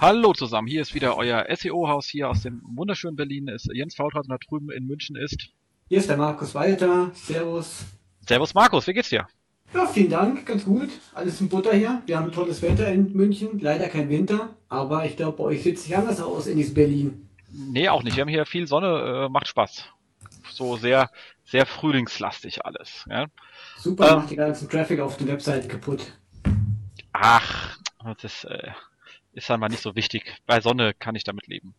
Hallo zusammen, hier ist wieder euer SEO-Haus hier aus dem wunderschönen Berlin. Ist Jens Faultrat und da drüben in München ist. Hier ist der Markus Walter. Servus. Servus Markus, wie geht's dir? Ja, vielen Dank, ganz gut. Alles in Butter hier. Wir haben tolles Wetter in München, leider kein Winter, aber ich glaube, bei euch sieht es sich anders aus in diesem Berlin. Nee, auch nicht. Wir haben hier viel Sonne, äh, macht Spaß. So sehr, sehr frühlingslastig alles. Ja? Super, ähm, macht die ganzen Traffic auf der Webseite kaputt. Ach, das äh, ist dann mal nicht so wichtig. Bei Sonne kann ich damit leben.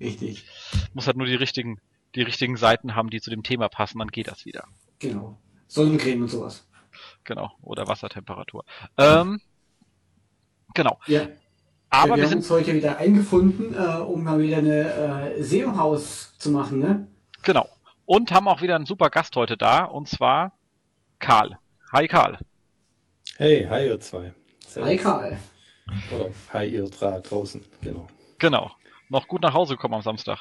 Richtig. Muss halt nur die richtigen, die richtigen Seiten haben, die zu dem Thema passen, dann geht das wieder. Genau. Sonnencreme und sowas. Genau. Oder Wassertemperatur. Ähm, genau. Ja. Aber ja, wir, wir sind uns heute wieder eingefunden, äh, um mal wieder eine äh, SEO-Haus zu machen, ne? Genau. Und haben auch wieder einen super Gast heute da, und zwar Karl. Hi Karl. Hey, hi ihr zwei. Servus. Hi Karl. Oder hi ihr drei draußen, genau. Genau. Noch gut nach Hause gekommen am Samstag.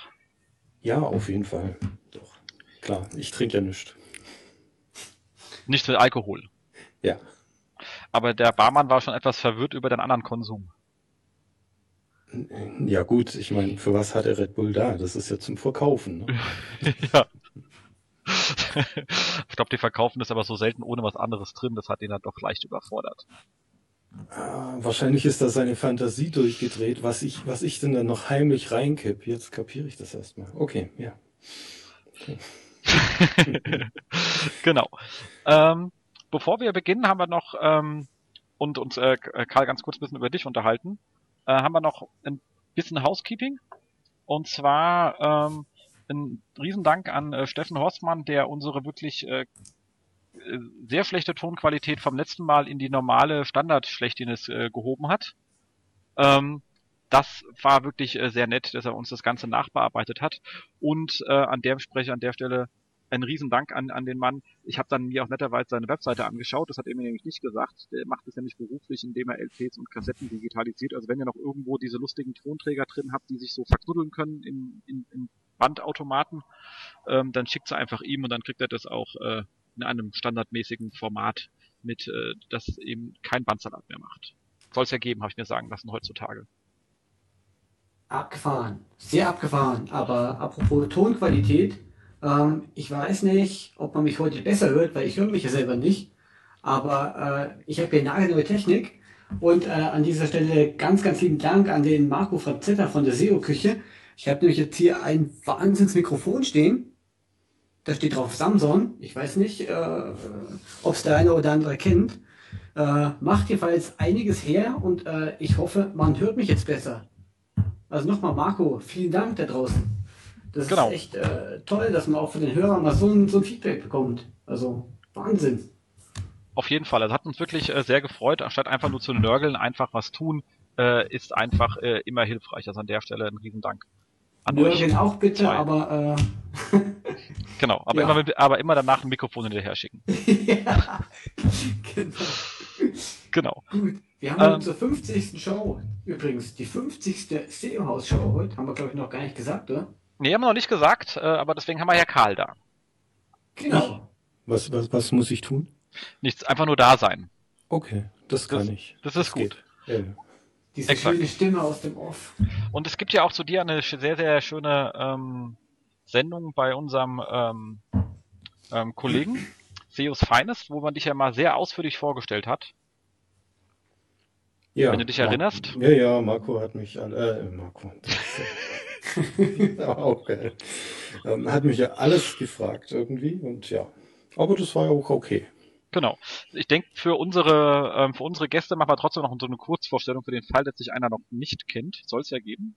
Ja, auf jeden Fall. Doch. Klar, ich trinke ja nichts. Nichts mit Alkohol. Ja. Aber der Barmann war schon etwas verwirrt über den anderen Konsum. Ja gut, ich meine, für was hat er Red Bull da? Das ist ja zum Verkaufen. Ne? ja. ich glaube, die verkaufen das aber so selten ohne was anderes drin. Das hat ihn dann doch leicht überfordert. Ah, wahrscheinlich ist da seine Fantasie durchgedreht, was ich, was ich denn dann noch heimlich reinkipp. Jetzt kapiere ich das erstmal. Okay, ja. Genau. Ähm, bevor wir beginnen, haben wir noch ähm, und uns äh, Karl ganz kurz ein bisschen über dich unterhalten. Äh, haben wir noch ein bisschen Housekeeping. Und zwar ähm, ein Riesendank an äh, Steffen Horstmann, der unsere wirklich äh, sehr schlechte Tonqualität vom letzten Mal in die normale Standard-Schlechtiness äh, gehoben hat. Ähm, das war wirklich äh, sehr nett, dass er uns das Ganze nachbearbeitet hat. Und äh, an der Sprecher, an der Stelle ein Riesendank an, an den Mann. Ich habe dann mir auch netterweise seine Webseite angeschaut, das hat er mir nämlich nicht gesagt. Der macht es nämlich beruflich, indem er LPs und Kassetten digitalisiert. Also wenn ihr noch irgendwo diese lustigen Tonträger drin habt, die sich so verknuddeln können in, in, in Bandautomaten, ähm, dann schickt sie einfach ihm und dann kriegt er das auch äh, in einem standardmäßigen Format mit, äh, das eben kein Bandsalat mehr macht. Soll es ja geben, habe ich mir sagen lassen heutzutage. Abgefahren, sehr abgefahren. Aber apropos Tonqualität, ähm, ich weiß nicht, ob man mich heute besser hört, weil ich höre mich ja selber nicht. Aber äh, ich habe hier eine neue Technik. Und äh, an dieser Stelle ganz, ganz lieben Dank an den Marco Frazetta von der SEO-Küche. Ich habe nämlich jetzt hier ein Wahnsinnsmikrofon stehen da steht drauf Samsung. Ich weiß nicht, äh, ob es der eine oder andere kennt. Äh, macht jedenfalls einiges her und äh, ich hoffe, man hört mich jetzt besser. Also nochmal, Marco, vielen Dank da draußen. Das genau. ist echt äh, toll, dass man auch von den Hörern mal so ein, so ein Feedback bekommt. Also Wahnsinn. Auf jeden Fall. Das hat uns wirklich äh, sehr gefreut. Anstatt einfach nur zu nörgeln, einfach was tun, äh, ist einfach äh, immer hilfreich. Also an der Stelle ein Riesendank. An Nörgeln auch bitte, zwei. aber äh, Genau, aber, ja. immer, mit, aber immer danach ein Mikrofon hinterher schicken. ja, genau. Genau. Gut. Wir haben ähm, unsere 50. Show. Übrigens, die 50. SEO-Haus-Show heute. Haben wir, glaube ich, noch gar nicht gesagt, oder? Nee, haben wir noch nicht gesagt, äh, aber deswegen haben wir ja Karl da. Genau. Was, was, was muss ich tun? Nichts, einfach nur da sein. Okay, das kann das, ich. Das ist das gut. Ja. Diese Exakt. schöne Stimme aus dem Off. Und es gibt ja auch zu dir eine sehr, sehr schöne ähm, Sendung bei unserem ähm, ähm, Kollegen Seus Finest, wo man dich ja mal sehr ausführlich vorgestellt hat. Ja. Wenn du dich erinnerst. Ja, ja, Marco hat mich an, äh, Marco. auch geil. Ähm, hat mich ja alles gefragt irgendwie und ja. Aber das war ja auch okay. Genau. Ich denke, für unsere, ähm, für unsere Gäste machen wir trotzdem noch so eine Kurzvorstellung für den Fall, dass sich einer noch nicht kennt. Soll es ja geben.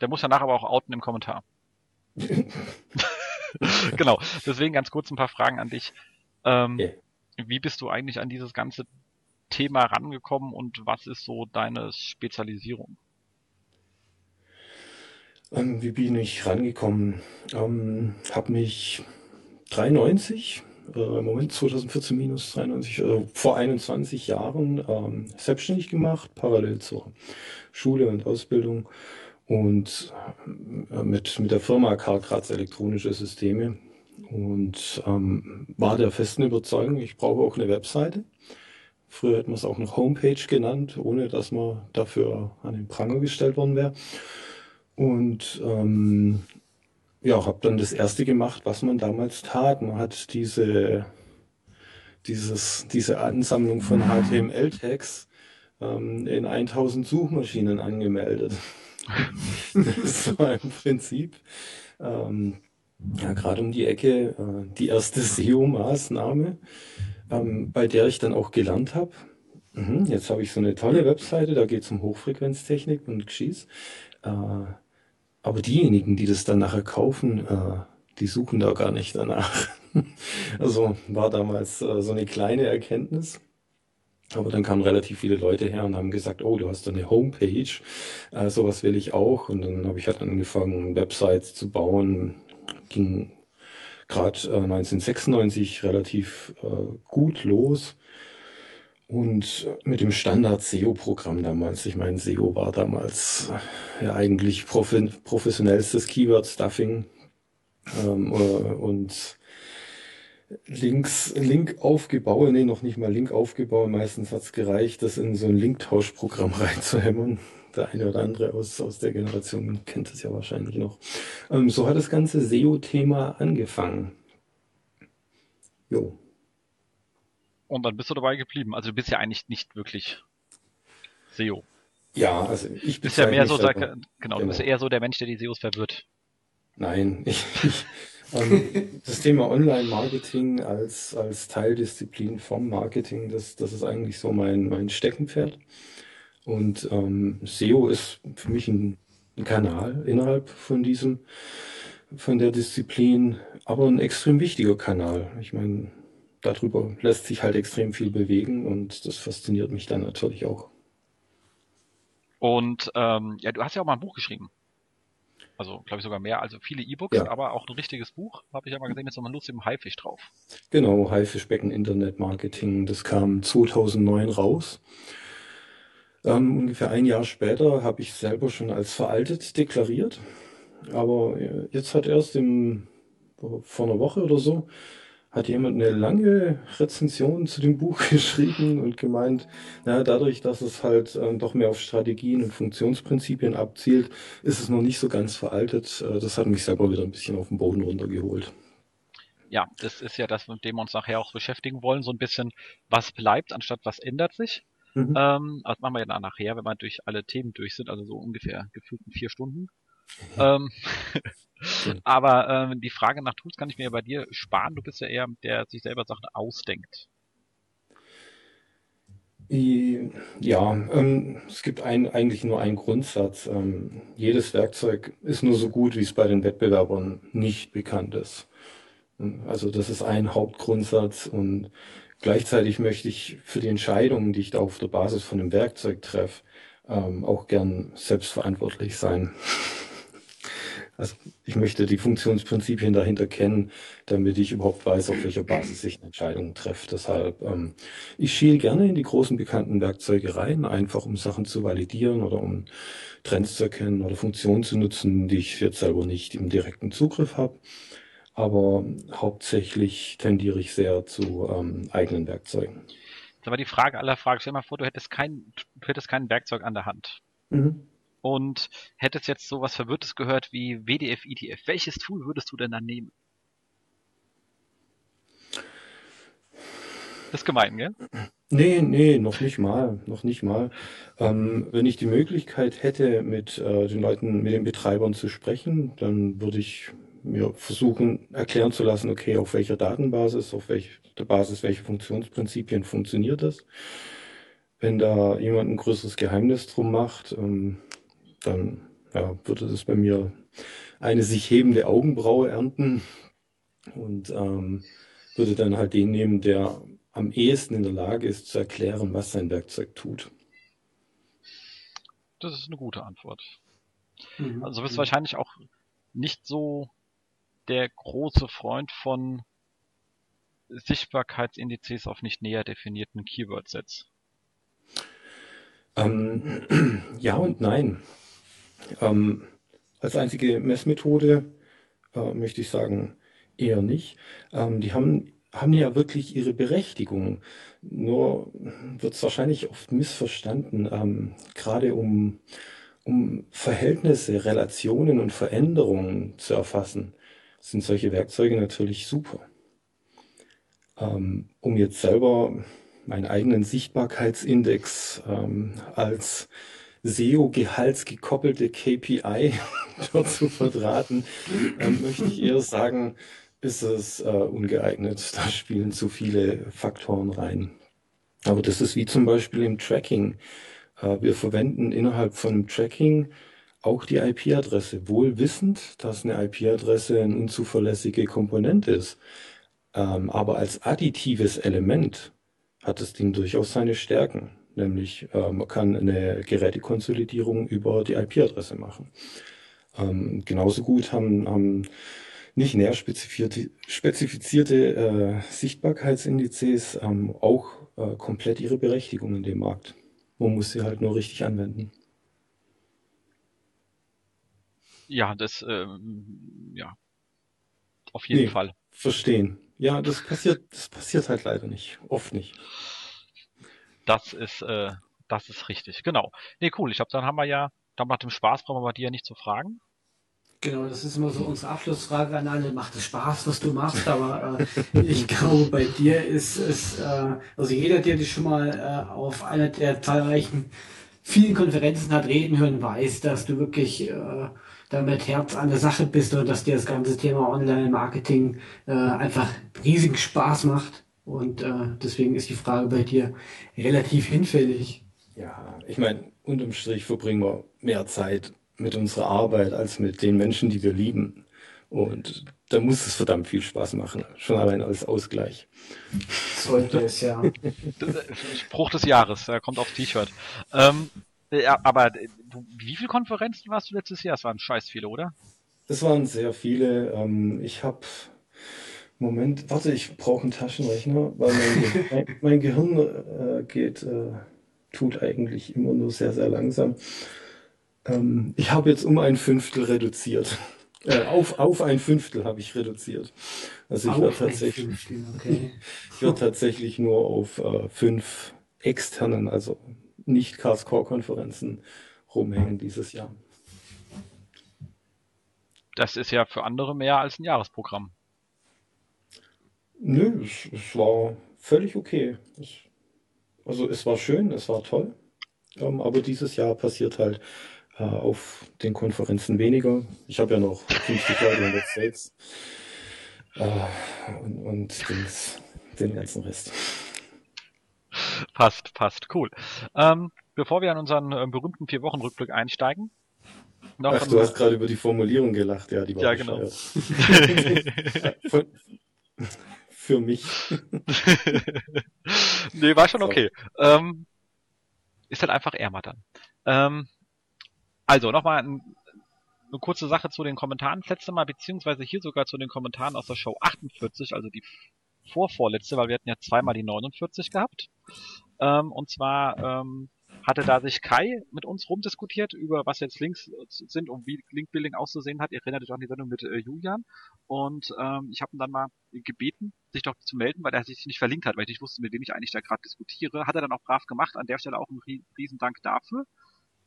Der muss danach aber auch outen im Kommentar. genau. Deswegen ganz kurz ein paar Fragen an dich. Ähm, okay. Wie bist du eigentlich an dieses ganze Thema rangekommen und was ist so deine Spezialisierung? Ähm, wie bin ich rangekommen? Ähm, habe mich 93, äh, im Moment 2014 minus 93, äh, vor 21 Jahren ähm, selbstständig gemacht, parallel zur Schule und Ausbildung und äh, mit, mit der Firma Karl Kratz Elektronische Systeme und ähm, war der festen Überzeugung, ich brauche auch eine Webseite Früher hätten wir es auch noch Homepage genannt, ohne dass man dafür an den Pranger gestellt worden wäre. Und ähm, ja, habe dann das erste gemacht, was man damals tat. Man hat diese, dieses, diese Ansammlung von HTML-Tags ähm, in 1000 Suchmaschinen angemeldet. das war im Prinzip ähm, ja, gerade um die Ecke äh, die erste SEO-Maßnahme ähm, bei der ich dann auch gelernt habe. Mhm, jetzt habe ich so eine tolle Webseite, da geht es um Hochfrequenztechnik und Geschieß. Äh, aber diejenigen, die das dann nachher kaufen, äh, die suchen da gar nicht danach. also war damals äh, so eine kleine Erkenntnis. Aber dann kamen relativ viele Leute her und haben gesagt, oh, du hast eine Homepage, äh, sowas will ich auch. Und dann habe ich halt angefangen, Websites zu bauen, ging gerade äh, 1996 relativ äh, gut los. Und mit dem Standard-SEO-Programm damals, ich meine, SEO war damals äh, ja eigentlich professionellstes Keyword-Stuffing ähm, äh, und Links, Link-Aufgebau, nee, noch nicht mal Link-Aufgebau, meistens hat es gereicht, das in so ein Linktauschprogramm reinzuhämmern der eine oder andere aus, aus der Generation kennt es ja wahrscheinlich noch. Ähm, so hat das ganze SEO-Thema angefangen. Jo. Und dann bist du dabei geblieben. Also du bist ja eigentlich nicht wirklich SEO. Ja, also ich bist ja mehr so, sag, genau, genau, du bist ja eher so der Mensch, der die SEOs verwirrt. Nein, ich, ich ähm, das Thema Online-Marketing als, als Teildisziplin vom Marketing, das, das ist eigentlich so mein, mein Steckenpferd. Und ähm, SEO ist für mich ein, ein Kanal innerhalb von diesem, von der Disziplin, aber ein extrem wichtiger Kanal. Ich meine, darüber lässt sich halt extrem viel bewegen und das fasziniert mich dann natürlich auch. Und ähm, ja, du hast ja auch mal ein Buch geschrieben. Also, glaube ich, sogar mehr, also viele E-Books, ja. aber auch ein richtiges Buch, habe ich ja mal gesehen, mit so einem lustigen Haifisch drauf. Genau, Haifischbecken Internet Marketing, das kam 2009 raus. Ähm, ungefähr ein Jahr später habe ich selber schon als veraltet deklariert. Aber äh, jetzt hat erst im, vor einer Woche oder so, hat jemand eine lange Rezension zu dem Buch geschrieben und gemeint, naja, dadurch, dass es halt äh, doch mehr auf Strategien und Funktionsprinzipien abzielt, ist es noch nicht so ganz veraltet. Äh, das hat mich selber wieder ein bisschen auf den Boden runtergeholt. Ja, das ist ja das, mit dem wir uns nachher auch beschäftigen wollen, so ein bisschen, was bleibt, anstatt was ändert sich. Mhm. Ähm, das machen wir ja nachher, wenn wir durch alle Themen durch sind, also so ungefähr gefühlten vier Stunden. ähm, aber ähm, die Frage nach Tools kann ich mir ja bei dir sparen. Du bist ja eher der sich selber Sachen ausdenkt. Ja, ähm, es gibt ein, eigentlich nur einen Grundsatz. Ähm, jedes Werkzeug ist nur so gut, wie es bei den Wettbewerbern nicht bekannt ist. Also das ist ein Hauptgrundsatz und Gleichzeitig möchte ich für die Entscheidungen, die ich da auf der Basis von einem Werkzeug treffe, ähm, auch gern selbstverantwortlich sein. Also ich möchte die Funktionsprinzipien dahinter kennen, damit ich überhaupt weiß, auf welcher Basis ich eine Entscheidung treffe. Deshalb, ähm, ich schiele gerne in die großen bekannten Werkzeuge rein, einfach um Sachen zu validieren oder um Trends zu erkennen oder Funktionen zu nutzen, die ich jetzt selber nicht im direkten Zugriff habe aber hauptsächlich tendiere ich sehr zu ähm, eigenen Werkzeugen. Das war die Frage aller Fragen. Stell dir mal vor, du hättest kein, du hättest kein Werkzeug an der Hand. Mhm. Und hättest jetzt sowas Verwirrtes gehört wie WDF, ETF. Welches Tool würdest du denn dann nehmen? Das ist gemein, gell? Nee, nee, noch nicht mal, noch nicht mal. Ähm, wenn ich die Möglichkeit hätte, mit äh, den Leuten, mit den Betreibern zu sprechen, dann würde ich mir versuchen erklären zu lassen, okay, auf welcher Datenbasis, auf welcher Basis, welche Funktionsprinzipien funktioniert das. Wenn da jemand ein größeres Geheimnis drum macht, ähm, dann ja, würde das bei mir eine sich hebende Augenbraue ernten und ähm, würde dann halt den nehmen, der am ehesten in der Lage ist zu erklären, was sein Werkzeug tut. Das ist eine gute Antwort. Mhm. Also bist du wahrscheinlich auch nicht so der große Freund von Sichtbarkeitsindizes auf nicht näher definierten Keyword-Sets? Ähm, ja und nein. Ähm, als einzige Messmethode äh, möchte ich sagen, eher nicht. Ähm, die haben haben ja wirklich ihre Berechtigung. Nur wird es wahrscheinlich oft missverstanden, ähm, gerade um, um Verhältnisse, Relationen und Veränderungen zu erfassen, sind solche Werkzeuge natürlich super. Ähm, um jetzt selber meinen eigenen Sichtbarkeitsindex ähm, als SEO-gehaltsgekoppelte KPI dort zu verdrahten, ähm, möchte ich eher sagen, ist es äh, ungeeignet. Da spielen zu viele Faktoren rein. Aber das ist wie zum Beispiel im Tracking. Äh, wir verwenden innerhalb von Tracking auch die IP-Adresse, wohl wissend, dass eine IP-Adresse eine unzuverlässige Komponente ist. Ähm, aber als additives Element hat das Ding durchaus seine Stärken. Nämlich äh, man kann eine Gerätekonsolidierung über die IP-Adresse machen. Ähm, genauso gut haben, haben nicht näher spezifizierte, spezifizierte äh, Sichtbarkeitsindizes ähm, auch äh, komplett ihre Berechtigung in dem Markt. Man muss sie halt nur richtig anwenden. Ja, das, ähm, ja, auf jeden nee, Fall. Verstehen. Ja, das passiert, das passiert halt leider nicht. Oft nicht. Das ist, äh, das ist richtig, genau. Nee, cool. Ich glaube, dann haben wir ja, dann nach dem Spaß brauchen wir dir nicht zu fragen. Genau, das ist immer so unsere Abschlussfrage an alle. Macht es Spaß, was du machst? Aber äh, ich glaube, bei dir ist es, äh, also jeder, der dich schon mal äh, auf einer der zahlreichen vielen Konferenzen hat reden hören, weiß, dass du wirklich äh, da mit Herz an der Sache bist und dass dir das ganze Thema Online-Marketing äh, einfach riesigen Spaß macht. Und äh, deswegen ist die Frage bei dir relativ hinfällig. Ja, ich meine, unterm Strich verbringen wir mehr Zeit mit unserer Arbeit als mit den Menschen, die wir lieben. Und da muss es verdammt viel Spaß machen, schon allein als Ausgleich. Sollte es ja. Spruch des Jahres, er kommt aufs T-Shirt. Ähm, ja, aber äh, wie viele Konferenzen warst du letztes Jahr? Es waren scheiß viele, oder? Es waren sehr viele. Ähm, ich habe Moment, warte, ich brauche einen Taschenrechner, weil mein, mein, mein Gehirn äh, geht, äh, tut eigentlich immer nur sehr, sehr langsam. Ähm, ich habe jetzt um ein Fünftel reduziert. Äh, auf, auf ein Fünftel habe ich reduziert. Also ich werde tatsächlich, okay. ich werde tatsächlich nur auf äh, fünf externen, also nicht Cars Core Konferenzen rumhängen dieses Jahr. Das ist ja für andere mehr als ein Jahresprogramm. Nö, es, es war völlig okay. Es, also es war schön, es war toll. Ähm, aber dieses Jahr passiert halt äh, auf den Konferenzen weniger. Ich habe ja noch 50 Leute in der States äh, und, und den, den ganzen Rest. Passt, passt, cool. Ähm, bevor wir an unseren äh, berühmten vier Wochen Rückblick einsteigen. Noch Ach, du hast gerade über die Formulierung gelacht, ja, die war Ja, genau. Für mich. nee, war schon okay. Ähm, ist halt einfach ärmer dann. Ähm, also, nochmal ein, eine kurze Sache zu den Kommentaren das letzte Mal, beziehungsweise hier sogar zu den Kommentaren aus der Show 48, also die vorvorletzte, weil wir hatten ja zweimal die 49 gehabt. Ähm, und zwar ähm, hatte da sich Kai mit uns rumdiskutiert über was jetzt Links sind und wie Linkbuilding auszusehen hat. Ihr erinnert euch an die Sendung mit äh, Julian. Und ähm, ich habe ihn dann mal gebeten, sich doch zu melden, weil er sich nicht verlinkt hat, weil ich nicht wusste, mit wem ich eigentlich da gerade diskutiere. Hat er dann auch brav gemacht. An der Stelle auch ein Riesendank dafür.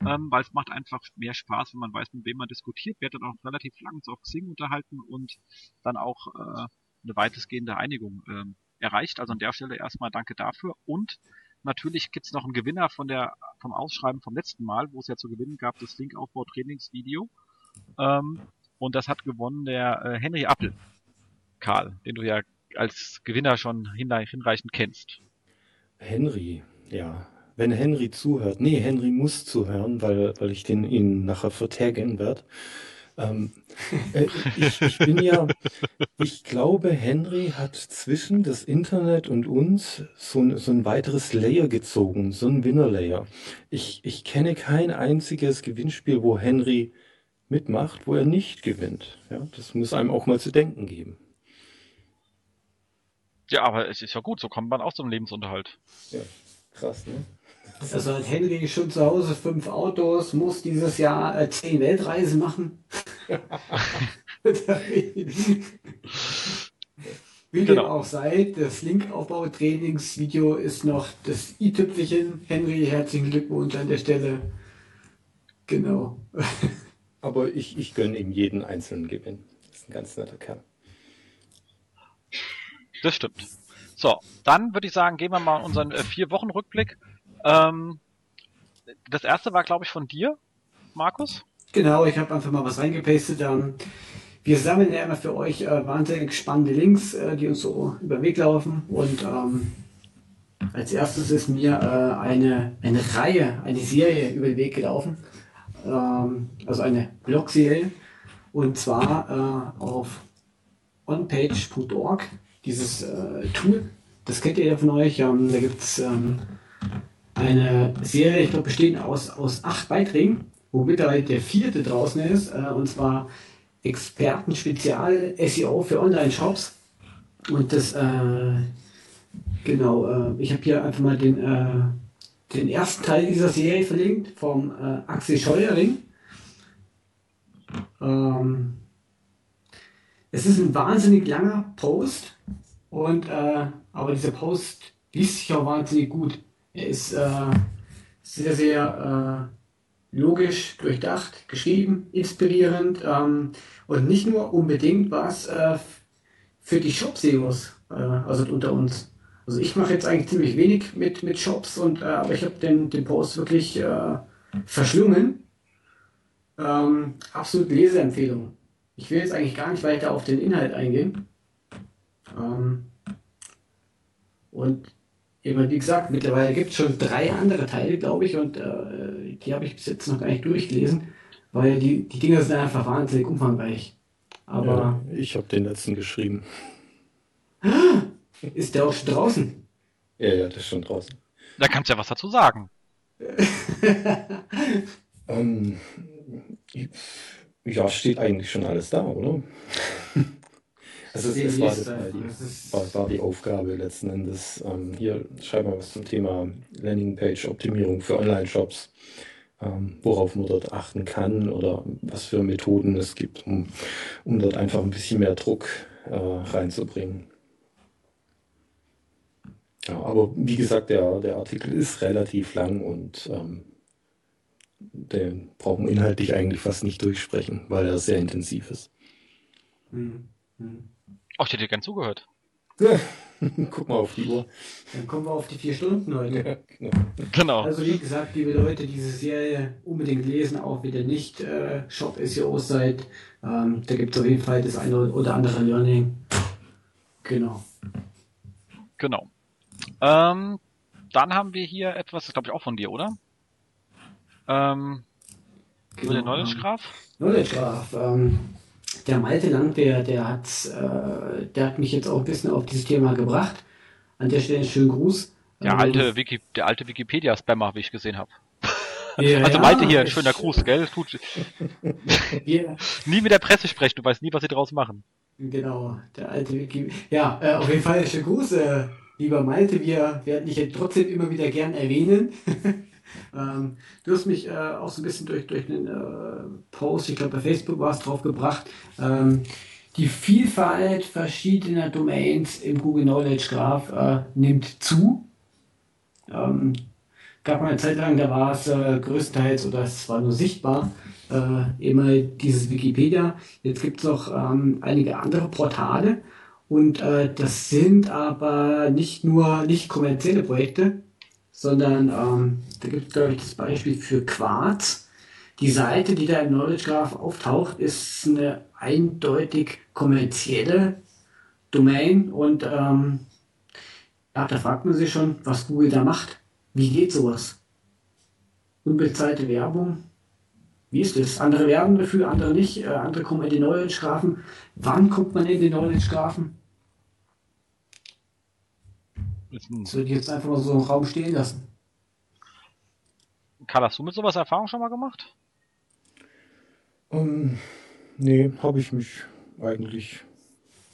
Ähm, weil es macht einfach mehr Spaß, wenn man weiß, mit wem man diskutiert. Wir hatten auch relativ lang uns auf Xing unterhalten und dann auch äh, eine weitestgehende Einigung ähm, erreicht. Also an der Stelle erstmal danke dafür. Und natürlich gibt's noch einen Gewinner von der vom Ausschreiben vom letzten Mal, wo es ja zu gewinnen gab, das Linkaufbau-Trainingsvideo. Ähm, und das hat gewonnen der äh, Henry Appel, Karl, den du ja als Gewinner schon hinreichend kennst. Henry, ja. Wenn Henry zuhört, nee, Henry muss zuhören, weil, weil ich den ihn nachher vertaggen werde. Ähm, äh, ich, ich bin ja, ich glaube, Henry hat zwischen das Internet und uns so ein, so ein weiteres Layer gezogen, so ein Winner-Layer. Ich, ich kenne kein einziges Gewinnspiel, wo Henry mitmacht, wo er nicht gewinnt. Ja, das muss einem auch mal zu denken geben. Ja, aber es ist ja gut, so kommt man auch zum Lebensunterhalt. Ja, krass, ne? Also hat Henry schon zu Hause fünf Autos, muss dieses Jahr äh, zehn Weltreisen machen. Wie genau. dem auch sei, das Linkaufbau-Trainingsvideo ist noch das i-Tüpfelchen. Henry, herzlichen Glückwunsch an der Stelle. Genau. Aber ich, ich gönne ihm jeden einzelnen Gewinn. Das ist ein ganz netter Kerl. Das stimmt. So, dann würde ich sagen, gehen wir mal unseren äh, vier Wochen Rückblick. Ähm, das erste war, glaube ich, von dir, Markus. Genau, ich habe einfach mal was reingepastet. Ähm, wir sammeln ja immer für euch äh, wahnsinnig spannende Links, äh, die uns so über den Weg laufen. Und ähm, als erstes ist mir äh, eine, eine Reihe, eine Serie über den Weg gelaufen. Ähm, also eine Blog-Serie. Und zwar äh, auf onpage.org dieses äh, Tool. Das kennt ihr ja von euch. Ähm, da gibt es ähm, eine Serie, ich glaube, bestehend aus, aus acht Beiträgen, wo mittlerweile der vierte draußen ist, äh, und zwar Experten-Spezial SEO für Online-Shops. Und das, äh, genau, äh, ich habe hier einfach mal den, äh, den ersten Teil dieser Serie verlinkt vom äh, Axel Scheuering. Ähm, es ist ein wahnsinnig langer Post und äh, aber dieser Post liest sich auch wahnsinnig gut. Er ist äh, sehr, sehr äh, logisch, durchdacht, geschrieben, inspirierend ähm, und nicht nur unbedingt was äh, für die Shop-SEOs, äh, also unter uns. Also ich mache jetzt eigentlich ziemlich wenig mit, mit Shops, und, äh, aber ich habe den, den Post wirklich äh, verschlungen. Ähm, absolut Leseempfehlung. Ich will jetzt eigentlich gar nicht weiter auf den Inhalt eingehen. Ähm, und eben, wie gesagt, mittlerweile gibt es schon drei andere Teile, glaube ich, und äh, die habe ich bis jetzt noch gar nicht durchgelesen, weil die, die Dinger sind einfach wahnsinnig umfangreich. Aber. Ja, ich habe den letzten geschrieben. Ist der auch schon draußen? Ja, ja, der ist schon draußen. Da kannst du ja was dazu sagen. ähm, ja, steht eigentlich schon alles da, oder? Also es, es war, das, die, war, war, die Aufgabe letzten Endes. Ähm, hier schreiben wir was zum Thema Landingpage-Optimierung für Online-Shops, ähm, worauf man dort achten kann oder was für Methoden es gibt, um, um dort einfach ein bisschen mehr Druck äh, reinzubringen. Ja, aber wie gesagt, der, der Artikel ist relativ lang und ähm, den brauchen wir inhaltlich eigentlich fast nicht durchsprechen, weil er sehr intensiv ist. Hm, hm. Ach, ich hätte gern zugehört. Guck mal auf die Uhr. Dann kommen wir auf die vier Stunden heute. Ja, genau. genau. Also wie gesagt, liebe Leute, diese Serie unbedingt lesen, auch wieder nicht äh, Shop SEOs seid. Ähm, da gibt es auf jeden Fall das eine oder andere Learning. Genau. Genau. Ähm, dann haben wir hier etwas, das glaube ich auch von dir, oder? Ähm, genau. Knowledge Graph? Knowledge Graph. Ähm, der Malte Lang, der, der, hat, äh, der hat mich jetzt auch ein bisschen auf dieses Thema gebracht. An der Stelle einen schönen Gruß. Der ähm, alte, Wiki, der alte Wikipedia-Spammer, wie ich gesehen habe. Ja, also Malte hier, ein schöner Gruß, gell? Tut, yeah. nie mit der Presse sprechen, du weißt nie, was sie draus machen. Genau, der alte Wiki. Ja, äh, auf jeden Fall schönen Gruß, äh, lieber Malte. Wir werden dich trotzdem immer wieder gern erwähnen. Ähm, du hast mich äh, auch so ein bisschen durch, durch einen äh, Post, ich glaube bei Facebook war es drauf gebracht, ähm, die Vielfalt verschiedener Domains im Google Knowledge Graph äh, nimmt zu. Ähm, gab mal eine Zeit lang, da war es äh, größtenteils oder es war nur sichtbar, äh, immer dieses Wikipedia. Jetzt gibt es noch ähm, einige andere Portale und äh, das sind aber nicht nur nicht kommerzielle Projekte, sondern ähm, da gibt es, glaube ich, das Beispiel für Quarz. Die Seite, die da im Knowledge Graph auftaucht, ist eine eindeutig kommerzielle Domain und ähm, ja, da fragt man sich schon, was Google da macht. Wie geht sowas? Unbezahlte Werbung? Wie ist das? Andere werben dafür, andere nicht. Äh, andere kommen in die Knowledge Graphen. Wann kommt man in die Knowledge Graphen? Das würde ich jetzt einfach mal so im Raum stehen lassen. Karl, hast du mit sowas Erfahrung schon mal gemacht? Um, ähm, nee, habe ich mich eigentlich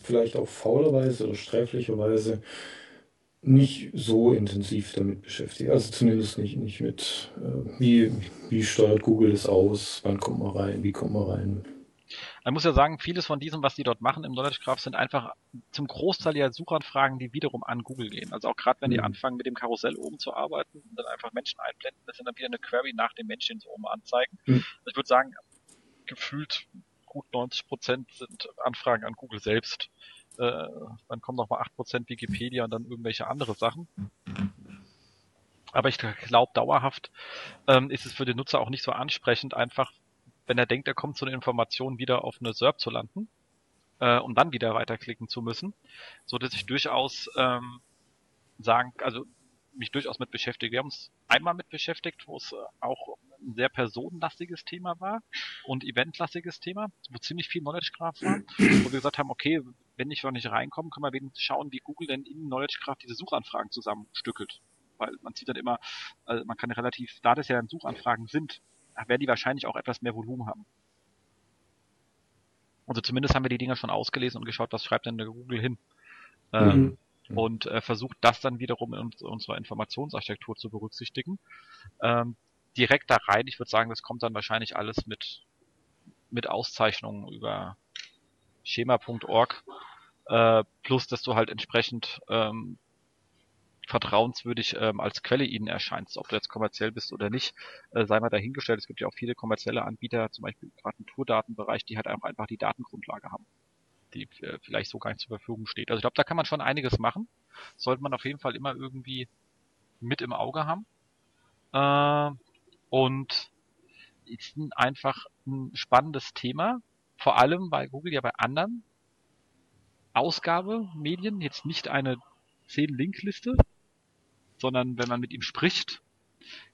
vielleicht auf faulerweise oder sträflicherweise nicht so intensiv damit beschäftigt. Also zumindest nicht, nicht mit, äh, wie, wie steuert Google es aus, wann kommt man rein, wie kommt man rein. Man muss ja sagen, vieles von diesem, was die dort machen im Knowledge Graph, sind einfach zum Großteil ja Suchanfragen, die wiederum an Google gehen. Also auch gerade wenn die Mhm. anfangen, mit dem Karussell oben zu arbeiten und dann einfach Menschen einblenden, das sind dann wieder eine Query nach dem Menschen so oben anzeigen. Mhm. Ich würde sagen, gefühlt gut 90 Prozent sind Anfragen an Google selbst. Äh, dann kommen noch mal 8 Prozent Wikipedia und dann irgendwelche andere Sachen. Aber ich glaube, dauerhaft ähm, ist es für den Nutzer auch nicht so ansprechend, einfach, wenn er denkt, er kommt zu einer Information, wieder auf eine SERP zu landen, äh, um dann wieder weiterklicken zu müssen, so dass ich durchaus ähm, sagen, also mich durchaus mit beschäftige. Wir haben uns einmal mit beschäftigt, wo es äh, auch ein sehr personenlastiges Thema war und eventlastiges Thema, wo ziemlich viel Knowledge Graph war, wo wir gesagt haben, okay, wenn ich noch nicht reinkomme, können wir wenigstens schauen, wie Google denn in Knowledge Graph diese Suchanfragen zusammenstückelt. Weil man sieht dann immer, also man kann relativ, da das ja dann Suchanfragen sind, werden die wahrscheinlich auch etwas mehr Volumen haben. Also zumindest haben wir die Dinger schon ausgelesen und geschaut, was schreibt denn der Google hin. Ähm, Mhm. und äh, versucht das dann wiederum in uns- unserer Informationsarchitektur zu berücksichtigen. Ähm, direkt da rein, ich würde sagen, das kommt dann wahrscheinlich alles mit, mit Auszeichnungen über schema.org, äh, plus dass du halt entsprechend ähm, vertrauenswürdig ähm, als Quelle ihnen erscheinst, ob du jetzt kommerziell bist oder nicht, äh, sei mal dahingestellt. Es gibt ja auch viele kommerzielle Anbieter, zum Beispiel gerade im Tourdatenbereich, die halt auch einfach die Datengrundlage haben, die äh, vielleicht so gar nicht zur Verfügung steht. Also ich glaube, da kann man schon einiges machen. Sollte man auf jeden Fall immer irgendwie mit im Auge haben. Äh, und ist ein- einfach ein spannendes Thema, vor allem weil Google ja bei anderen Ausgabemedien jetzt nicht eine 10-Link-Liste, sondern wenn man mit ihm spricht,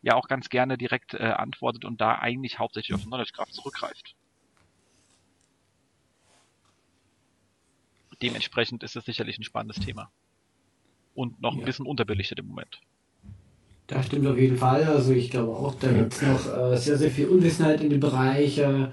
ja auch ganz gerne direkt äh, antwortet und da eigentlich hauptsächlich auf Knowledge Graph zurückgreift. Dementsprechend ist es sicherlich ein spannendes Thema. Und noch ein Ja. bisschen unterbelichtet im Moment. Das stimmt auf jeden Fall. Also ich glaube auch, da gibt es noch äh, sehr, sehr viel Unwissenheit in dem Bereich. Äh,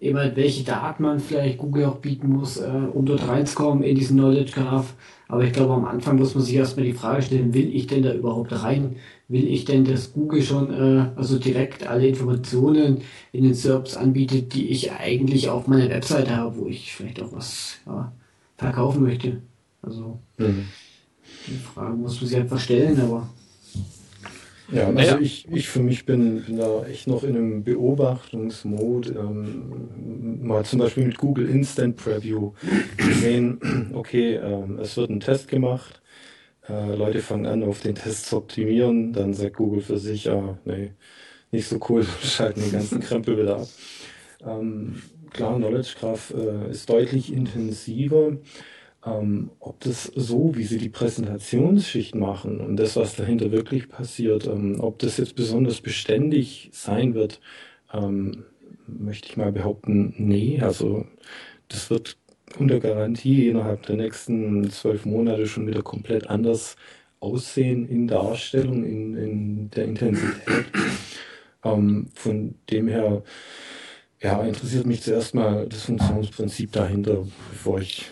eben halt, welche Daten man vielleicht Google auch bieten muss, äh, um dort reinzukommen in diesen Knowledge Graph. Aber ich glaube, am Anfang muss man sich erstmal die Frage stellen, will ich denn da überhaupt rein? Will ich denn, dass Google schon äh, also direkt alle Informationen in den SERPs anbietet, die ich eigentlich auf meiner Webseite habe, wo ich vielleicht auch was ja, verkaufen möchte? Also Mhm. die Frage muss man sich einfach stellen, aber Ja, also Naja. ich, ich für mich bin, bin da echt noch in einem Beobachtungsmode. Ähm, mal zum Beispiel mit Google Instant Preview gesehen, okay, ähm, es wird ein Test gemacht, äh, Leute fangen an, auf den Test zu optimieren, dann sagt Google für sich, ja, nee, nicht so cool, schalten den ganzen Krempel wieder ab. Ähm, klar, Knowledge Graph äh, ist deutlich intensiver. Ähm, ob das so, wie sie die Präsentationsschicht machen und das, was dahinter wirklich passiert, ähm, ob das jetzt besonders beständig sein wird, ähm, möchte ich mal behaupten, nee. Also das wird unter Garantie innerhalb der nächsten zwölf Monate schon wieder komplett anders aussehen in Darstellung, in, in der Intensität. Ähm, von dem her, ja, interessiert mich zuerst mal das Funktionsprinzip dahinter, bevor ich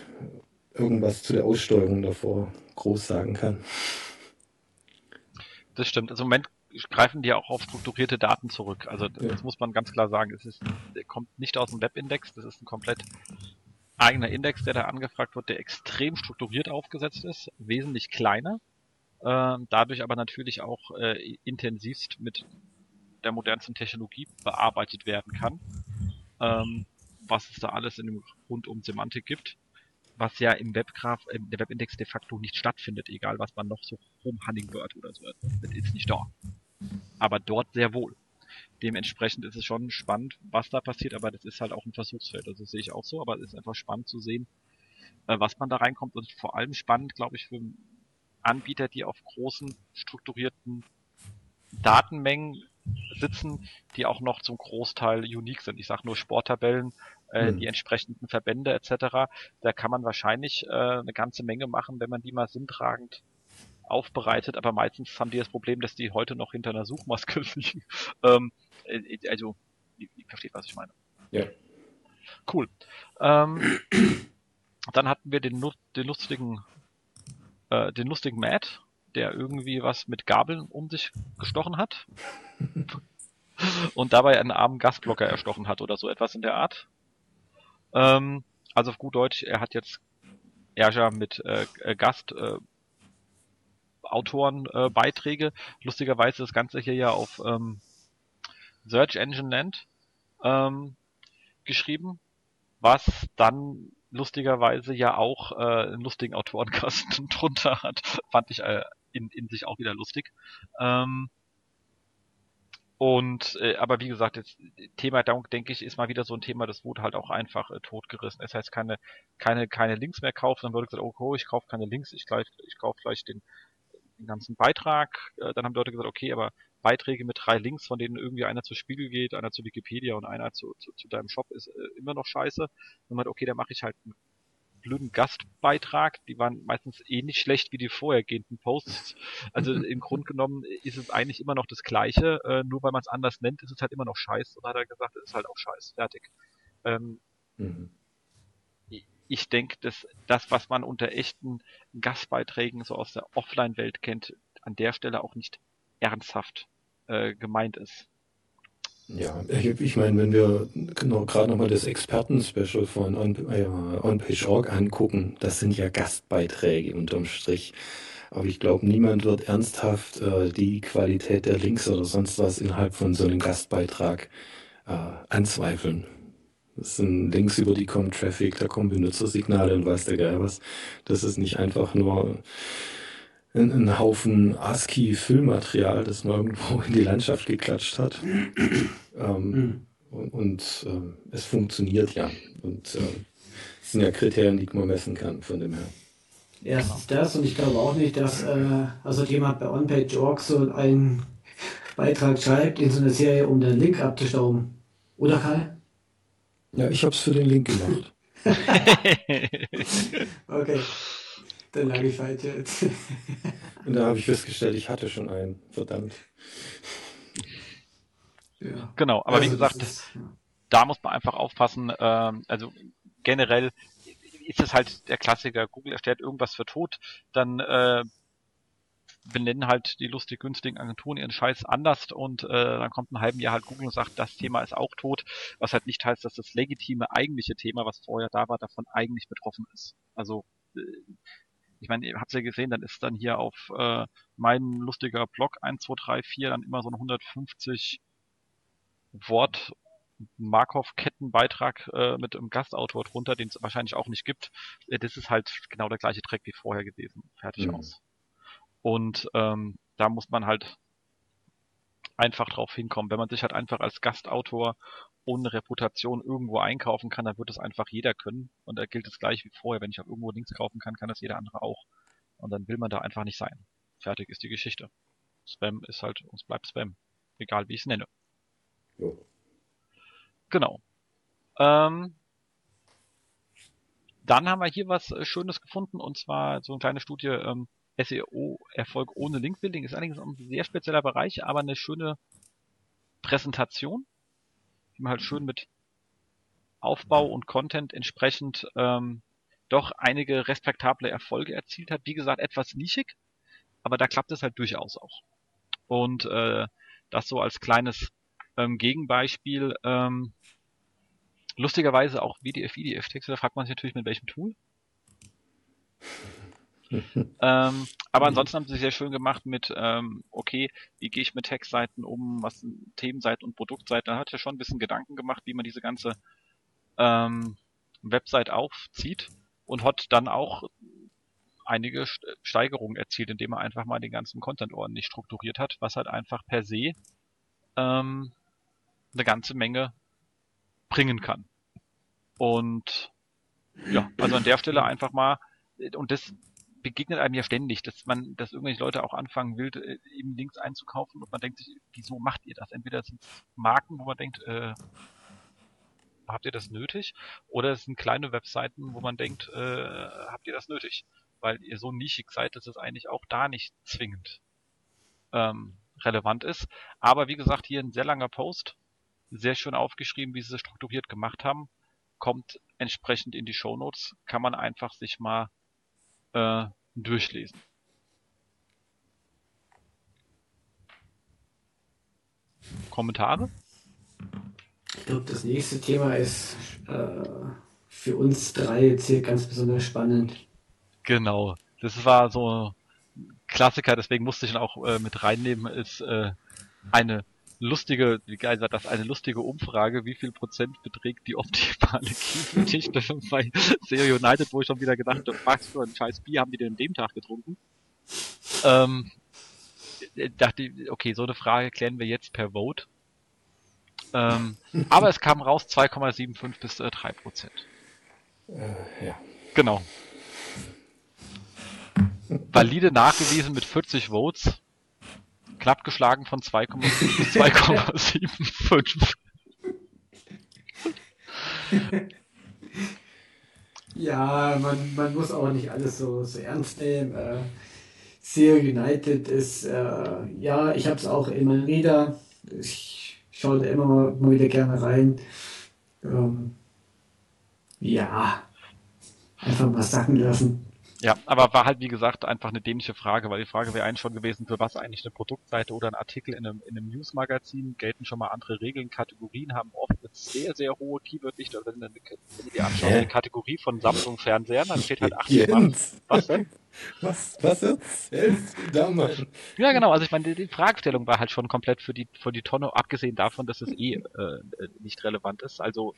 irgendwas zu der Aussteuerung davor groß sagen kann. Das stimmt. Also im Moment greifen die auch auf strukturierte Daten zurück. Also das Ja. muss man ganz klar sagen. Es ist, kommt nicht aus dem Webindex, das ist ein komplett eigener Index, der da angefragt wird, der extrem strukturiert aufgesetzt ist, wesentlich kleiner, äh, dadurch aber natürlich auch äh, intensivst mit der modernsten Technologie bearbeitet werden kann. Ähm, was es da alles in dem rund um Semantik gibt, was ja im Webgraph, im der Webindex de facto nicht stattfindet, egal was man noch so rumhunning wird oder so. Das ist nicht da. Aber dort sehr wohl. Dementsprechend ist es schon spannend, was da passiert, aber das ist halt auch ein Versuchsfeld. Also das sehe ich auch so, aber es ist einfach spannend zu sehen, äh, was man da reinkommt und vor allem spannend, glaube ich, für Anbieter, die auf großen, strukturierten Datenmengen sitzen, die auch noch zum Großteil unique sind. Ich sage nur Sporttabellen, äh, Mhm. die entsprechenden Verbände etc. Da kann man wahrscheinlich äh, eine ganze Menge machen, wenn man die mal sinntragend aufbereitet, aber meistens haben die das Problem, dass die heute noch hinter einer Suchmaske liegen. Ähm, äh, also, ihr, versteht, was ich meine. Ja. Cool. Ähm, dann hatten wir den, den lustigen, äh, den lustigen Matt, der irgendwie was mit Gabeln um sich gestochen hat. und dabei einen armen Gasblocker erstochen hat oder so etwas in der Art. Ähm, also auf gut Deutsch, er hat jetzt Erja mit äh Gast äh, Autoren äh, Beiträge. Lustigerweise das Ganze hier ja auf ähm, Search Engine Land ähm, geschrieben, was dann lustigerweise ja auch äh, einen lustigen Autorenkasten drunter hat. Fand ich äh, in, in sich auch wieder lustig. Ähm, und äh, aber wie gesagt, jetzt Thema Dank, denke ich, ist mal wieder so ein Thema, das wurde halt auch einfach äh, totgerissen. Das heißt, keine, keine, keine Links mehr kaufen, dann wurde gesagt, oh, oh ich kaufe keine Links, ich, gleich, ich kaufe gleich den, den ganzen Beitrag. Äh, dann haben Leute gesagt, okay, aber Beiträge mit drei Links, von denen irgendwie einer zu Spiegel geht, einer zu Wikipedia und einer zu, zu, zu deinem Shop, ist äh, immer noch scheiße. Und man hat, okay, dann mache ich halt einen blöden Gastbeitrag. Die waren meistens ähnlich eh schlecht wie die vorhergehenden Posts. Also im Grunde genommen ist es eigentlich immer noch das Gleiche, äh, nur weil man es anders nennt, ist es halt immer noch scheiß. Und hat er gesagt, es ist halt auch scheiß. Fertig. Ähm, mhm. Ich denke, dass das, was man unter echten Gastbeiträgen so aus der Offline-Welt kennt, an der Stelle auch nicht ernsthaft äh, gemeint ist. Ja, ich meine, wenn wir genau gerade nochmal das Experten-Special von OnPage.org äh, angucken, das sind ja Gastbeiträge unterm Strich. Aber ich glaube, niemand wird ernsthaft äh, die Qualität der Links oder sonst was innerhalb von so einem Gastbeitrag äh, anzweifeln. Das sind Links, über die kommt Traffic, da kommen Benutzersignale und weiß der Geil was. Das ist nicht einfach nur ein, ein Haufen ASCII-Füllmaterial, das man irgendwo in die Landschaft geklatscht hat. ähm, mhm. Und, und ähm, es funktioniert ja. Und äh, es sind ja Kriterien, die man messen kann von dem her. Erstens das und ich glaube auch nicht, dass äh, also jemand bei OnPage.org so einen Beitrag schreibt in so eine Serie, um den Link abzustauben. Oder Karl? Ja, ich habe es für den Link gemacht. okay. Dann lag ich falsch jetzt. Und da habe ich festgestellt, ich hatte schon einen. Verdammt. Ja. Genau, aber also wie gesagt, ist, ja. da muss man einfach aufpassen. Ähm, also generell ist es halt der Klassiker, Google erstellt irgendwas für tot, dann äh, benennen halt die lustig günstigen Agenturen ihren Scheiß anders und äh, dann kommt ein halben Jahr halt Google und sagt, das Thema ist auch tot, was halt nicht heißt, dass das legitime eigentliche Thema, was vorher da war, davon eigentlich betroffen ist. Also äh, ich meine, ihr habt ja gesehen, dann ist dann hier auf äh, mein lustiger Blog 1234 dann immer so ein 150 Wort Markov-Kettenbeitrag äh, mit einem Gastautor drunter, den es wahrscheinlich auch nicht gibt. Äh, das ist halt genau der gleiche Track wie vorher gewesen. Fertig mhm. aus. Und ähm, da muss man halt einfach drauf hinkommen. Wenn man sich halt einfach als Gastautor ohne Reputation irgendwo einkaufen kann, dann wird es einfach jeder können. Und da gilt es gleich wie vorher. Wenn ich auch irgendwo Links kaufen kann, kann das jeder andere auch. Und dann will man da einfach nicht sein. Fertig ist die Geschichte. Spam ist halt, es bleibt Spam. Egal wie ich es nenne. Jo. Genau. Ähm, dann haben wir hier was äh, Schönes gefunden und zwar so eine kleine Studie ähm, SEO-Erfolg ohne Linkbuilding. Ist allerdings ein sehr spezieller Bereich, aber eine schöne Präsentation die man halt schön mit Aufbau und Content entsprechend ähm, doch einige respektable Erfolge erzielt hat. Wie gesagt, etwas nischig, aber da klappt es halt durchaus auch. Und äh, das so als kleines ähm, Gegenbeispiel. Ähm, lustigerweise auch WDF, IDF-Texte, da fragt man sich natürlich mit welchem Tool. ähm, aber ansonsten haben sie sehr schön gemacht mit, ähm, okay, wie gehe ich mit Textseiten um, was sind Themenseiten und Produktseiten. Da hat ja schon ein bisschen Gedanken gemacht, wie man diese ganze ähm, Website aufzieht und hat dann auch einige Steigerungen erzielt, indem er einfach mal den ganzen Content ordentlich strukturiert hat, was halt einfach per se ähm, eine ganze Menge bringen kann. Und ja, also an der Stelle einfach mal, und das begegnet einem ja ständig, dass man, dass irgendwelche Leute auch anfangen will, äh, eben Links einzukaufen und man denkt sich, wieso macht ihr das? Entweder sind es Marken, wo man denkt, äh, habt ihr das nötig? Oder es sind kleine Webseiten, wo man denkt, äh, habt ihr das nötig? Weil ihr so nischig seid, dass es eigentlich auch da nicht zwingend ähm, relevant ist. Aber wie gesagt, hier ein sehr langer Post, sehr schön aufgeschrieben, wie sie es strukturiert gemacht haben, kommt entsprechend in die Show Notes, kann man einfach sich mal äh, durchlesen. Kommentare? Ich glaube, das nächste Thema ist äh, für uns drei jetzt hier ganz besonders spannend. Genau. Das war so Klassiker, deswegen musste ich ihn auch äh, mit reinnehmen, ist äh, eine lustige, wie geil sagt das, eine lustige Umfrage, wie viel Prozent beträgt die optimale Key-Dichte bei Serie United, wo ich schon wieder gedacht habe, was für ein scheiß Bier haben die denn an dem Tag getrunken? Ähm, dachte, okay, so eine Frage klären wir jetzt per Vote. Ähm, aber es kam raus 2,75 bis äh, 3 Prozent. Äh, ja. Genau. Valide nachgewiesen mit 40 Votes. Knapp geschlagen von 2,7 bis 2,75. Ja, man, man muss auch nicht alles so, so ernst nehmen. Äh, Serie United ist, äh, ja, ich habe es auch in meinem Reader. Ich schaue da immer mal, mal wieder gerne rein. Ähm, ja, einfach mal sacken lassen. Ja, aber war halt wie gesagt einfach eine dämliche Frage, weil die Frage wäre eigentlich schon gewesen, für was eigentlich eine Produktseite oder ein Artikel in einem, in einem Newsmagazin gelten schon mal andere Regeln. Kategorien haben oft eine sehr, sehr hohe Keyworddichte. Also wenn, wenn du dir anschaust, die Kategorie von Samsung Fernsehern, dann steht halt 80 Mal. Jens, Was denn? was, was erzählst du da, Mann? Ja, genau. Also ich meine, die, die Fragestellung war halt schon komplett für die, für die Tonne, abgesehen davon, dass es eh äh, nicht relevant ist. Also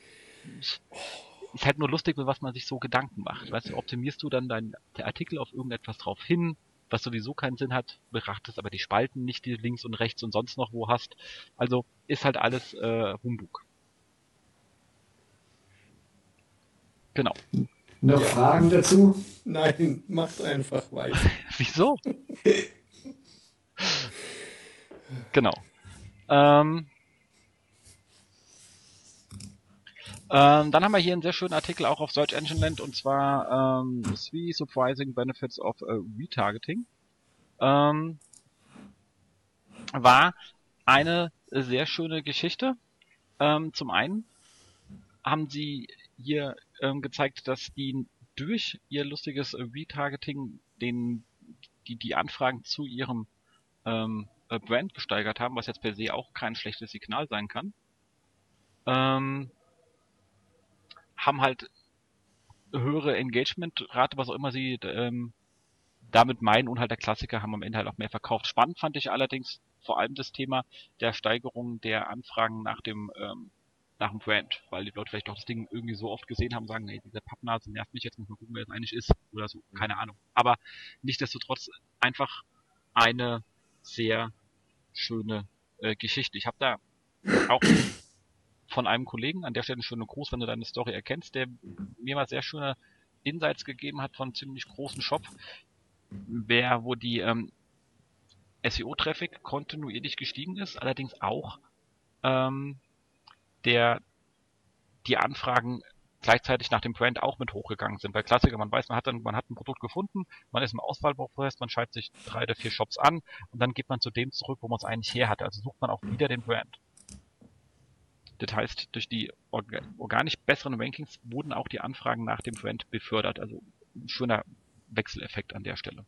ist halt nur lustig, was man sich so Gedanken macht. Weißt du, optimierst du dann deinen der Artikel auf irgendetwas drauf hin, was sowieso keinen Sinn hat, betrachtest aber die Spalten nicht, die links und rechts und sonst noch wo hast. Also ist halt alles äh, Humbug. Genau. Noch Ja. Fragen dazu? Nein, macht einfach weiter. Wieso? genau. Ähm, ähm, dann haben wir hier einen sehr schönen Artikel auch auf Search Engine Land und zwar ähm, Three Surprising Benefits of äh, Retargeting. Ähm, war eine sehr schöne Geschichte. Ähm, zum einen haben sie hier ähm, gezeigt, dass die durch ihr lustiges Retargeting den die, die Anfragen zu ihrem ähm, äh, Brand gesteigert haben, was jetzt per se auch kein schlechtes Signal sein kann. Ähm, haben halt höhere Engagementrate, was auch immer sie ähm, damit meinen und halt der Klassiker haben am Ende halt auch mehr verkauft. Spannend fand ich allerdings vor allem das Thema der Steigerung der Anfragen nach dem ähm, nach dem Brand, weil die Leute vielleicht auch das Ding irgendwie so oft gesehen haben, sagen, hey, diese Pappnase nervt mich jetzt, muss mal gucken, wer es eigentlich ist oder so, keine Ahnung. Aber nichtsdestotrotz einfach eine sehr schöne äh, Geschichte. Ich habe da auch von einem Kollegen, an der Stelle einen schönen Gruß, wenn du deine Story erkennst, der mir mal sehr schöne Insights gegeben hat von einem ziemlich großen Shop, wer, wo die ähm, SEO-Traffic kontinuierlich gestiegen ist, allerdings auch ähm, der die Anfragen gleichzeitig nach dem Brand auch mit hochgegangen sind. Bei Klassiker, man weiß, man hat dann, man hat ein Produkt gefunden, man ist im Auswahlprozess, man schaut sich drei oder vier Shops an und dann geht man zu dem zurück, wo man es eigentlich her hatte. Also sucht man auch wieder den Brand. Das heißt, durch die orga organisch besseren Rankings wurden auch die Anfragen nach dem Brand befördert. Also ein schöner Wechseleffekt an der Stelle.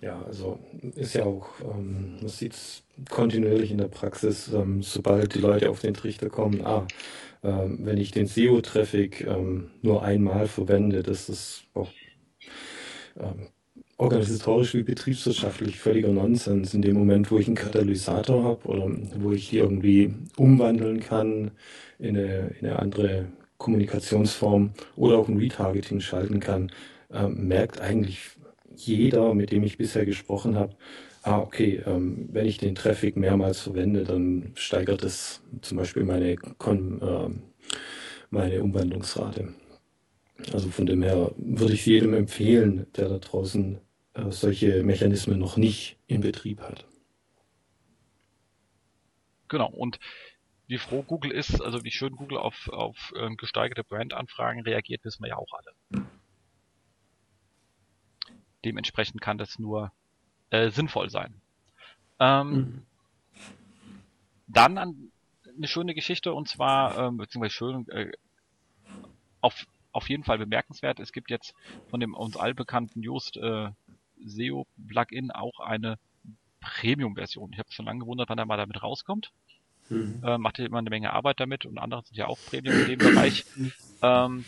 Ja, also ist ja auch, ähm, man sieht es kontinuierlich in der Praxis, ähm, sobald die Leute auf den Trichter kommen, ah, ähm, wenn ich den SEO-Traffic ähm, nur einmal verwende, das ist auch ähm, organisatorisch wie betriebswirtschaftlich völliger Nonsens. In dem Moment, wo ich einen Katalysator habe oder wo ich irgendwie umwandeln kann in eine, in eine andere Kommunikationsform oder auch ein Retargeting schalten kann, ähm, merkt eigentlich jeder, mit dem ich bisher gesprochen habe, ah, okay, ähm, wenn ich den Traffic mehrmals verwende, dann steigert es zum Beispiel meine, Kon ähm, meine Umwandlungsrate. Also von dem her würde ich jedem empfehlen, der da draußen äh, solche Mechanismen noch nicht in Betrieb hat. Genau. Und wie froh Google ist, also wie schön Google auf, auf ähm, gesteigerte Brandanfragen reagiert, wissen wir ja auch alle. Dementsprechend kann das nur äh, sinnvoll sein. Ähm, Mhm. Dann an, eine schöne Geschichte und zwar, ähm, beziehungsweise schön, äh, auf, auf jeden Fall bemerkenswert. Es gibt jetzt von dem uns allbekannten Just äh, SEO Plugin auch eine Premium-Version. Ich habe schon lange gewundert, wann er mal damit rauskommt. Mhm. Äh, macht immer eine Menge Arbeit damit und andere sind ja auch Premium in dem Bereich. Ähm,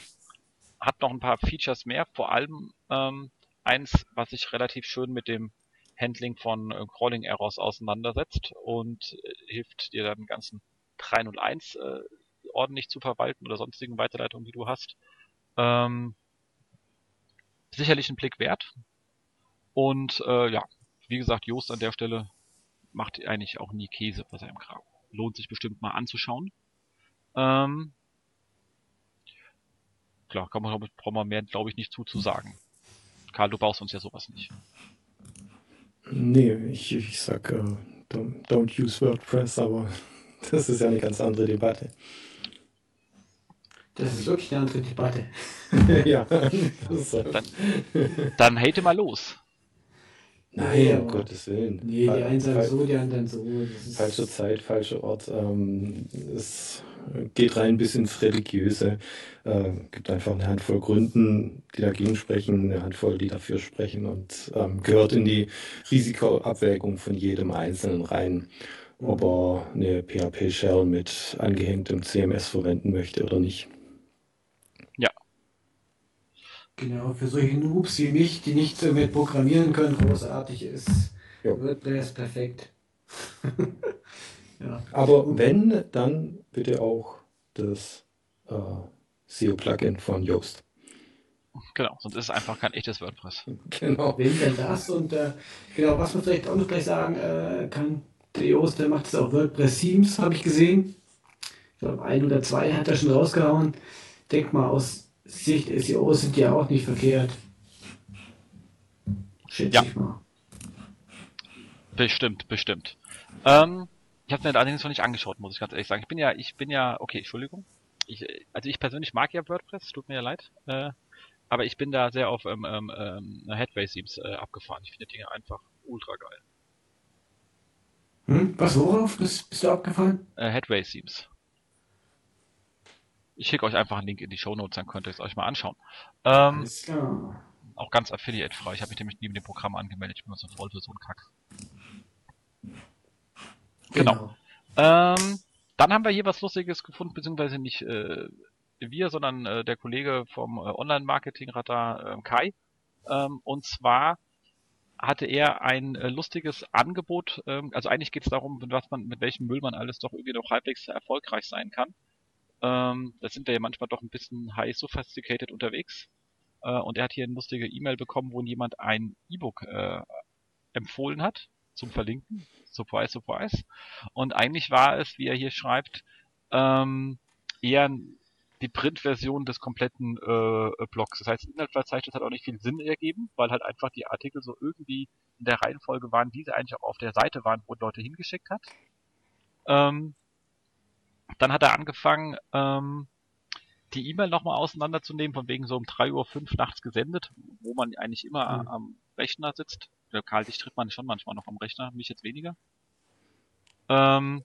hat noch ein paar Features mehr, vor allem ähm, eins, was sich relativ schön mit dem Handling von äh, Crawling Errors auseinandersetzt und äh, hilft dir dann den ganzen 301 äh, ordentlich zu verwalten oder sonstigen Weiterleitungen, die du hast. Ähm, sicherlich ein Blick wert. Und äh, ja, wie gesagt, Joost an der Stelle macht eigentlich auch nie Käse bei seinem Kram. Lohnt sich bestimmt mal anzuschauen. Ähm, klar, kann man, braucht man mehr, glaube ich, nicht zuzusagen. Karl, du baust uns ja sowas nicht. Nee, ich, ich sag, uh, don't, don't use WordPress, aber das ist ja eine ganz andere Debatte. Das ist wirklich eine andere Debatte. ja. dann, dann hate mal los. Nein, nee, um Gottes Willen. Nee, die einen sagen so, die anderen so. Falsche Zeit, falscher Ort. Ähm, es geht rein bis ins Religiöse. Äh, gibt einfach eine Handvoll Gründen, die dagegen sprechen, eine Handvoll, die dafür sprechen und ähm, gehört in die Risikoabwägung von jedem Einzelnen rein, ob er eine PHP-Shell mit angehängtem CMS verwenden möchte oder nicht. Genau, für solche Noobs wie mich, die nicht so mit Programmieren können, großartig ist ja. WordPress perfekt. ja. Aber wenn, dann bitte auch das äh, SEO-Plugin von Yoast. Genau, sonst ist es einfach kein echtes WordPress. Genau. Wenn denn das und äh, genau, was man vielleicht auch noch gleich sagen äh, kann, der Yoast, der macht es auch WordPress Themes, habe ich gesehen. Ich glaube, ein oder zwei hat er schon rausgehauen. Denk mal aus Sicht SEO sind ja auch nicht verkehrt. Schätze ja. ich mal. Bestimmt, bestimmt. Ähm, ich habe mir allerdings noch nicht angeschaut, muss ich ganz ehrlich sagen. Ich bin ja, ich bin ja, okay, Entschuldigung. Ich, also ich persönlich mag ja WordPress, tut mir ja leid. Äh, aber ich bin da sehr auf ähm, ähm, ähm Headway Themes äh, abgefahren. Ich finde die Dinge einfach ultra geil. Hm? Was worauf bist, bist du abgefahren? Äh, Headway Themes. Ich schicke euch einfach einen Link in die Show Notes, dann könnt ihr es euch mal anschauen. Ähm. Auch ganz affiliate-frei. Ich habe mich nämlich neben dem Programm angemeldet. Ich bin so voll für so einen Kack. Genau. genau. Ähm, dann haben wir hier was Lustiges gefunden, beziehungsweise nicht äh, wir, sondern äh, der Kollege vom äh, Online-Marketing-Radar äh, Kai. Ähm, und zwar hatte er ein äh, lustiges Angebot. Ähm, also eigentlich geht es darum, mit was man, mit welchem Müll man alles doch irgendwie noch halbwegs erfolgreich sein kann. Ähm, da sind wir ja manchmal doch ein bisschen high sophisticated unterwegs. Äh, und er hat hier eine lustige E-Mail bekommen, wo ihm ein E-Book äh, empfohlen hat zum Verlinken. Surprise, surprise. Und eigentlich war es, wie er hier schreibt, ähm, eher die Printversion des kompletten äh, Blogs. Das heißt, das Inhaltsverzeichnis hat auch nicht viel Sinn ergeben, weil halt einfach die Artikel so irgendwie in der Reihenfolge waren, die sie eigentlich auch auf der Seite waren, wo Leute hingeschickt hat. Ähm, dann hat er angefangen, ähm, die E-Mail nochmal auseinanderzunehmen, von wegen so um 3.05 Uhr nachts gesendet, wo man eigentlich immer mhm. am Rechner sitzt. Der Karl, dich trifft man schon manchmal noch am Rechner, mich jetzt weniger. Ähm,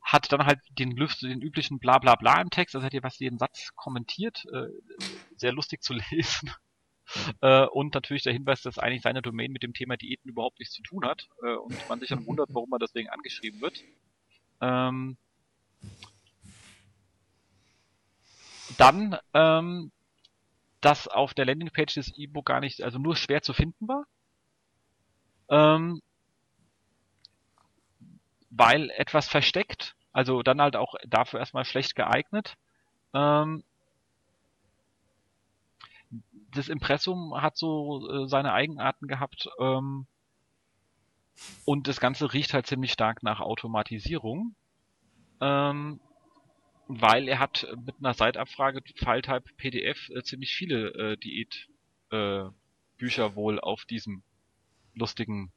hat dann halt den, den üblichen Blablabla Bla Bla im Text, also hat hier was jeden Satz kommentiert, äh, sehr lustig zu lesen. Äh, und natürlich der Hinweis, dass eigentlich seine Domain mit dem Thema Diäten überhaupt nichts zu tun hat äh, und man sich dann wundert, warum man deswegen angeschrieben wird. Ähm, dann, ähm, dass auf der Landingpage des E-Book gar nicht, also nur schwer zu finden war. Ähm, weil etwas versteckt, also dann halt auch dafür erstmal schlecht geeignet. Ähm, das Impressum hat so äh, seine Eigenarten gehabt. Ähm, und das Ganze riecht halt ziemlich stark nach Automatisierung. Ähm, weil er hat mit einer Seitabfrage File-Type PDF äh, ziemlich viele äh, Diät-Bücher äh, wohl auf diesem lustigen,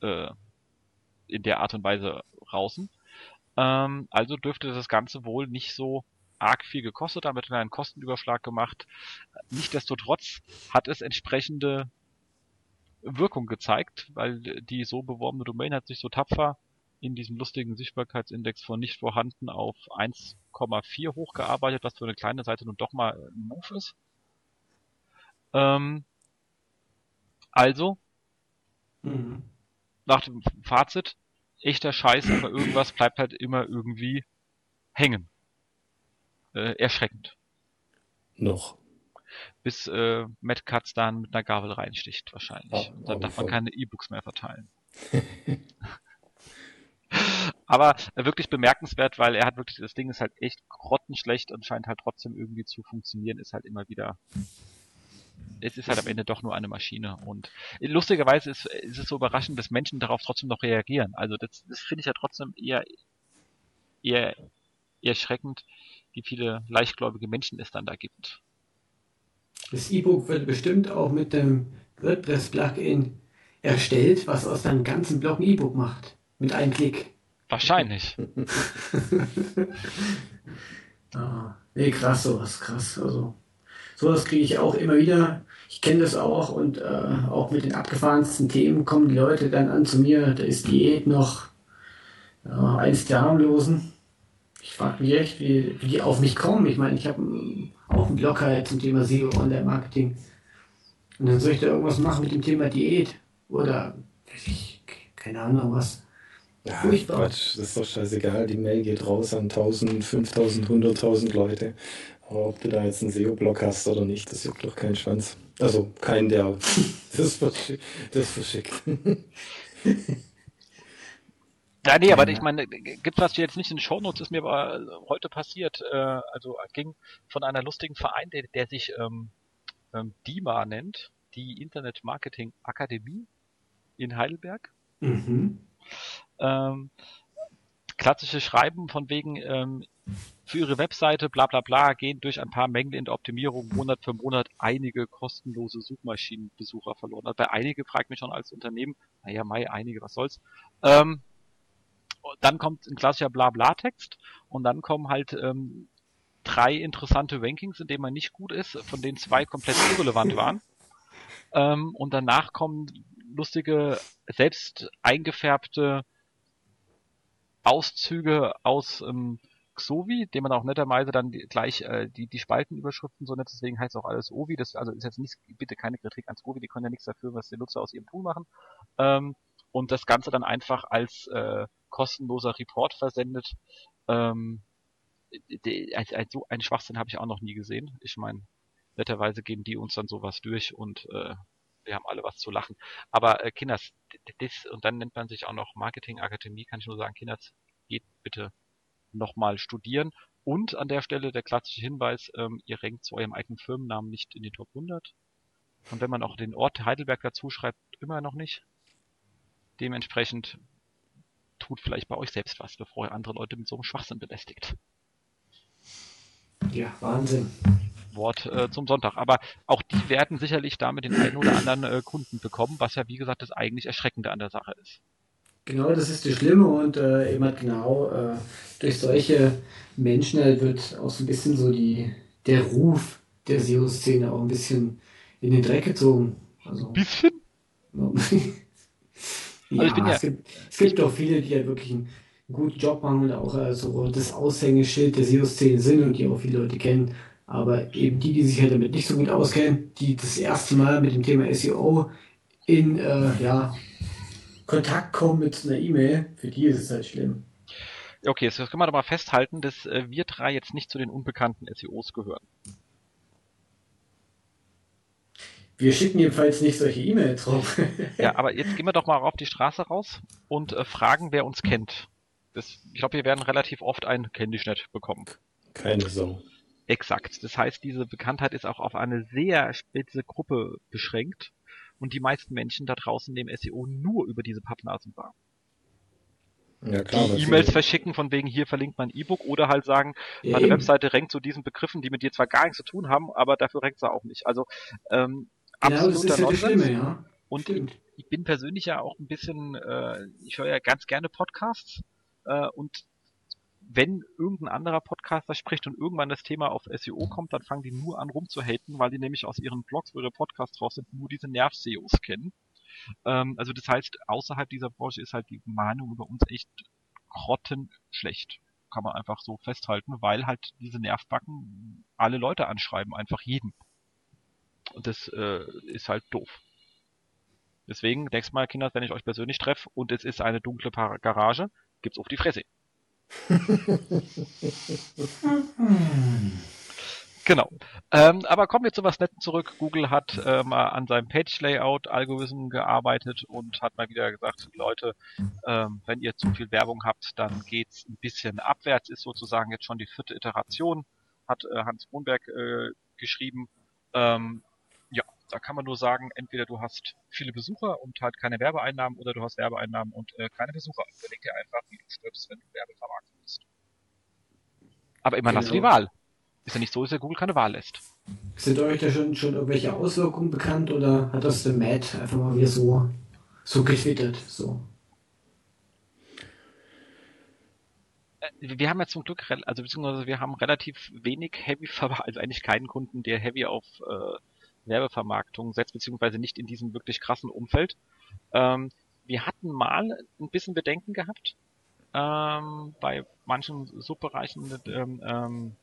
äh, in der Art und Weise rausen. Ähm, also dürfte das Ganze wohl nicht so arg viel gekostet haben, hat einen Kostenüberschlag gemacht. Nichtsdestotrotz hat es entsprechende Wirkung gezeigt, weil die so beworbene Domain hat sich so tapfer in diesem lustigen Sichtbarkeitsindex von nicht vorhanden auf 1,4 hochgearbeitet, was für eine kleine Seite nun doch mal ein Move ist. Ähm, also, mhm. nach dem Fazit, echter Scheiß, aber irgendwas bleibt halt immer irgendwie hängen. Äh, erschreckend. Noch. Bis äh, Matt Katz dann mit einer Gabel reinsticht wahrscheinlich. Und dann darf man keine E-Books mehr verteilen. Aber äh, wirklich bemerkenswert, weil er hat wirklich, das Ding ist halt echt grottenschlecht und scheint halt trotzdem irgendwie zu funktionieren, ist halt immer wieder. Es ist halt am Ende doch nur eine Maschine. Und lustigerweise ist, ist es so überraschend, dass Menschen darauf trotzdem noch reagieren. Also das, das finde ich ja trotzdem eher, eher, eher erschreckend, wie viele leichtgläubige Menschen es dann da gibt. Das E-Book wird bestimmt auch mit dem WordPress-Plugin erstellt, was aus deinem ganzen Blog ein E-Book macht. Mit einem Klick. Wahrscheinlich. Ah, nee, krass, sowas, krass. Also, sowas kriege ich auch immer wieder. Ich kenne das auch und äh, auch mit den abgefahrensten Themen kommen die Leute dann an zu mir. Da ist Diät noch ja, eins der harmlosen. Ich frage mich echt, wie, wie die auf mich kommen. Ich meine, ich habe auch einen Blog halt zum Thema SEO Online Marketing. Und dann soll ich da irgendwas machen mit dem Thema Diät oder weiß ich, keine Ahnung was. Ja, Furchtbar. Quatsch, das ist doch scheißegal. Die Mail geht raus an 1000, 5000, 100.000 Leute. Aber ob du da jetzt einen SEO-Blog hast oder nicht, das juckt doch keinen Schwanz. Also kein, der das, verschi das verschickt. Ja, nee, aber ich meine, gibt was jetzt nicht in den Shownotes, ist mir aber heute passiert. Äh, also ging von einer lustigen Verein, der, der sich ähm, ähm, DIMA nennt, die Internet Marketing Akademie in Heidelberg. Mhm. Ähm, klassische Schreiben von wegen ähm, für ihre Webseite bla bla bla gehen durch ein paar Mängel in der Optimierung Monat für Monat einige kostenlose Suchmaschinenbesucher verloren. Also bei einige fragt mich schon als Unternehmen, naja, Mai, einige, was soll's. Ähm, dann kommt ein klassischer Blabla-Text und dann kommen halt ähm, drei interessante Rankings, in denen man nicht gut ist, von denen zwei komplett irrelevant waren. Ähm, und danach kommen lustige, selbst eingefärbte Auszüge aus ähm, Xovi, dem man auch netterweise dann die, gleich äh, die, die Spaltenüberschriften so nennt, deswegen heißt auch alles Ovi. Das also ist jetzt nicht, bitte keine Kritik ans Ovi, die können ja nichts dafür, was die Nutzer aus ihrem Tool machen. Ähm, und das Ganze dann einfach als äh, kostenloser Report versendet. Ähm, die, also, also, ein Schwachsinn habe ich auch noch nie gesehen. Ich meine, netterweise geben die uns dann sowas durch und äh, wir haben alle was zu lachen. Aber äh, Kinders, das, und dann nennt man sich auch noch Marketing Akademie, kann ich nur sagen, Kinders, geht bitte nochmal studieren. Und an der Stelle der klassische Hinweis, ähm, ihr rankt zu eurem eigenen Firmennamen nicht in die Top 100. Und wenn man auch den Ort Heidelberg dazu schreibt, immer noch nicht. Dementsprechend tut vielleicht bei euch selbst was, bevor ihr andere Leute mit so einem Schwachsinn belästigt. Ja, Wahnsinn. Wort äh, zum Sonntag. Aber auch die werden sicherlich damit den einen oder anderen äh, Kunden bekommen, was ja wie gesagt das eigentlich Erschreckende an der Sache ist. Genau, das ist das Schlimme und äh, eben halt genau äh, durch solche Menschen halt wird auch so ein bisschen so die, der Ruf der SEO-Szene auch ein bisschen in den Dreck gezogen. Also, Bisschen? ja, Also ich bin ja- es, gibt, es gibt auch viele, die halt wirklich einen guten Job machen und auch äh, so das Aushängeschild der SEO-Szene sind und die auch viele Leute kennen. Aber eben die, die sich halt damit nicht so gut auskennen, die das erste Mal mit dem Thema SEO in äh, ja, Kontakt kommen mit einer E-Mail, für die ist es halt schlimm. Ja, Okay, das können wir doch mal festhalten, dass äh, wir drei jetzt nicht zu den unbekannten SEOs gehören. Wir schicken jedenfalls nicht solche E-Mails drauf. Ja, aber jetzt gehen wir doch mal auf die Straße raus und äh, fragen, wer uns kennt. Das, ich glaube, wir werden relativ oft ein dich nicht bekommen. Keine Sau. Exakt. Das heißt, diese Bekanntheit ist auch auf eine sehr spitze Gruppe beschränkt und die meisten Menschen da draußen nehmen SEO nur über diese Pappnasen wahr. Ja klar. Die E-Mails verschicken von wegen hier verlinkt mein E-Book oder halt sagen, meine. Webseite rankt zu diesen Begriffen, die mit dir zwar gar nichts zu tun haben, aber dafür rankt sie auch nicht. Also ähm, absoluter ist ja Nonsens. Schlimme, ja. Und ich, ich bin persönlich ja auch ein bisschen, äh, ich höre ja ganz gerne Podcasts äh, und wenn irgendein anderer Podcaster spricht und irgendwann das Thema auf SEO kommt, dann fangen die nur an rumzuhaten, weil die nämlich aus ihren Blogs, wo ihre Podcasts drauf sind, nur diese Nerv-SEOs kennen. Ähm, also das heißt, außerhalb dieser Branche ist halt die Meinung über uns echt grottenschlecht. Kann man einfach so festhalten, weil halt diese Nervbacken alle Leute anschreiben, einfach jeden. Und das äh, ist halt doof. Deswegen, nächstes Mal, Kinder, wenn ich euch persönlich treffe und es ist eine dunkle Garage, gibt's auf die Fresse. Genau. Ähm, aber kommen wir zu was Netten zurück. Google hat äh, mal an seinem Page-Layout-Algorithmen gearbeitet und hat mal wieder gesagt, Leute, ähm, wenn ihr zu viel Werbung habt, dann geht's ein bisschen abwärts. Ist sozusagen jetzt schon die vierte Iteration, hat äh, Hans Kronberg äh, geschrieben. Ähm, da kann man nur sagen, entweder du hast viele Besucher und halt keine Werbeeinnahmen oder du hast Werbeeinnahmen und äh, keine Besucher. Überleg dir einfach, wie du stirbst, wenn du Werbevermarktung bist. Aber immer genau. hast du die. Wahl. Ist ja nicht so, dass der Google keine Wahl lässt. Sind euch da schon, schon irgendwelche Auswirkungen bekannt oder hat das der Matt einfach mal wieder so, so getwittert? So? Äh, wir haben ja zum Glück, also beziehungsweise wir haben relativ wenig Heavy, also eigentlich keinen Kunden, der Heavy auf äh, Werbevermarktung setzt, beziehungsweise nicht in diesem wirklich krassen Umfeld. Ähm, wir hatten mal ein bisschen Bedenken gehabt ähm, bei manchen Subbereichen ähm, ähm,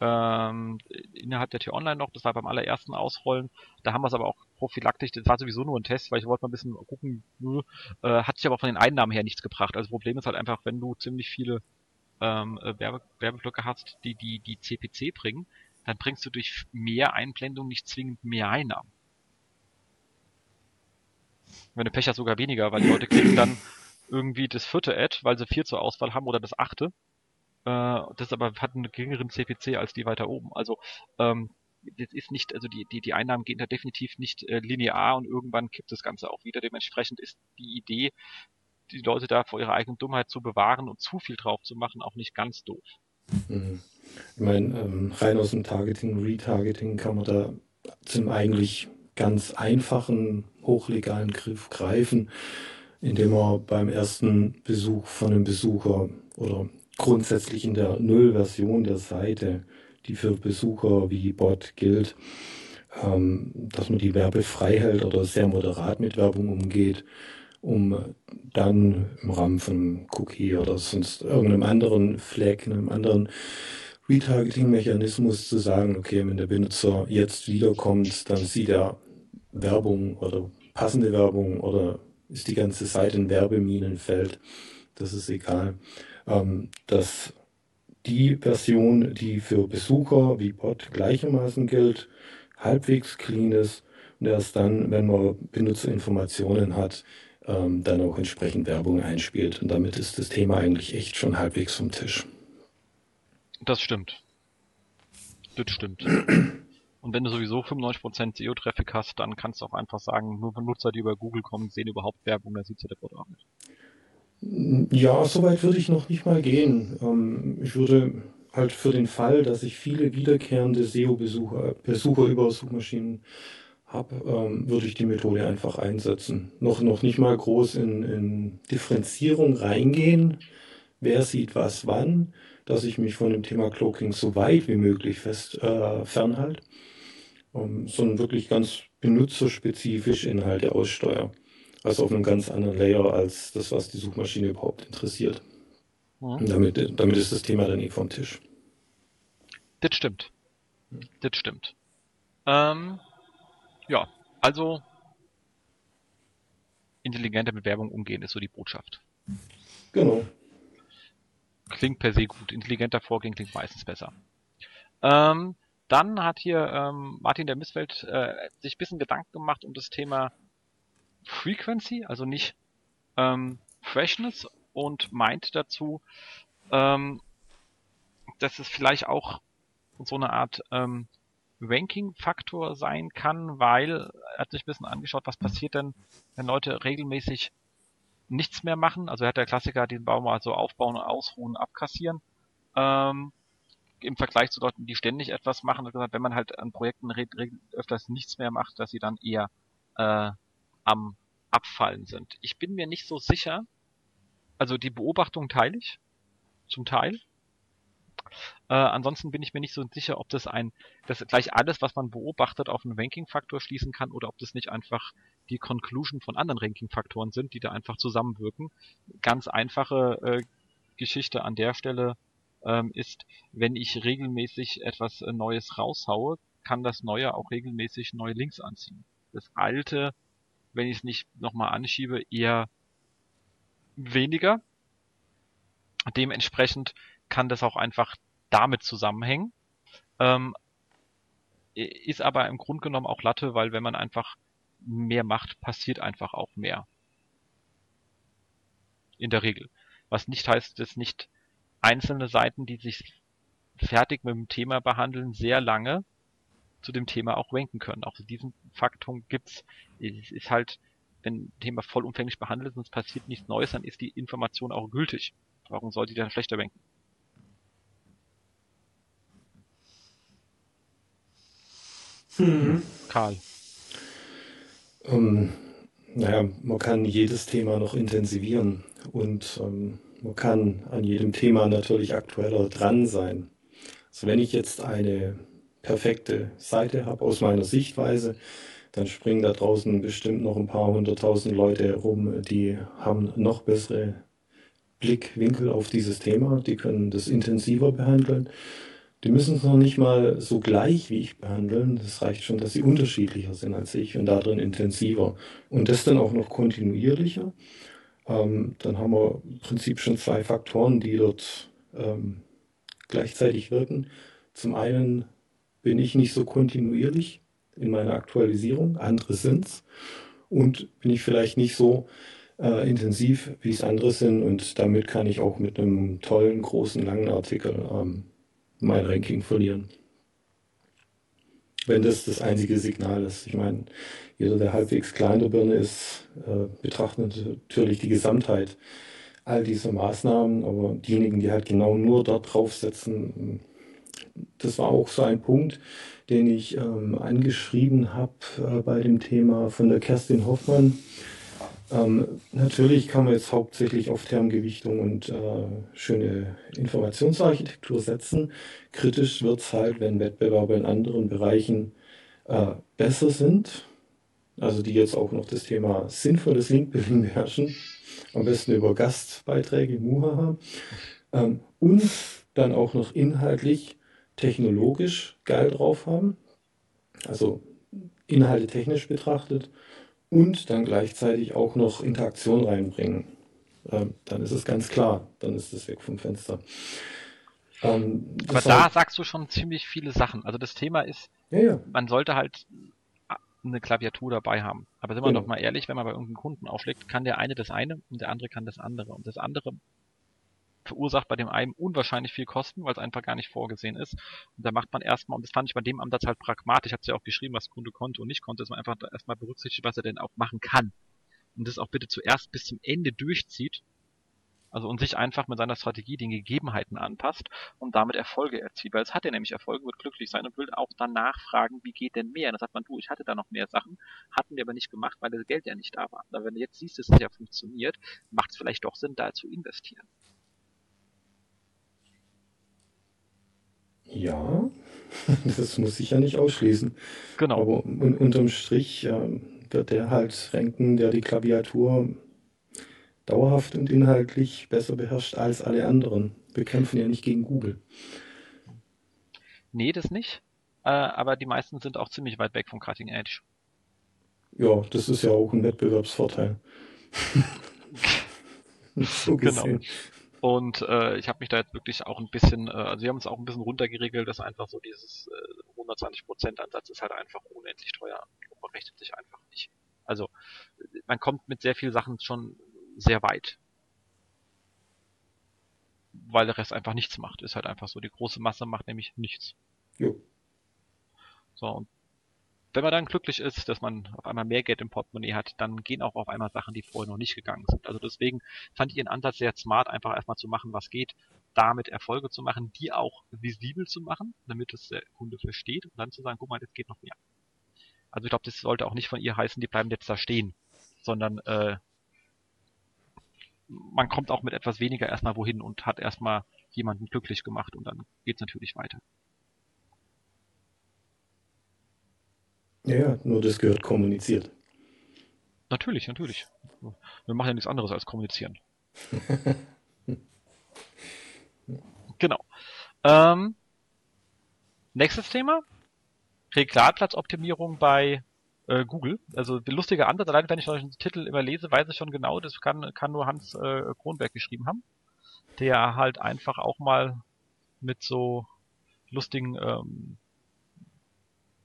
ähm, innerhalb der T-Online noch, das war beim allerersten Ausrollen, da haben wir es aber auch prophylaktisch, das war sowieso nur ein Test, weil ich wollte mal ein bisschen gucken, äh, hat sich aber von den Einnahmen her nichts gebracht. Also Problem ist halt einfach, wenn du ziemlich viele ähm, äh, Werbe Werbeblöcke hast, die, die die CPC bringen, dann bringst du durch mehr Einblendung nicht zwingend mehr Einnahmen. Wenn du Pech hast, sogar weniger, weil die Leute klicken dann irgendwie das vierte Ad, weil sie vier zur Auswahl haben oder das achte äh, das aber hat einen geringeren CPC als die weiter oben. Also ähm, das ist nicht, also die, die, die Einnahmen gehen da definitiv nicht äh, linear und irgendwann kippt das Ganze auch wieder. Dementsprechend ist die Idee, die Leute da vor ihrer eigenen Dummheit zu bewahren und zu viel drauf zu machen, auch nicht ganz doof. Mhm. Ich meine, ähm, rein aus dem Targeting, Retargeting kann man da zum eigentlich ganz einfachen, hochlegalen Griff greifen, indem man beim ersten Besuch von einem Besucher oder grundsätzlich in der Null-Version der Seite, die für Besucher wie Bot gilt, ähm, dass man die Werbe frei hält oder sehr moderat mit Werbung umgeht, um dann im Rahmen von Cookie oder sonst irgendeinem anderen Flag, einem anderen Retargeting-Mechanismus zu sagen, okay, wenn der Benutzer jetzt wiederkommt, dann sieht er Werbung oder passende Werbung oder ist die ganze Seite ein Werbeminenfeld. Das ist egal ähm, dass die Version, die für Besucher wie Bot gleichermaßen gilt, halbwegs clean ist und erst dann, wenn man Benutzerinformationen hat, ähm, dann auch entsprechend Werbung einspielt. Und damit ist das Thema eigentlich echt schon halbwegs vom Tisch. Das stimmt. Das stimmt. Und wenn du sowieso 95% SEO-Traffic hast, dann kannst du auch einfach sagen, nur Benutzer, die über Google kommen, sehen überhaupt Werbung, dann sieht sie der Bot auch nicht. Ja, so weit würde ich noch nicht mal gehen. Ähm, ich würde halt für den Fall, dass ich viele wiederkehrende SEO-Besucher Besucher über Suchmaschinen habe, ähm, würde ich die Methode einfach einsetzen. Noch, noch nicht mal groß in, in Differenzierung reingehen. Wer sieht was wann, dass ich mich von dem Thema Cloaking so weit wie möglich fest äh, fernhalte, ähm, sondern wirklich ganz benutzerspezifisch Inhalte aussteuere. Also auf einem ganz anderen Layer als das, was die Suchmaschine überhaupt interessiert. Mhm. Damit, damit ist das Thema dann eh vom Tisch. Das stimmt. Das stimmt. Ähm, ja, also intelligenter mit Werbung umgehen ist so die Botschaft. Genau. Klingt per se gut. Intelligenter vorgehen klingt meistens besser. Ähm, dann hat hier ähm, Martin der Misswelt äh, sich ein bisschen Gedanken gemacht um das Thema Frequency, also nicht ähm, Freshness und meint dazu, ähm, dass es vielleicht auch so eine Art ähm, Ranking-Faktor sein kann, weil er hat sich ein bisschen angeschaut, was passiert denn, wenn Leute regelmäßig nichts mehr machen. Also er hat der Klassiker den Baum mal so aufbauen, ausruhen, abkassieren. Ähm, Im Vergleich zu Leuten, die ständig etwas machen, gesagt, wenn man halt an Projekten öfters nichts mehr macht, dass sie dann eher äh, am Abfallen sind. Ich bin mir nicht so sicher, also die Beobachtung teile ich, zum Teil. Äh, ansonsten bin ich mir nicht so sicher, ob das ein, das gleich alles, was man beobachtet, auf einen Ranking-Faktor schließen kann oder ob das nicht einfach die Conclusion von anderen Ranking-Faktoren sind, die da einfach zusammenwirken. Ganz einfache äh, Geschichte an der Stelle ähm, ist, wenn ich regelmäßig etwas äh, Neues raushaue, kann das Neue auch regelmäßig neue Links anziehen. Das Alte wenn ich es nicht nochmal anschiebe, eher weniger. Dementsprechend kann das auch einfach damit zusammenhängen. Ähm, ist aber im Grunde genommen auch Latte, weil wenn man einfach mehr macht, passiert einfach auch mehr. In der Regel. Was nicht heißt, dass nicht einzelne Seiten, die sich fertig mit dem Thema behandeln, sehr lange zu dem Thema auch wenken können. Auch diesen Faktum gibt's. Es ist halt, wenn ein Thema vollumfänglich behandelt ist und es passiert nichts Neues, dann ist die Information auch gültig. Warum soll die dann schlechter wenken? Hm. Karl. Ähm, naja, man kann jedes Thema noch intensivieren und ähm, man kann an jedem Thema natürlich aktueller dran sein. Also wenn ich jetzt eine perfekte Seite habe aus meiner Sichtweise, dann springen da draußen bestimmt noch ein paar hunderttausend Leute rum, die haben noch bessere Blickwinkel auf dieses Thema, die können das intensiver behandeln. Die müssen es noch nicht mal so gleich wie ich behandeln. Das reicht schon, dass sie unterschiedlicher sind als ich und darin intensiver. Und das dann auch noch kontinuierlicher. Ähm, dann haben wir im Prinzip schon zwei Faktoren, die dort ähm, gleichzeitig wirken. Zum einen bin ich nicht so kontinuierlich in meiner Aktualisierung, andere sind's. Und bin ich vielleicht nicht so äh, intensiv, wie es andere sind. Und damit kann ich auch mit einem tollen, großen, langen Artikel ähm, mein Ranking verlieren. Wenn das das einzige Signal ist. Ich meine, jeder, der halbwegs klein Birne ist, äh, betrachtet natürlich die Gesamtheit all dieser Maßnahmen, aber diejenigen, die halt genau nur dort draufsetzen, das war auch so ein Punkt, den ich ähm, angeschrieben habe äh, bei dem Thema von der Kerstin Hoffmann. Ähm, natürlich kann man jetzt hauptsächlich auf Termgewichtung und äh, schöne Informationsarchitektur setzen. Kritisch wird es halt, wenn Wettbewerber in anderen Bereichen äh, besser sind, also die jetzt auch noch das Thema sinnvolles Linkbuilding beherrschen, am besten über Gastbeiträge, Muhaha, ähm, und dann auch noch inhaltlich, technologisch geil drauf haben, also Inhalte technisch betrachtet und dann gleichzeitig auch noch Interaktion reinbringen, ähm, dann ist es ganz klar, dann ist es weg vom Fenster. Ähm, Aber da sagst du schon ziemlich viele Sachen. Also das Thema ist, ja, ja. man sollte halt eine Klaviatur dabei haben. Aber sind wir genau. doch mal ehrlich, wenn man bei irgendeinem Kunden aufschlägt, kann der eine das eine und der andere kann das andere. Und das andere verursacht bei dem einen unwahrscheinlich viel Kosten, weil es einfach gar nicht vorgesehen ist. Und da macht man erstmal, und das fand ich bei dem Ansatz halt pragmatisch, hat ja auch geschrieben, was Kunde konnte und nicht konnte, dass man einfach erstmal berücksichtigt, was er denn auch machen kann. Und das auch bitte zuerst bis zum Ende durchzieht. Also und sich einfach mit seiner Strategie den Gegebenheiten anpasst und damit Erfolge erzielt. Weil es hat er nämlich Erfolge, wird glücklich sein und will auch dann nachfragen, wie geht denn mehr? Und dann sagt man, du, ich hatte da noch mehr Sachen, hatten wir aber nicht gemacht, weil das Geld ja nicht da war. Aber wenn du jetzt siehst, dass es ja funktioniert, macht es vielleicht doch Sinn, da zu investieren. Ja, das muss ich ja nicht ausschließen. Genau. Aber un unterm Strich äh, wird der halt ranken, der die Klaviatur dauerhaft und inhaltlich besser beherrscht als alle anderen. Wir kämpfen ja nicht gegen Google. Nee, das nicht. Äh, aber die meisten sind auch ziemlich weit weg vom Cutting Edge. Ja, das ist ja auch ein Wettbewerbsvorteil. so genau. Und äh, ich habe mich da jetzt wirklich auch ein bisschen, äh, also wir haben uns auch ein bisschen runtergeregelt, dass einfach so dieses äh, 120% Ansatz ist halt einfach unendlich teuer und berechnet sich einfach nicht. Also man kommt mit sehr vielen Sachen schon sehr weit. Weil der Rest einfach nichts macht. Ist halt einfach so. Die große Masse macht nämlich nichts. Jo. So, und wenn man dann glücklich ist, dass man auf einmal mehr Geld im Portemonnaie hat, dann gehen auch auf einmal Sachen, die vorher noch nicht gegangen sind. Also deswegen fand ich ihren Ansatz sehr smart, einfach erstmal zu machen, was geht, damit Erfolge zu machen, die auch visibel zu machen, damit es der Kunde versteht und dann zu sagen, guck mal, jetzt geht noch mehr. Also ich glaube, das sollte auch nicht von ihr heißen, die bleiben jetzt da stehen, sondern äh, man kommt auch mit etwas weniger erstmal wohin und hat erstmal jemanden glücklich gemacht und dann geht's natürlich weiter. Ja, ja, nur das gehört kommuniziert. Natürlich, natürlich. Wir machen ja nichts anderes als kommunizieren. genau. Ähm, nächstes Thema. Regalplatzoptimierung bei äh, Google. Also lustiger Ansatz, allein wenn ich solchen Titel immer lese, weiß ich schon genau, das kann, kann nur Hans äh, Kronberg geschrieben haben, der halt einfach auch mal mit so lustigen ähm,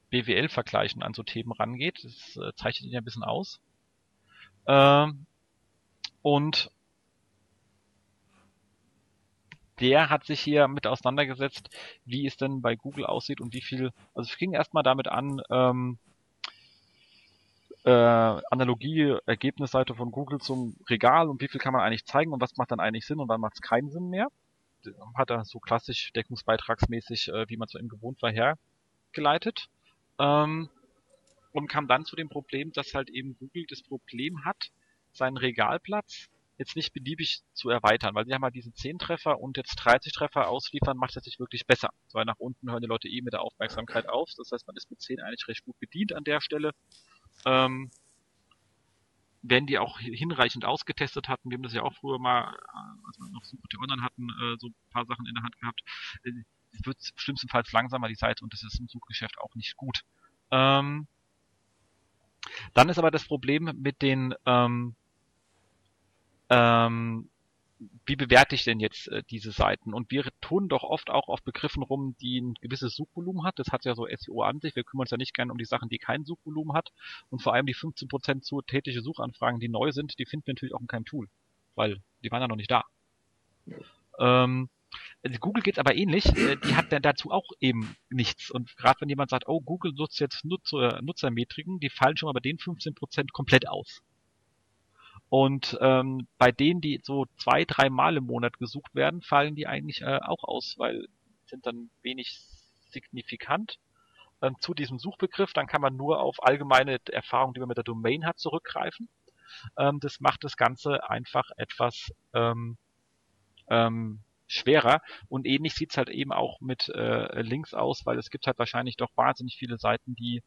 BWL-Vergleichen an so Themen rangeht. Das äh, zeichnet ihn ja ein bisschen aus. Ähm, und der hat sich hier mit auseinandergesetzt, wie es denn bei Google aussieht und wie viel, also es ging erstmal damit an, ähm, äh, Analogie, Ergebnisseite von Google zum Regal und wie viel kann man eigentlich zeigen und was macht dann eigentlich Sinn und wann macht es keinen Sinn mehr. Hat er so klassisch deckungsbeitragsmäßig, äh, wie man es so eben gewohnt war, hergeleitet. Ähm, und kam dann zu dem Problem, dass halt eben Google das Problem hat, seinen Regalplatz jetzt nicht beliebig zu erweitern, weil sie haben halt diese 10 Treffer und jetzt 30 Treffer ausliefern, macht es sich wirklich besser. Weil nach unten hören die Leute eh mit der Aufmerksamkeit auf. Das heißt, man ist mit 10 eigentlich recht gut bedient an der Stelle. Ähm, wenn die auch hinreichend ausgetestet hatten, wir haben das ja auch früher mal, äh, als wir noch Suche Online hatten, äh, so ein paar Sachen in der Hand gehabt, äh, wird schlimmstenfalls langsamer die Seite und das ist im Suchgeschäft auch nicht gut. Ähm, dann ist aber das Problem mit den ähm, ähm, wie bewerte ich denn jetzt äh, diese Seiten? Und wir tun doch oft auch auf Begriffen rum, die ein gewisses Suchvolumen hat. Das hat ja so SEO an sich. Wir kümmern uns ja nicht gerne um die Sachen, die kein Suchvolumen hat. Und vor allem die 15% zu tätige Suchanfragen, die neu sind, die finden wir natürlich auch in keinem Tool. Weil die waren ja noch nicht da. Ja. Ähm, Google geht's aber ähnlich. Äh, die hat dann dazu auch eben nichts. Und gerade wenn jemand sagt, oh, Google nutzt jetzt Nutzer, Nutzermetriken, die fallen schon mal bei den 15% komplett aus. Und ähm, bei denen, die so zwei, drei Mal im Monat gesucht werden, fallen die eigentlich äh, auch aus, weil sind dann wenig signifikant ähm, zu diesem Suchbegriff. Dann kann man nur auf allgemeine Erfahrungen, die man mit der Domain hat, zurückgreifen. Ähm, das macht das Ganze einfach etwas ähm, ähm, schwerer. Und ähnlich sieht's halt eben auch mit äh, Links aus, weil es gibt halt wahrscheinlich doch wahnsinnig viele Seiten, die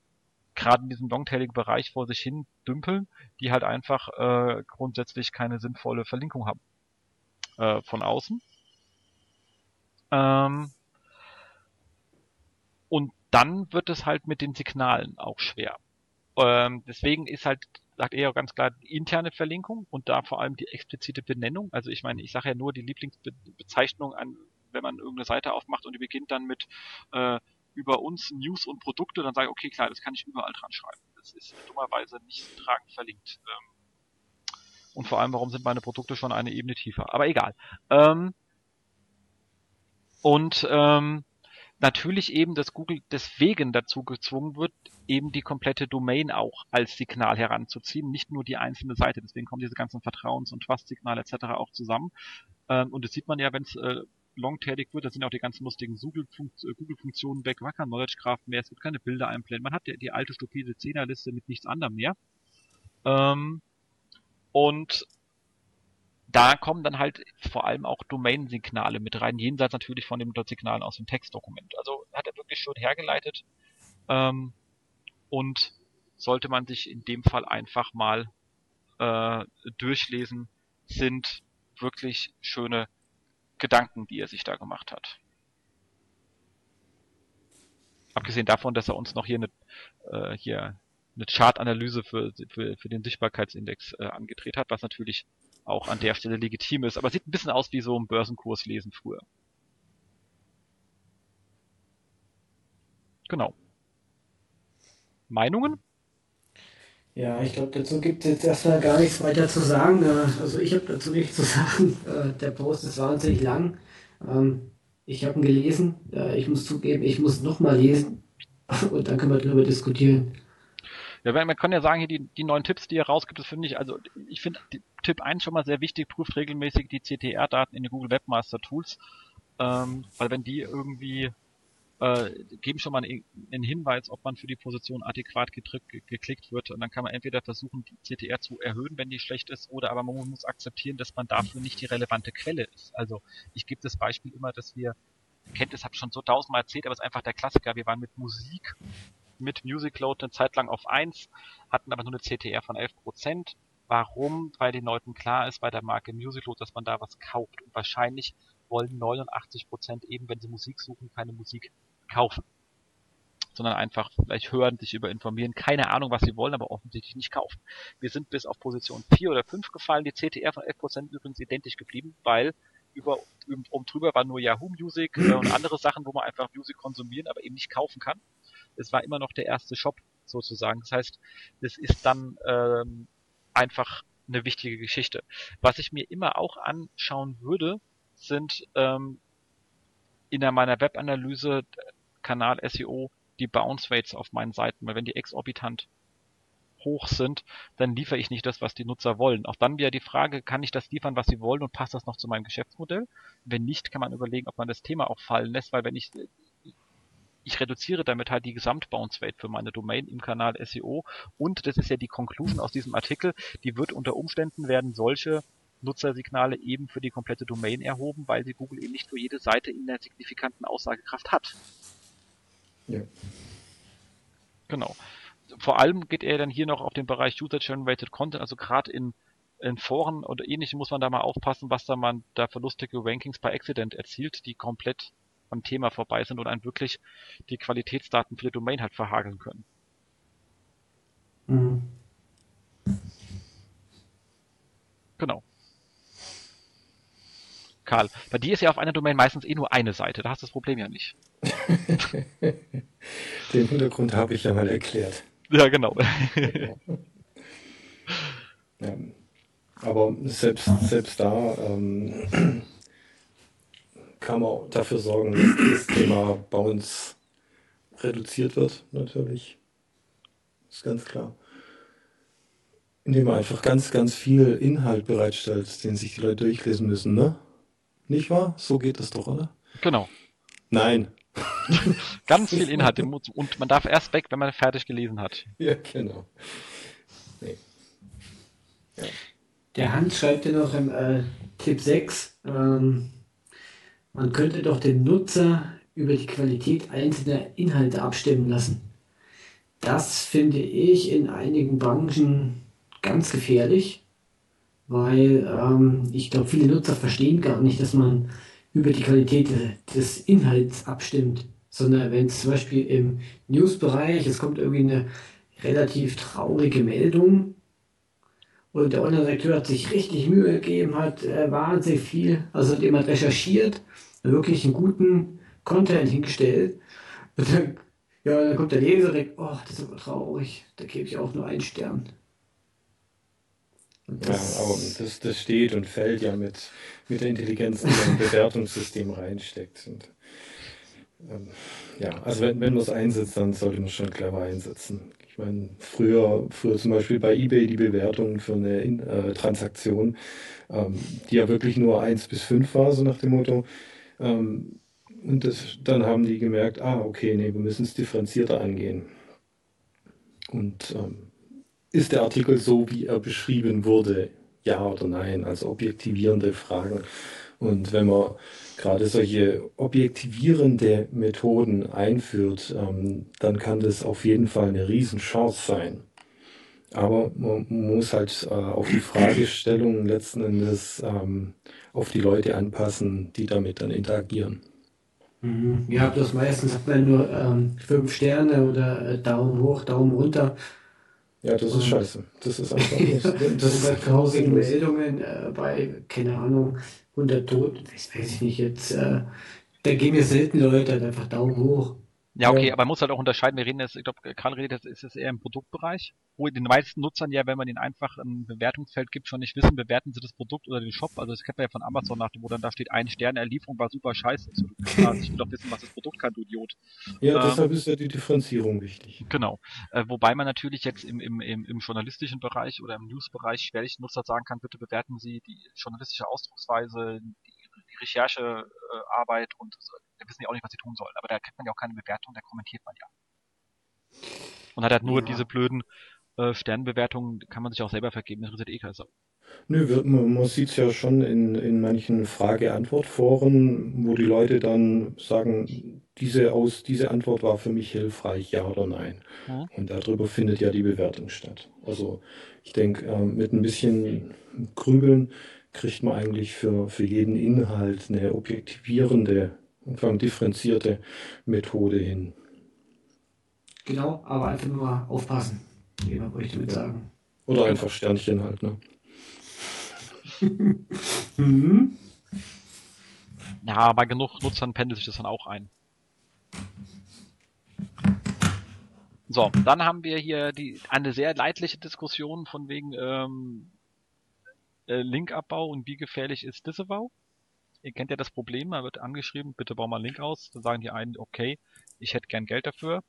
gerade in diesem longtailigen Bereich vor sich hin dümpeln, die halt einfach äh, grundsätzlich keine sinnvolle Verlinkung haben äh, von außen. Ähm, und dann wird es halt mit den Signalen auch schwer. Ähm, deswegen ist halt, sagt er ganz klar, interne Verlinkung und da vor allem die explizite Benennung. Also ich meine, ich sage ja nur die Lieblingsbezeichnung an, wenn man irgendeine Seite aufmacht und die beginnt dann mit äh, über uns News und Produkte, dann sage ich, okay, klar, das kann ich überall dran schreiben. Das ist dummerweise nicht tragend verlinkt. Ähm, und vor allem, warum sind meine Produkte schon eine Ebene tiefer? Aber egal. Ähm, und ähm, natürlich eben, dass Google deswegen dazu gezwungen wird, eben die komplette Domain auch als Signal heranzuziehen, nicht nur die einzelne Seite. Deswegen kommen diese ganzen Vertrauens- und Trust-Signale etc. auch zusammen. Ähm, und das sieht man ja, wenn es äh, longtailig wird, da sind auch die ganzen lustigen äh, Google-Funktionen weg, man kann Knowledge Graph mehr, es gibt keine Bilder einblenden, man hat die, die alte stupide Zehnerliste mit nichts anderem mehr. Ähm, und da kommen dann halt vor allem auch Domain-Signale mit rein, jenseits natürlich von den Signalen aus dem Textdokument. Also hat er wirklich schon hergeleitet ähm, und sollte man sich in dem Fall einfach mal äh, durchlesen, sind wirklich schöne Gedanken, die er sich da gemacht hat. Abgesehen davon, dass er uns noch hier eine, äh, hier eine Chartanalyse für, für, für den Sichtbarkeitsindex äh, angedreht hat, was natürlich auch an der Stelle legitim ist, aber sieht ein bisschen aus wie so ein Börsenkurs lesen früher. Genau. Meinungen? Ja, ich glaube, dazu gibt es jetzt erstmal gar nichts weiter zu sagen. Äh, also ich habe dazu nichts zu sagen. Äh, der Post ist wahnsinnig lang. Ähm, ich habe ihn gelesen. Äh, ich muss zugeben, ich muss nochmal lesen. Und dann können wir darüber diskutieren. Ja, man kann ja sagen, hier die, die neuen Tipps, die ihr rausgibt, das finde ich, also ich finde Tipp 1 schon mal sehr wichtig, prüft regelmäßig die CTR-Daten in den Google Webmaster Tools. Ähm, weil wenn die irgendwie äh, geben schon mal einen, Hinweis, ob man für die Position adäquat gedrückt, geklickt wird. Und dann kann man entweder versuchen, die CTR zu erhöhen, wenn die schlecht ist, oder aber man muss akzeptieren, dass man dafür nicht die relevante Quelle ist. Also ich gebe das Beispiel immer, dass wir, kennt es, habe schon so tausendmal erzählt, aber es ist einfach der Klassiker. Wir waren mit Musik, mit Music Load eine Zeit lang auf 1, hatten aber nur eine CTR von 11 Prozent. Warum? Weil den Leuten klar ist bei der Marke Music Load, dass man da was kauft. Und wahrscheinlich wollen 89 Prozent eben, wenn sie Musik suchen, keine Musik kaufen. sondern einfach vielleicht hören, sich über informieren, keine Ahnung, was sie wollen, aber offensichtlich nicht kaufen. Wir sind bis auf Position 4 oder 5 gefallen, die CTR von 11% übrigens identisch geblieben, weil über um drüber war nur Yahoo Music äh, und andere Sachen, wo man einfach Music konsumieren, aber eben nicht kaufen kann. Es war immer noch der erste Shop sozusagen. Das heißt, das ist dann ähm, einfach eine wichtige Geschichte. Was ich mir immer auch anschauen würde, sind ähm, in meiner Webanalyse Kanal SEO die Bounce Rates auf meinen Seiten, weil wenn die exorbitant hoch sind, dann liefere ich nicht das, was die Nutzer wollen. Auch dann wieder die Frage, kann ich das liefern, was sie wollen und passt das noch zu meinem Geschäftsmodell? Wenn nicht, kann man überlegen, ob man das Thema auch fallen lässt, weil wenn ich ich reduziere damit halt die Gesamtbounce Rate für meine Domain im Kanal SEO und das ist ja die Conclusion aus diesem Artikel, die wird unter Umständen werden solche Nutzersignale eben für die komplette Domain erhoben, weil sie Google eben nicht für jede Seite in der signifikanten Aussagekraft hat. Ja. Genau vor allem geht er dann hier noch auf den Bereich User-Generated Content, also gerade in, in Foren oder ähnlichem muss man da mal aufpassen, was da man da verlustige Rankings bei Accident erzielt, die komplett am Thema vorbei sind und einen wirklich die Qualitätsdaten für die Domain halt verhageln können. Mhm. Genau. Karl, bei dir ist ja auf einer Domain meistens eh nur eine Seite, da hast du das Problem ja nicht. Den Hintergrund habe ich ja mal erklärt. Ja, genau. ja. Aber selbst, selbst da ähm, kann man dafür sorgen, dass das Thema Bounce reduziert wird, natürlich. Ist ganz klar. Indem man einfach ganz, ganz viel Inhalt bereitstellt, den sich die Leute durchlesen müssen, ne? Nicht wahr? So geht es doch, oder? Genau. Nein, Ganz viel Inhalt und man darf erst weg, wenn man fertig gelesen hat. Ja, genau. Nee. Ja. Der Hans schreibt ja noch im äh, Tipp 6, ähm, man könnte doch den Nutzer über die Qualität einzelner Inhalte abstimmen lassen. Das finde ich in einigen Branchen ganz gefährlich, weil ähm, ich glaube, viele Nutzer verstehen gar nicht, dass man über die Qualität des Inhalts abstimmt, sondern wenn es zum Beispiel im News-Bereich, es kommt irgendwie eine relativ traurige Meldung und der Online-Redakteur hat sich richtig Mühe gegeben, hat äh, wahnsinnig viel, also hat jemand recherchiert, wirklich einen guten Content hingestellt und dann, ja, dann kommt der Leser und denkt, oh, das ist aber traurig, da gebe ich auch nur einen Stern. Das ja, aber das, das steht und fällt ja mit, mit der Intelligenz, die ein Bewertungssystem reinsteckt. Und, ähm, ja, also wenn, wenn man es einsetzt, dann sollte man es schon clever einsetzen. Ich meine, früher, früher zum Beispiel bei eBay die Bewertung für eine äh, Transaktion, ähm, die ja wirklich nur 1 bis 5 war, so nach dem Motto. Ähm, und das, dann haben die gemerkt, ah, okay, nee, wir müssen es differenzierter angehen. Und ähm, ist der Artikel so, wie er beschrieben wurde? Ja oder nein? Also objektivierende Fragen. Und wenn man gerade solche objektivierende Methoden einführt, ähm, dann kann das auf jeden Fall eine Riesenchance sein. Aber man muss halt äh, auf die Fragestellungen letzten Endes ähm, auf die Leute anpassen, die damit dann interagieren. Mhm. Ja, das meistens hat man nur ähm, fünf Sterne oder äh, Daumen hoch, Daumen runter. Ja, das ist scheiße. Das ist einfach nicht. Das ist bei grausigen Meldungen äh, bei, keine Ahnung, 100 Toten, das weiß ich nicht jetzt. Äh, da gehen mir selten Leute halt einfach Daumen hoch. Ja, okay, ja. aber man muss halt auch unterscheiden. Wir reden jetzt, ich glaube, Karl redet, das ist es eher im Produktbereich, wo den meisten Nutzern ja, wenn man ihnen einfach ein Bewertungsfeld gibt, schon nicht wissen, bewerten sie das Produkt oder den Shop. Also das kennt man ja von Amazon nach, wo dann da steht, ein Stern, Erlieferung war super scheiße. Also, ich will doch wissen, was das Produkt kann, du Idiot. Ja, ähm, deshalb ist ja die Differenzierung wichtig. Genau. Äh, wobei man natürlich jetzt im, im, im, im journalistischen Bereich oder im Newsbereich schwerlich Nutzer sagen kann, bitte bewerten Sie die journalistische Ausdrucksweise, die die Recherchearbeit äh, und so, da wissen die auch nicht, was sie tun sollen. Aber da kriegt man ja auch keine Bewertung, da kommentiert man ja. Und hat halt nur ja. diese blöden äh, Sternbewertungen, kann man sich auch selber vergeben, das interessiert eh keiner. Nö, man, man sieht es ja schon in, in manchen Frage-Antwort-Foren, wo die Leute dann sagen, diese, aus, diese Antwort war für mich hilfreich, ja oder nein. Mhm. Und darüber findet ja die Bewertung statt. Also ich denke, äh, mit ein bisschen Grübeln kriegt man eigentlich für, für jeden Inhalt eine objektivierende und vor allem differenzierte Methode hin. Genau, aber einfach nur mal aufpassen. Jemand wollte ich damit sagen. Oder einfach Sternchen halt, ne? mhm. Ja, bei genug Nutzern pendelt sich das dann auch ein. So, dann haben wir hier die eine sehr leidliche Diskussion von wegen ähm, äh, Linkabbau und wie gefährlich ist Disavow. Ihr kennt ja das Problem, man wird angeschrieben, bitte bau mal einen Link aus. Dann sagen die einen, okay, ich hätte gern Geld dafür.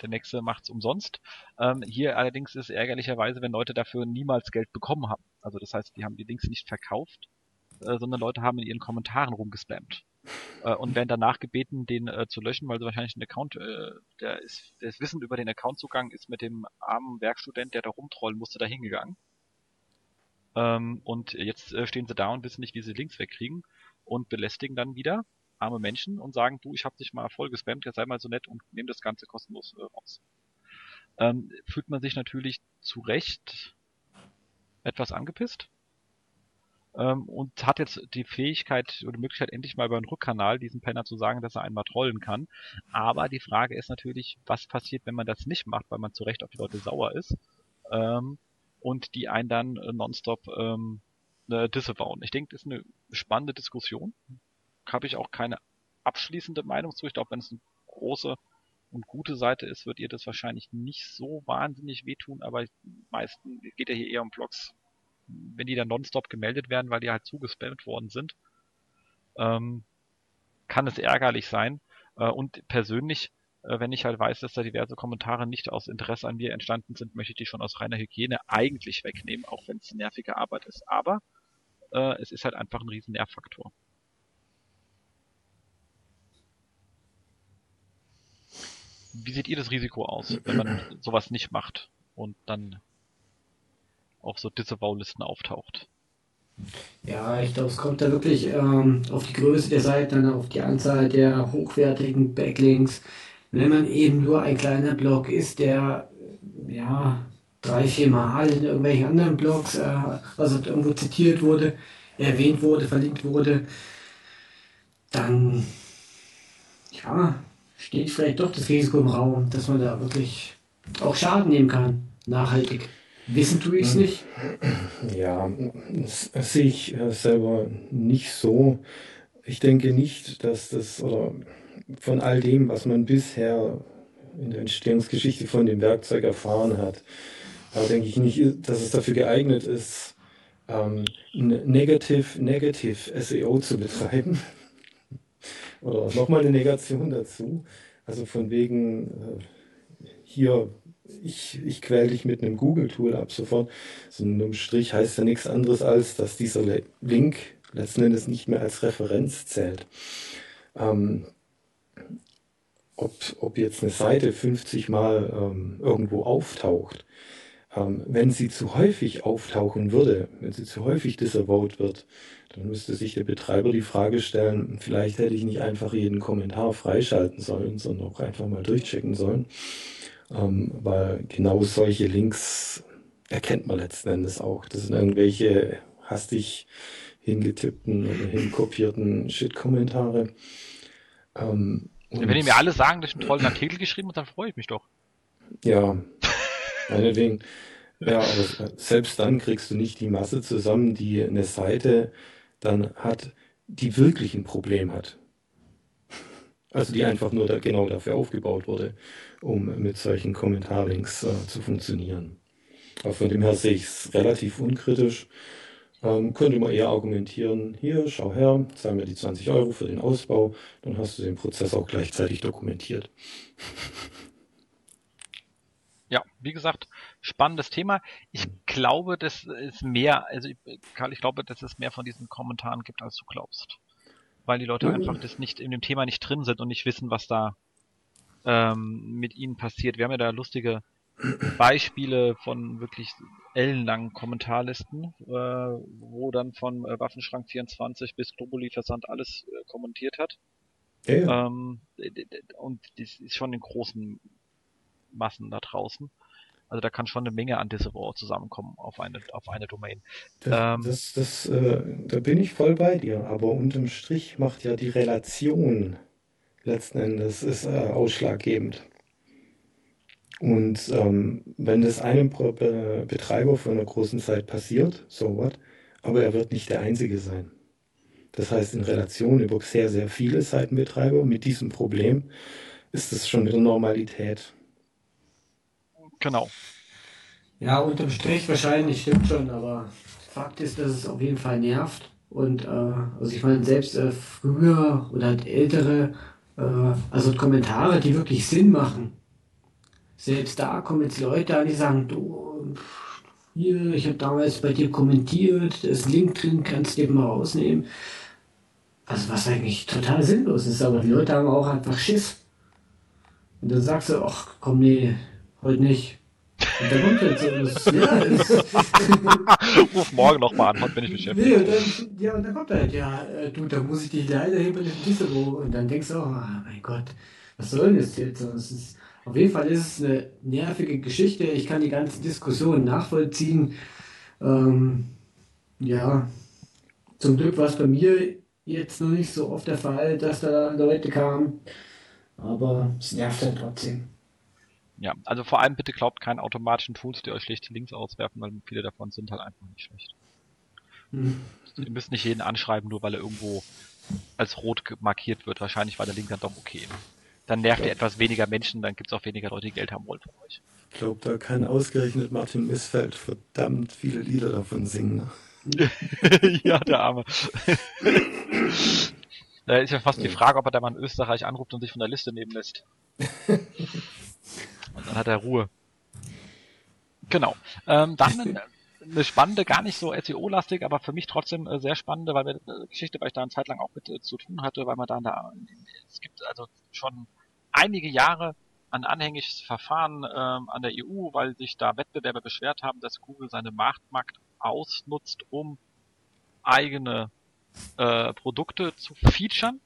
Der nächste macht's umsonst. Ähm, hier allerdings ist ärgerlicherweise, wenn Leute dafür niemals Geld bekommen haben. Also das heißt, die haben die Links nicht verkauft, äh, sondern Leute haben in ihren Kommentaren rumgespammt äh, und werden danach gebeten, den äh, zu löschen, weil sie wahrscheinlich einen Account, äh, der ist, das Wissen über den Accountzugang ist mit dem armen Werkstudent, der da rumtrollen musste, da hingegangen. Ähm, und jetzt äh, stehen sie da und wissen nicht, wie sie Links wegkriegen und belästigen dann wieder arme Menschen und sagen, du, ich hab dich mal voll gespammt, jetzt sei mal so nett und nehm das Ganze kostenlos äh, raus. Ähm, fühlt man sich natürlich zu Recht etwas angepisst ähm, und hat jetzt die Fähigkeit oder die Möglichkeit, endlich mal über einen Rückkanal diesen Penner zu sagen, dass er einmal trollen kann. Aber die Frage ist natürlich, was passiert, wenn man das nicht macht, weil man zu Recht auf die Leute sauer ist ähm, und die einen dann äh, nonstop ähm, äh, disavowen. Ich denke, das ist eine spannende Diskussion. Habe ich auch keine abschließende Meinung zu. Ich glaube, wenn es eine große und gute Seite ist, wird ihr das wahrscheinlich nicht so wahnsinnig wehtun, aber meisten geht ja hier eher um Blogs, wenn die dann nonstop gemeldet werden, weil die halt zugespammt worden sind, ähm, kann es ärgerlich sein. Äh, und persönlich, äh, wenn ich halt weiß, dass da diverse Kommentare nicht aus Interesse an mir entstanden sind, möchte ich die schon aus reiner Hygiene eigentlich wegnehmen, auch wenn es nervige Arbeit ist. Aber äh, es ist halt einfach ein riesen Nervfaktor. Wie sieht ihr das Risiko aus, wenn man sowas nicht macht und dann auf so Disavow-Listen auftaucht. Ja, ich glaube, es kommt da wirklich ähm, auf die Größe der Seite, auf die Anzahl der hochwertigen Backlinks. Wenn man eben nur ein kleiner Blog ist, der ja drei, vier Mal in irgendwelchen anderen Blogs, äh, also irgendwo zitiert wurde, erwähnt wurde, verlinkt wurde, dann ja, steht vielleicht doch das Risiko im Raum, dass man da wirklich auch Schaden nehmen kann, nachhaltig. Wissen tue ich es nicht. Ja, das, das sehe ich äh, selber nicht so. Ich denke nicht, dass das oder von all dem, was man bisher in der Entstehungsgeschichte von dem Werkzeug erfahren hat, da denke ich nicht, dass es dafür geeignet ist, ähm, Negative, Negative SEO zu betreiben. Oder nochmal eine Negation dazu. Also von wegen, äh, hier ich, ich quäl dich mit einem Google-Tool ab sofort. So ein Strich heißt ja nichts anderes als, dass dieser Link letzten Endes nicht mehr als Referenz zählt. Ähm, ob, ob jetzt eine Seite 50 Mal ähm, irgendwo auftaucht, ähm, wenn sie zu häufig auftauchen würde, wenn sie zu häufig disavowed wird, dann müsste sich der Betreiber die Frage stellen, vielleicht hätte ich nicht einfach jeden Kommentar freischalten sollen, sondern auch einfach mal durchchecken sollen ähm, weil genau solche Links erkennt man letzten Endes auch. Das sind irgendwelche hastig hingetippten oder hinkopierten Shit-Kommentare. Ähm, Wenn die mir alle sagen, dass ich einen tollen Artikel geschrieben habe, dann freue ich mich doch. Ja, meinetwegen. Ja, aber selbst dann kriegst du nicht die Masse zusammen, die eine Seite dann hat, die wirklich ein Problem hat. Also die einfach nur da, genau dafür aufgebaut wurde, um mit solchen Kommentarlinks äh, zu funktionieren. Aber von dem her sehe ich es relativ unkritisch. Ähm, könnte man eher argumentieren, hier, schau her, zahl mir die 20 Euro für den Ausbau, dann hast du den Prozess auch gleichzeitig dokumentiert. Ja, wie gesagt, spannendes Thema. Ich glaube, das ist mehr, also Karl, ich glaube, dass es mehr von diesen Kommentaren gibt, als du glaubst weil die Leute mhm. einfach das nicht in dem Thema nicht drin sind und nicht wissen, was da ähm, mit ihnen passiert. Wir haben ja da lustige Beispiele von wirklich ellenlangen Kommentarlisten, äh, wo dann von äh, Waffenschrank 24 bis Globuli-Versand alles äh, kommentiert hat. Ja. Ähm, und das ist schon in großen Massen da draußen. Also da kann schon eine Menge an Disavow zusammenkommen auf eine, auf eine Domain. Das, ähm, das, das äh, da bin ich voll bei dir, aber unterm Strich macht ja die Relation letzten Endes ist äh, ausschlaggebend. Und ähm, wenn das einem Betreiber von einer großen Seite passiert, so what, aber er wird nicht der Einzige sein. Das heißt, in Relation über sehr, sehr viele Seitenbetreiber mit diesem Problem ist es schon wieder Normalität. Genau. Ja, unterm Strich wahrscheinlich stimmt schon, aber Fakt ist, dass es auf jeden Fall nervt. Und äh, also ich meine, selbst äh, früher oder halt ältere, äh, also Kommentare, die wirklich Sinn machen. Selbst da kommen jetzt Leute an, die sagen, du, hier, ich habe damals bei dir kommentiert, da ist Link drin, kannst du dir mal rausnehmen. Also was eigentlich total sinnlos ist, aber die Leute haben auch einfach Schiss. Und dann sagst du, ach komm, nee, heute nicht. Und dann kommt jetzt so, ja, Ruf morgen nochmal an, heute bin ich beschäftigt. Nee, und dann, ja, und dann kommt halt, ja, äh, du, da muss ich dich leider hin in Dissero. Und dann denkst du auch, oh, mein Gott, was soll denn das jetzt? Das ist, auf jeden Fall ist es eine nervige Geschichte. Ich kann die ganze Diskussion nachvollziehen. Ähm, ja, zum Glück war es bei mir jetzt noch nicht so oft der Fall, dass da Leute kamen. Aber es nervt halt trotzdem. Ja, also vor allem bitte glaubt keinen automatischen Tools, die euch schlechte Links auswerfen, weil viele davon sind halt einfach nicht schlecht. Hm. Ihr müsst nicht jeden anschreiben, nur weil er irgendwo als rot markiert wird. Wahrscheinlich war der Link dann doch okay. Dann nervt ihr etwas weniger Menschen, dann gibt es auch weniger Leute, die Geld haben wollen von euch. Ich glaube, da kann ausgerechnet Martin Missfeld verdammt viele Lieder davon singen. Ne? ja, der Arme. da ist ja fast die Frage, ob er da mal in Österreich anruft und sich von der Liste nehmen lässt. und dann hat er Ruhe. Genau. Ähm, dann eine, spannende, gar nicht so SEO-lastig, aber für mich trotzdem äh, sehr spannende, weil wir äh, Geschichte, weil ich da eine Zeit lang auch mit äh, zu tun hatte, weil man da, da es gibt also schon einige Jahre ein anhängiges Verfahren ähm, an der EU, weil sich da Wettbewerber beschwert haben, dass Google seine Marktmarkt ausnutzt, um eigene äh, Produkte zu featuren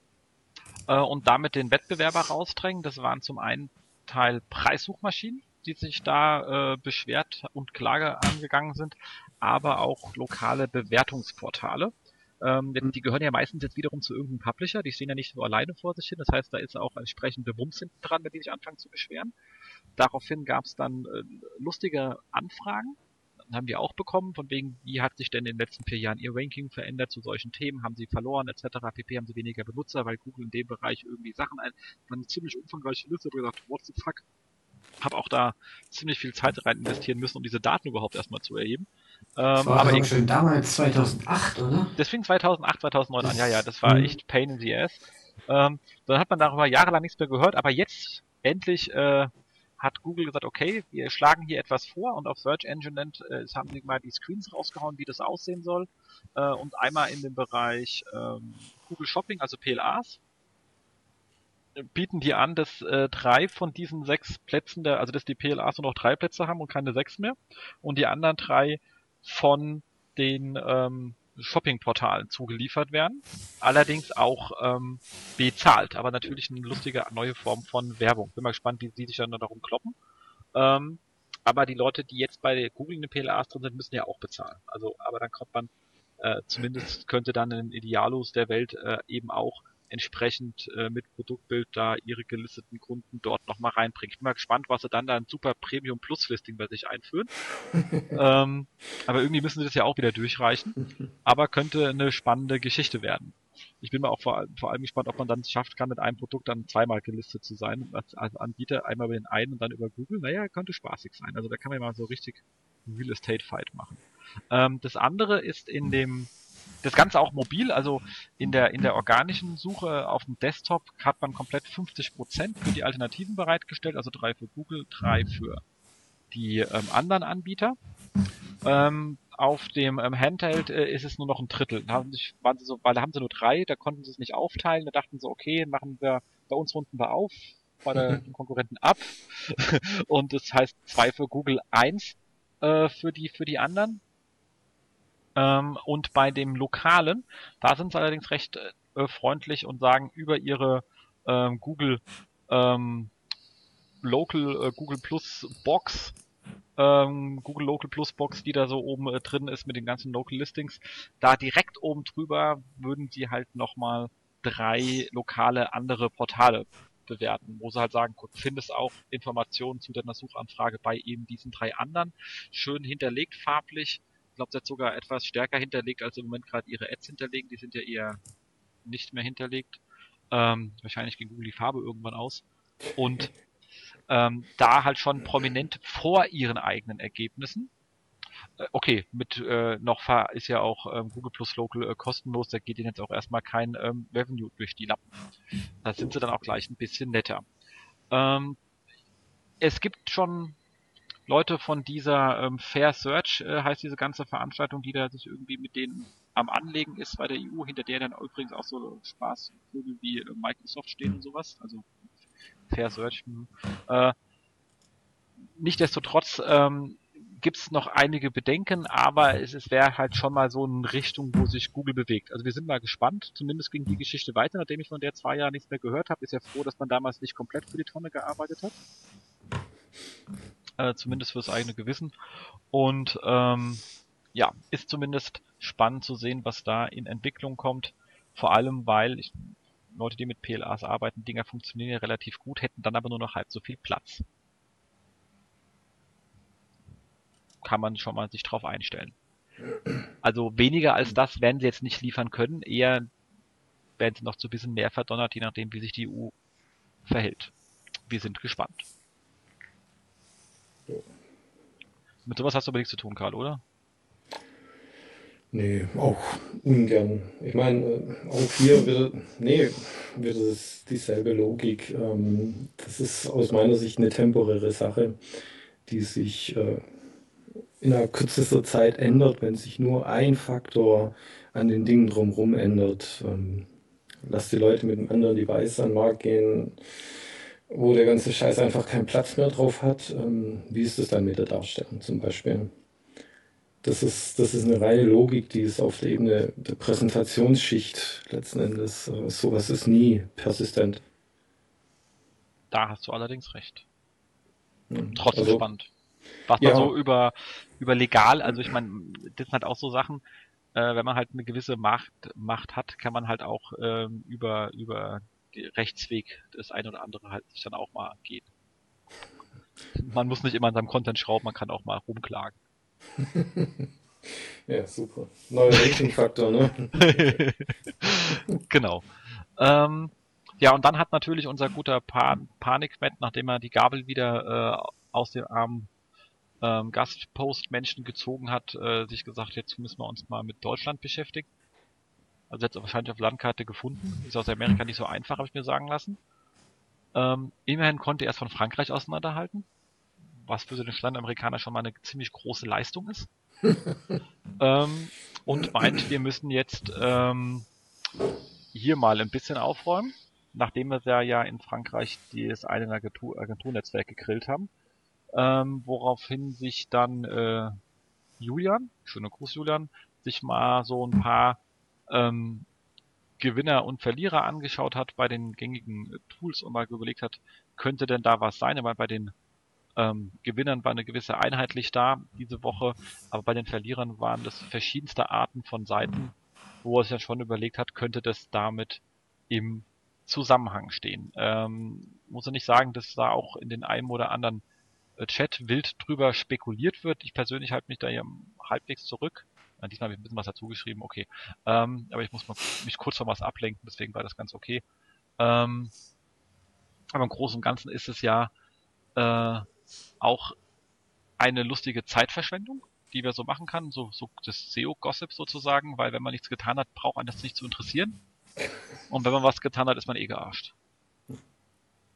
äh, und damit den Wettbewerber rausdrängen. Das waren zum einen Teil Preissuchmaschinen, die sich da äh, beschwert und Klage angegangen sind, aber auch lokale Bewertungsportale. Ähm, die gehören ja meistens jetzt wiederum zu irgendeinem Publisher, die stehen ja nicht so alleine vor sich hin, das heißt, da ist auch entsprechende Wumms hinten dran, wenn die sich anfangen zu beschweren. Daraufhin gab es dann äh, lustige Anfragen haben die auch bekommen, von wegen, wie hat sich denn in den letzten vier Jahren ihr Ranking verändert zu solchen Themen, haben sie verloren, etc. pp. haben sie weniger Benutzer, weil Google in dem Bereich irgendwie Sachen ein, eine ziemlich umfangreiche Liste, ich gesagt, what the fuck, habe auch da ziemlich viel Zeit rein investieren müssen, um diese Daten überhaupt erstmal zu erheben. Ähm, war aber schon damals 2008, oder? Deswegen 2008, 2009 an, ja, ja, das war mhm. echt Pain in the Ass. Ähm, dann hat man darüber jahrelang nichts mehr gehört, aber jetzt endlich äh, hat Google gesagt, okay, wir schlagen hier etwas vor und auf Search Engine nennt, äh, haben sie mal die Screens rausgehauen, wie das aussehen soll. Äh, und einmal in dem Bereich ähm, Google Shopping, also PLAs, bieten die an, dass äh, drei von diesen sechs Plätzen, der, also dass die PLAs nur noch drei Plätze haben und keine sechs mehr. Und die anderen drei von den ähm, Shopping-Portalen zugeliefert werden. Allerdings auch ähm, bezahlt, aber natürlich eine lustige neue Form von Werbung. Bin mal gespannt, wie sie sich dann darum kloppen. Ähm, aber die Leute, die jetzt bei Google in den PLAs drin sind, müssen ja auch bezahlen. Also, aber dann kommt man, äh, zumindest könnte dann ein Idealus der Welt äh, eben auch entsprechend äh, mit Produktbild da ihre gelisteten Kunden dort nochmal reinbringen. Ich bin mal gespannt, was sie dann da ein super Premium Plus Listing bei sich einführen. ähm, aber irgendwie müssen sie das ja auch wieder durchreichen. Aber könnte eine spannende Geschichte werden. Ich bin mal auch vor, vor allem gespannt, ob man dann es schafft kann, mit einem Produkt dann zweimal gelistet zu sein als, als Anbieter, einmal über den einen und dann über Google. Naja, könnte spaßig sein. Also da kann man ja mal so richtig Real Estate Fight machen. Ähm, das andere ist in dem das Ganze auch mobil, also in der, in der organischen Suche auf dem Desktop hat man komplett 50% für die Alternativen bereitgestellt, also drei für Google, drei für die ähm, anderen Anbieter. Ähm, auf dem ähm, Handheld äh, ist es nur noch ein Drittel. Da haben sich, waren sie so, weil da haben sie nur drei, da konnten sie es nicht aufteilen, da dachten sie, okay, machen wir, bei uns runden wir auf, bei der Konkurrenten ab. Und das heißt zwei für Google, eins äh, für die, für die anderen. Ähm, und bei dem Lokalen, da sind sie allerdings recht äh, freundlich und sagen über ihre ähm, Google ähm, Local äh, Google Plus Box ähm, Google Local Plus Box, die da so oben äh, drin ist mit den ganzen Local Listings, da direkt oben drüber würden sie halt nochmal drei lokale andere Portale bewerten, wo sie halt sagen, guck, findest auch Informationen zu deiner Suchanfrage bei eben diesen drei anderen. Schön hinterlegt farblich. Ich glaube, sie hat sogar etwas stärker hinterlegt, als im Moment gerade ihre Ads hinterlegen. Die sind ja eher nicht mehr hinterlegt. Ähm, wahrscheinlich ging Google die Farbe irgendwann aus. Und ähm, da halt schon prominent vor ihren eigenen Ergebnissen. Äh, okay, mit äh, noch ist ja auch ähm, Google Plus Local äh, kostenlos, da geht ihnen jetzt auch erstmal kein ähm, Revenue durch die Lappen. Da sind sie dann auch gleich ein bisschen netter. Ähm, es gibt schon Leute von dieser ähm, Fair Search, äh, heißt diese ganze Veranstaltung, die da sich irgendwie mit denen am Anlegen ist bei der EU, hinter der dann übrigens auch so Spaßvögel wie äh, Microsoft stehen und sowas, also Fair Search. Hm. Äh, Nichtsdestotrotz ähm, gibt es noch einige Bedenken, aber es, es wäre halt schon mal so eine Richtung, wo sich Google bewegt. Also wir sind mal gespannt. Zumindest ging die Geschichte weiter, nachdem ich von der zwei Jahre nichts mehr gehört habe. Ist ja froh, dass man damals nicht komplett für die Tonne gearbeitet hat. Äh, zumindest fürs eigene Gewissen. Und ähm, ja, ist zumindest spannend zu sehen, was da in Entwicklung kommt. Vor allem, weil ich, Leute, die mit PLAs arbeiten, Dinger funktionieren ja relativ gut, hätten dann aber nur noch halb so viel Platz. kann man schon mal sich drauf einstellen. Also weniger als das werden sie jetzt nicht liefern können, eher werden sie noch zu ein bisschen mehr verdonnert, je nachdem, wie sich die EU verhält. Wir sind gespannt. Mit sowas hast du aber nichts zu tun, Karl, oder? Nee, auch ungern. Ich meine, äh, auch hier wird, nee, wird es dieselbe Logik. Ähm, das ist aus meiner Sicht eine temporäre Sache, die sich äh, innerhalb kürzester Zeit ändert, wenn sich nur ein Faktor an den Dingen drumherum ändert. Ähm, lass die Leute mit einem anderen Device an den Markt gehen, wo der ganze Scheiß einfach keinen Platz mehr drauf hat. Ähm, wie ist es dann mit der Darstellung zum Beispiel? Das ist, das ist eine reine Logik, die ist auf der Ebene der Präsentationsschicht letzten Endes. Äh, sowas ist nie persistent. Da hast du allerdings recht. Hm. Trotzdem also, spannend. Was man ja. so über, über legal, also ich meine, das sind halt auch so Sachen, äh, wenn man halt eine gewisse Macht, Macht hat, kann man halt auch ähm, über, über Rechtsweg das eine oder andere halt sich dann auch mal gehen. Man muss nicht immer an seinem Content schrauben, man kann auch mal rumklagen. ja, super. Neuer Rating-Faktor, ne? genau. Ähm, ja, und dann hat natürlich unser guter Pan Panikmet, nachdem er die Gabel wieder äh, aus dem Arm ähm, Gastpostmenschen gezogen hat, äh, sich gesagt, jetzt müssen wir uns mal mit Deutschland beschäftigen. Also jetzt wahrscheinlich auf Landkarte gefunden. Ist aus Amerika nicht so einfach, habe ich mir sagen lassen. Ähm, immerhin konnte er es von Frankreich auseinanderhalten, was für so den Standamerikaner schon mal eine ziemlich große Leistung ist. ähm, und meint, wir müssen jetzt ähm, hier mal ein bisschen aufräumen, nachdem wir ja in Frankreich das eine Agentur, Agenturnetzwerk gegrillt haben ähm, woraufhin sich dann äh, Julian, schöner Gruß Julian, sich mal so ein paar ähm, Gewinner und Verlierer angeschaut hat bei den gängigen Tools und mal überlegt hat, könnte denn da was sein? Aber bei den ähm, Gewinnern war eine gewisse Einheitlich da diese Woche, aber bei den Verlierern waren das verschiedenste Arten von Seiten, wo er sich dann schon überlegt hat, könnte das damit im Zusammenhang stehen. Ähm, muss er nicht sagen, dass da auch in den einem oder anderen äh, Chat wild drüber spekuliert wird. Ich persönlich halte mich da ja halbwegs zurück. Diesmal habe ich ein bisschen was dazu geschrieben, okay. Ähm, aber ich muss mal mich kurz von was ablenken, deswegen war das ganz okay. Ähm, aber im Großen und Ganzen ist es ja äh, auch eine lustige Zeitverschwendung, die wir so machen kann, so, so das SEO-Gossip sozusagen, weil wenn man nichts getan hat, braucht man das nicht zu interessieren. Und wenn man was getan hat, ist man eh gearscht.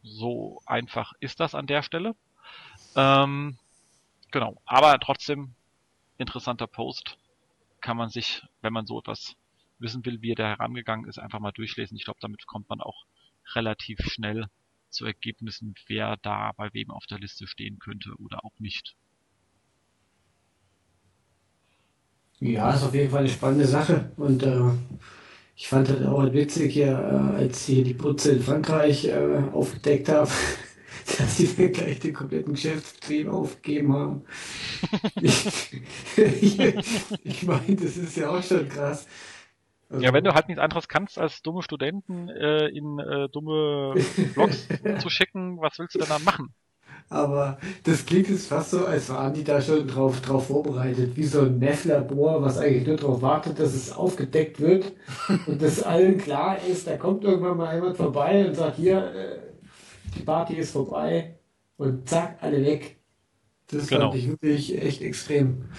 So einfach ist das an der Stelle. Ähm, genau, aber trotzdem interessanter Post. Kann man sich, wenn man so etwas wissen will, wie er da herangegangen ist, einfach mal durchlesen. Ich glaube, damit kommt man auch relativ schnell zu Ergebnissen, wer da bei wem auf der Liste stehen könnte oder auch nicht. Ja, ist auf jeden Fall eine spannende Sache. Und äh, ich fand das auch witzig hier, äh, als ich die Putze in Frankreich äh, aufgedeckt habe. dass sie mir gleich den kompletten Geschäftsbetrieb aufgegeben haben. ich, ich, ich meine, das ist ja auch schon krass. Also, ja, wenn du halt nichts anderes kannst, als dumme Studenten äh, in äh, dumme Blogs zu schicken, was willst du denn dann machen? Aber das klingt jetzt fast so, als waren die da schon drauf, drauf vorbereitet, wie so ein Messlabor, was eigentlich nur darauf wartet, dass es aufgedeckt wird und dass allen klar ist, da kommt irgendwann mal jemand vorbei und sagt, hier, äh, die Party ist vorbei und zack, alle weg. Das genau. fand ich wirklich echt extrem.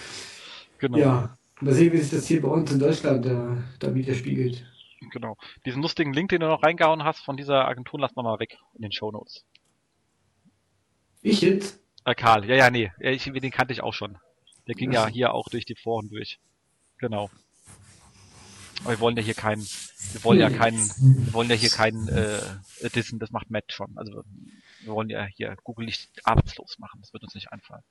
Genau. Ja, mal sehen, wie sich das hier bei uns in Deutschland da, da widerspiegelt. Genau. Diesen lustigen Link, den du noch reingehauen hast von dieser Agentur, wir mal weg in den Show Notes. Ich jetzt? Äh, Karl, ja, ja, nee. Ich, den kannte ich auch schon. Der ging ja, ja hier auch durch die Foren durch. Genau. Aber wir wollen ja hier keinen, wir wollen ja keinen, wir wollen ja hier keinen äh, Dissen, das macht Matt schon. Also wir wollen ja hier Google nicht arbeitslos machen, das wird uns nicht einfallen.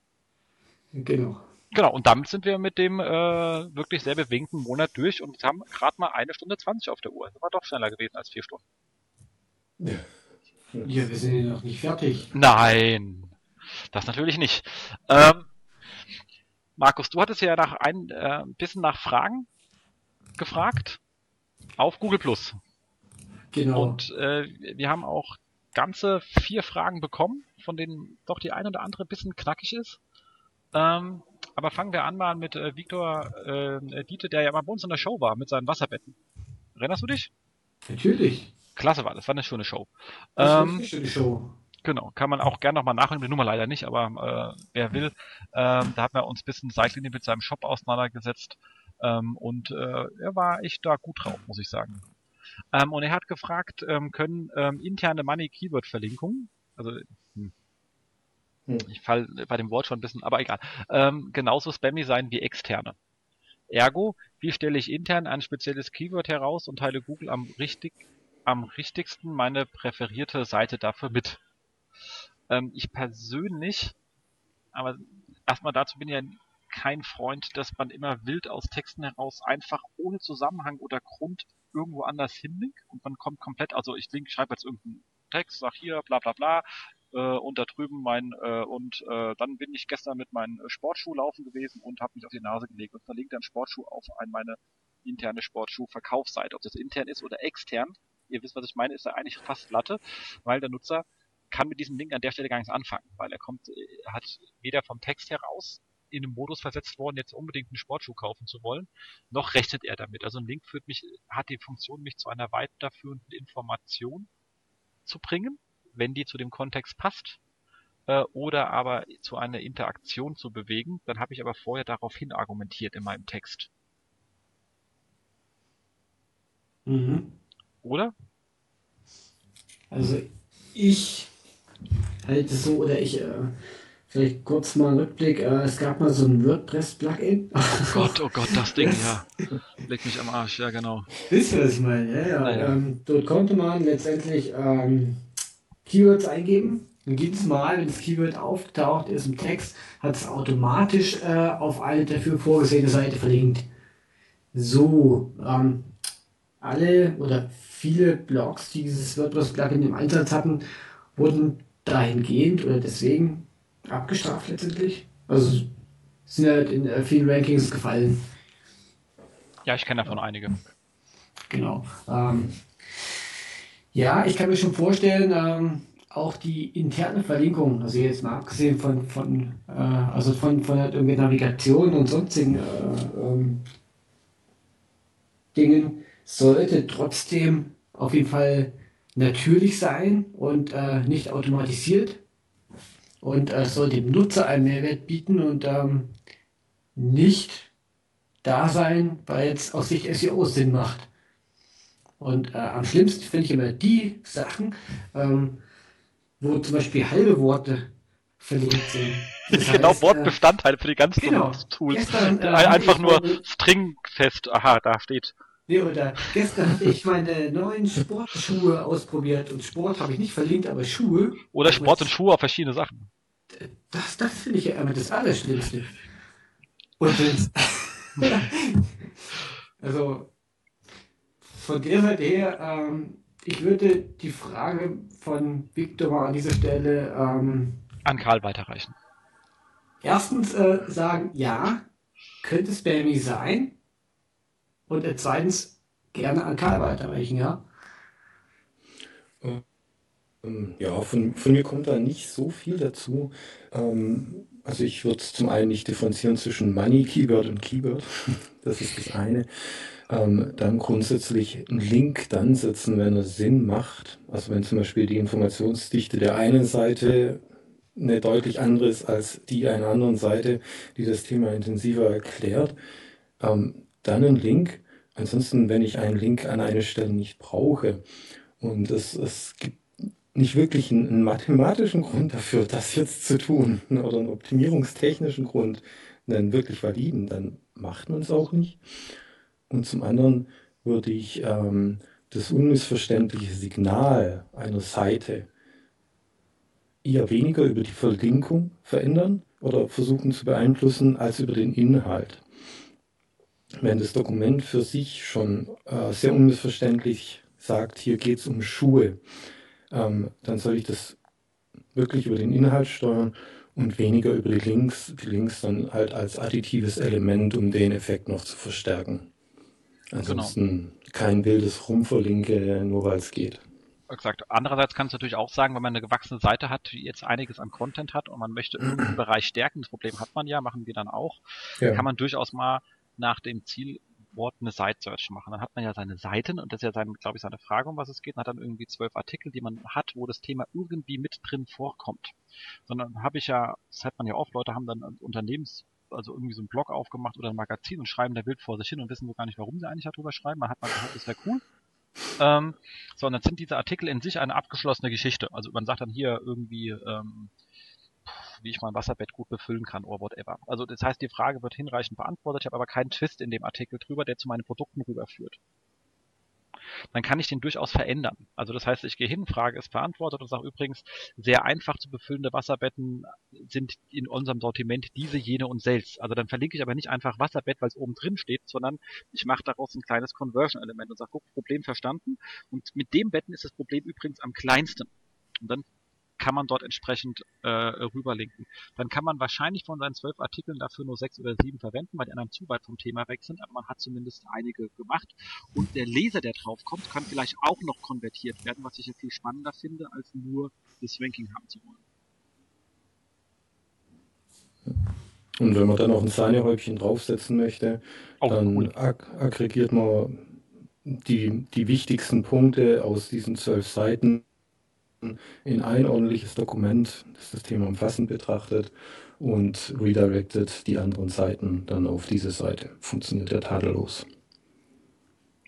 Genau. Genau, und damit sind wir mit dem äh, wirklich sehr bewegten Monat durch und haben gerade mal eine Stunde 20 auf der Uhr. Das war doch schneller gewesen als vier Stunden. Ja. Ja, wir sind ja noch nicht fertig. Nein, das natürlich nicht. Ähm, Markus, du hattest ja nach ein äh, bisschen nach Fragen gefragt auf Google Plus. Genau. Und äh, wir haben auch ganze vier Fragen bekommen, von denen doch die eine oder andere ein bisschen knackig ist. Ähm, aber fangen wir an mal mit äh, Viktor äh, Diete, der ja mal bei uns in der Show war mit seinen Wasserbetten. Erinnerst du dich? Natürlich klasse war. Das war eine schöne Show. Das ähm, war eine schöne Show. Genau, kann man auch gerne nochmal nachholen, die Nummer leider nicht, aber äh, wer will, ähm, da haben wir uns ein bisschen Cycling mit seinem Shop auseinandergesetzt ähm, und äh, er war echt da gut drauf, muss ich sagen. Ähm, und er hat gefragt, ähm, können ähm, interne Money-Keyword-Verlinkungen, also hm, hm. ich fall bei dem Wort schon ein bisschen, aber egal, ähm, genauso spammy sein wie externe. Ergo, wie stelle ich intern ein spezielles Keyword heraus und teile Google am richtig am richtigsten meine präferierte Seite dafür mit. Ähm, ich persönlich, aber erstmal dazu bin ich ja kein Freund, dass man immer wild aus Texten heraus einfach ohne Zusammenhang oder Grund irgendwo anders hinlinkt und man kommt komplett, also ich link, schreibe jetzt irgendeinen Text, sag hier, bla bla bla, äh, und da drüben mein, äh, und äh, dann bin ich gestern mit meinen Sportschuh laufen gewesen und habe mich auf die Nase gelegt und verlinkt dann Sportschuh auf ein, meine interne Sportschuh-Verkaufsseite. Ob das intern ist oder extern, ihr wisst, was ich meine, ist er eigentlich fast Latte, weil der Nutzer kann mit diesem Link an der Stelle gar nichts anfangen, weil er kommt, er hat weder vom Text heraus in den Modus versetzt worden, jetzt unbedingt einen Sportschuh kaufen zu wollen, noch rechnet er damit. Also ein Link führt mich, hat die Funktion, mich zu einer weiterführenden Information zu bringen, wenn die zu dem Kontext passt, äh, oder aber zu einer Interaktion zu bewegen. Dann habe ich aber vorher darauf hin argumentiert in meinem Text. Mhm. Oder? Also ich halte so, oder ich, äh, vielleicht kurz mal einen Rückblick, äh, es gab mal so ein WordPress-Plugin. Oh Gott, oh Gott, das Ding, ja. Leg mich am Arsch, ja genau. Wisst ihr, was ich meine? Ja, ja. Naja. Ähm, dort konnte man letztendlich ähm, Keywords eingeben. Und jedes Mal, wenn das Keyword auftaucht ist im Text, hat es automatisch äh, auf eine dafür vorgesehene Seite verlinkt. So, ähm, alle oder viele Blogs, die dieses WordPress-Plugin im Einsatz hatten, wurden dahingehend oder deswegen abgestraft letztendlich. Also sind halt in äh, vielen Rankings gefallen. Ja, ich kenne davon einige. Genau. Ähm, ja, ich kann mir schon vorstellen, ähm, auch die interne Verlinkung, also jetzt mal abgesehen von, von äh, also von, von halt irgendwie Navigation und sonstigen äh, ähm, Dingen, sollte trotzdem auf jeden Fall natürlich sein und äh, nicht automatisiert und äh, soll dem Nutzer einen Mehrwert bieten und ähm, nicht da sein, weil es aus Sicht SEO Sinn macht. Und äh, am schlimmsten finde ich immer die Sachen, ähm, wo zum Beispiel halbe Worte verlinkt sind. Das genau, heißt, Wortbestandteile für die ganzen genau, Tools. Gestern, äh, Einfach nur stringfest, aha, da steht Nee, oder gestern hatte ich meine neuen Sportschuhe ausprobiert und Sport habe ich nicht verlinkt, aber Schuhe. Oder Sport und Schuhe auf verschiedene Sachen. Das, das finde ich ja immer das Allerschlimmste. Und wenn's, also von der Seite her, ähm, ich würde die Frage von Victor mal an dieser Stelle ähm, an Karl weiterreichen. Erstens äh, sagen, ja, könnte es Spammy sein. Und zweitens, gerne an Karl weiterreichen, ja? Ähm, ja, von, von mir kommt da nicht so viel dazu. Ähm, also ich würde zum einen nicht differenzieren zwischen Money Keyword und Keyword. Das ist das eine. Ähm, dann grundsätzlich einen Link dann setzen, wenn er Sinn macht. Also wenn zum Beispiel die Informationsdichte der einen Seite eine deutlich andere ist als die einer anderen Seite, die das Thema intensiver erklärt, ähm, dann ein Link. Ansonsten, wenn ich einen Link an eine Stelle nicht brauche und es, es gibt nicht wirklich einen, mathematischen Grund dafür, das jetzt zu tun oder einen optimierungstechnischen Grund, einen wirklich validen, dann macht man es auch nicht. Und zum anderen würde ich ähm, das unmissverständliche Signal einer Seite eher weniger über die Verlinkung verändern oder versuchen zu beeinflussen als über den Inhalt. Wenn das Dokument für sich schon äh, sehr unmissverständlich sagt, hier geht es um Schuhe, ähm, dann soll ich das wirklich über den Inhalt steuern und weniger über die Links. Die Links dann halt als additives Element, um den Effekt noch zu verstärken. Ansonsten genau. kein wildes Rumverlinke, nur weil es geht. Exakt. Andererseits kannst du natürlich auch sagen, wenn man eine gewachsene Seite hat, die jetzt einiges an Content hat und man möchte irgendeinen Bereich stärken, das Problem hat man ja, machen wir dann auch, ja. kann man durchaus mal nach dem Ziel Wort eine Site-Search machen. Dann hat man ja seine Seiten und das ist ja, sein, glaube ich, seine Frage, um was es geht. Man hat dann irgendwie zwölf Artikel, die man hat, wo das Thema irgendwie mit drin vorkommt. Sondern habe ich ja, das hat man ja oft, Leute haben dann Unternehmens also irgendwie so einen Blog aufgemacht oder ein Magazin und schreiben da wild vor sich hin und wissen so gar nicht, warum sie eigentlich darüber schreiben. Man hat mal gehört, das wäre cool. Ähm, sondern sind diese Artikel in sich eine abgeschlossene Geschichte. Also man sagt dann hier irgendwie, ähm, wie ich mein Wasserbett gut befüllen kann oder whatever. Also das heißt, die Frage wird hinreichend beantwortet, ich habe aber keinen Twist in dem Artikel drüber, der zu meinen Produkten rüberführt. Dann kann ich den durchaus verändern. Also das heißt, ich gehe hin, Frage ist beantwortet und sage übrigens, sehr einfach zu befüllende Wasserbetten sind in unserem Sortiment diese, jene und selbst. Also dann verlinke ich aber nicht einfach Wasserbett, weil es oben drin steht, sondern ich mache daraus ein kleines Conversion-Element und sage, guck, Problem verstanden. Und mit dem Betten ist das Problem übrigens am kleinsten. Und dann kann man dort entsprechend äh, rüberlinken. Dann kann man wahrscheinlich von seinen zwölf Artikeln dafür nur sechs oder sieben verwenden, weil die anderen zu weit vom Thema weg sind, aber man hat zumindest einige gemacht. Und der Leser, der drauf kommt, kann vielleicht auch noch konvertiert werden, was ich ja viel spannender finde, als nur das Ranking haben zu wollen. Und wenn man dann noch ein Sahnehäubchen draufsetzen möchte, auch dann cool. ag aggregiert man die, die wichtigsten Punkte aus diesen zwölf Seiten in ein ordentliches Dokument, das das Thema umfassend betrachtet und redirected die anderen Seiten dann auf diese Seite. Funktioniert ja tadellos.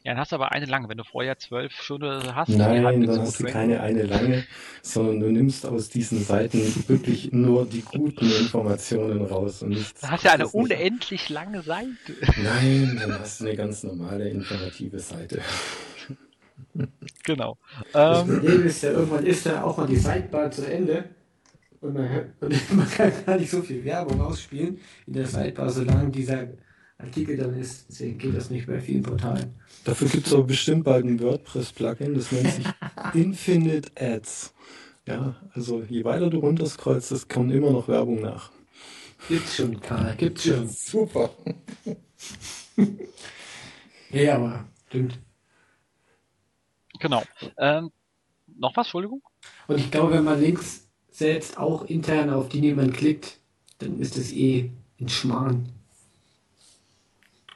Ja, dann hast du aber eine lange. Wenn du vorher zwölf Stunden hast, Nein, dann hast du keine eine lange, sondern du nimmst aus diesen Seiten wirklich nur die guten Informationen raus und nichts. Du hast ja eine unendlich lange Seite. Nein, dann hast du eine ganz normale informative Seite. Genau. Das ähm, Problem ist ja, irgendwann ist ja auch mal die Sidebar zu Ende und man, und man, kann gar nicht so viel Werbung ausspielen in der Sidebar, solange dieser Artikel dann ist. Deswegen geht das nicht bei vielen Portalen. Dafür gibt es aber bestimmt bald ein WordPress-Plugin, das nennt sich Infinite Ads. Ja, also je weiter du runterscrollst, es kommt immer noch Werbung nach. Gibt's schon, Karl, gibt's schon. Super. ja, aber stimmt. Genau. Ähm, noch was, Entschuldigung? Und ich glaube, wenn man Links setzt, auch intern auf die niemand klickt, dann ist es eh ein Schmarrn.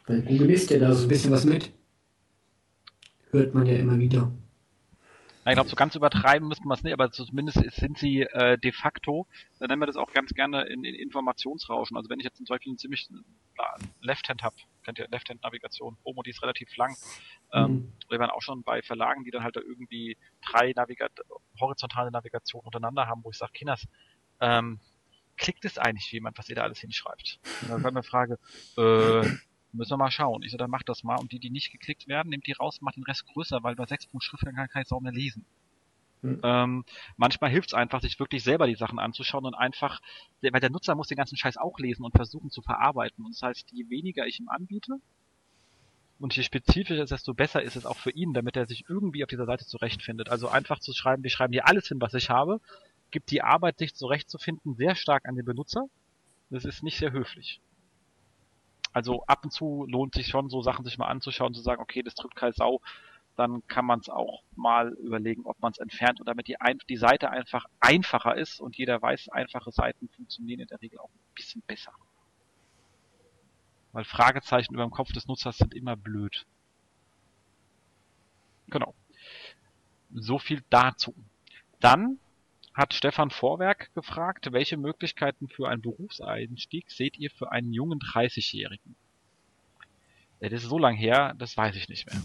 Weil Google isst ja da so ein bisschen was mit. Hört man ja immer wieder. ich glaube, so ganz übertreiben müssten wir es nicht, aber zumindest sind sie äh, de facto, dann nennen wir das auch ganz gerne in, in Informationsrauschen. Also wenn ich jetzt zum Beispiel einen ziemlich Left-Hand habe, kennt ihr Left-Hand-Navigation, Omo, die ist relativ lang. Ähm, mhm. Ähm, wir waren auch schon bei Verlagen, die dann halt da irgendwie drei Navigat horizontale Navigationen untereinander haben, wo ich sage, Kinders, ähm, klickt es eigentlich jemand, was ihr da alles hinschreibt? Und dann war mir Frage, äh, müssen wir mal schauen. Ich so, dann macht das mal. Und die, die nicht geklickt werden, nehmt die raus, macht den Rest größer, weil bei sechs Punkt Schrift kann kein Sau mehr lesen. Mhm. Ähm, manchmal hilft es einfach, sich wirklich selber die Sachen anzuschauen und einfach, weil der Nutzer muss den ganzen Scheiß auch lesen und versuchen zu verarbeiten. Und das heißt, je weniger ich ihm anbiete und je spezifischer es desto besser ist es auch für ihn, damit er sich irgendwie auf dieser Seite zurechtfindet. Also einfach zu schreiben, wir schreiben hier alles hin, was ich habe, gibt die Arbeit, sich zurechtzufinden, sehr stark an den Benutzer. Das ist nicht sehr höflich. Also ab und zu lohnt sich schon, so Sachen sich mal anzuschauen, zu sagen, okay, das drückt keine Sau, dann kann man es auch mal überlegen, ob man es entfernt und damit die, die Seite einfach einfacher ist und jeder weiß, einfache Seiten funktionieren in der Regel auch ein bisschen besser. Weil Fragezeichen über dem Kopf des Nutzers sind immer blöd. Genau. So viel dazu. Dann hat Stefan Vorwerk gefragt, welche Möglichkeiten für einen Berufseinstieg seht ihr für einen jungen 30-Jährigen? Das ist so lang her, das weiß ich nicht mehr.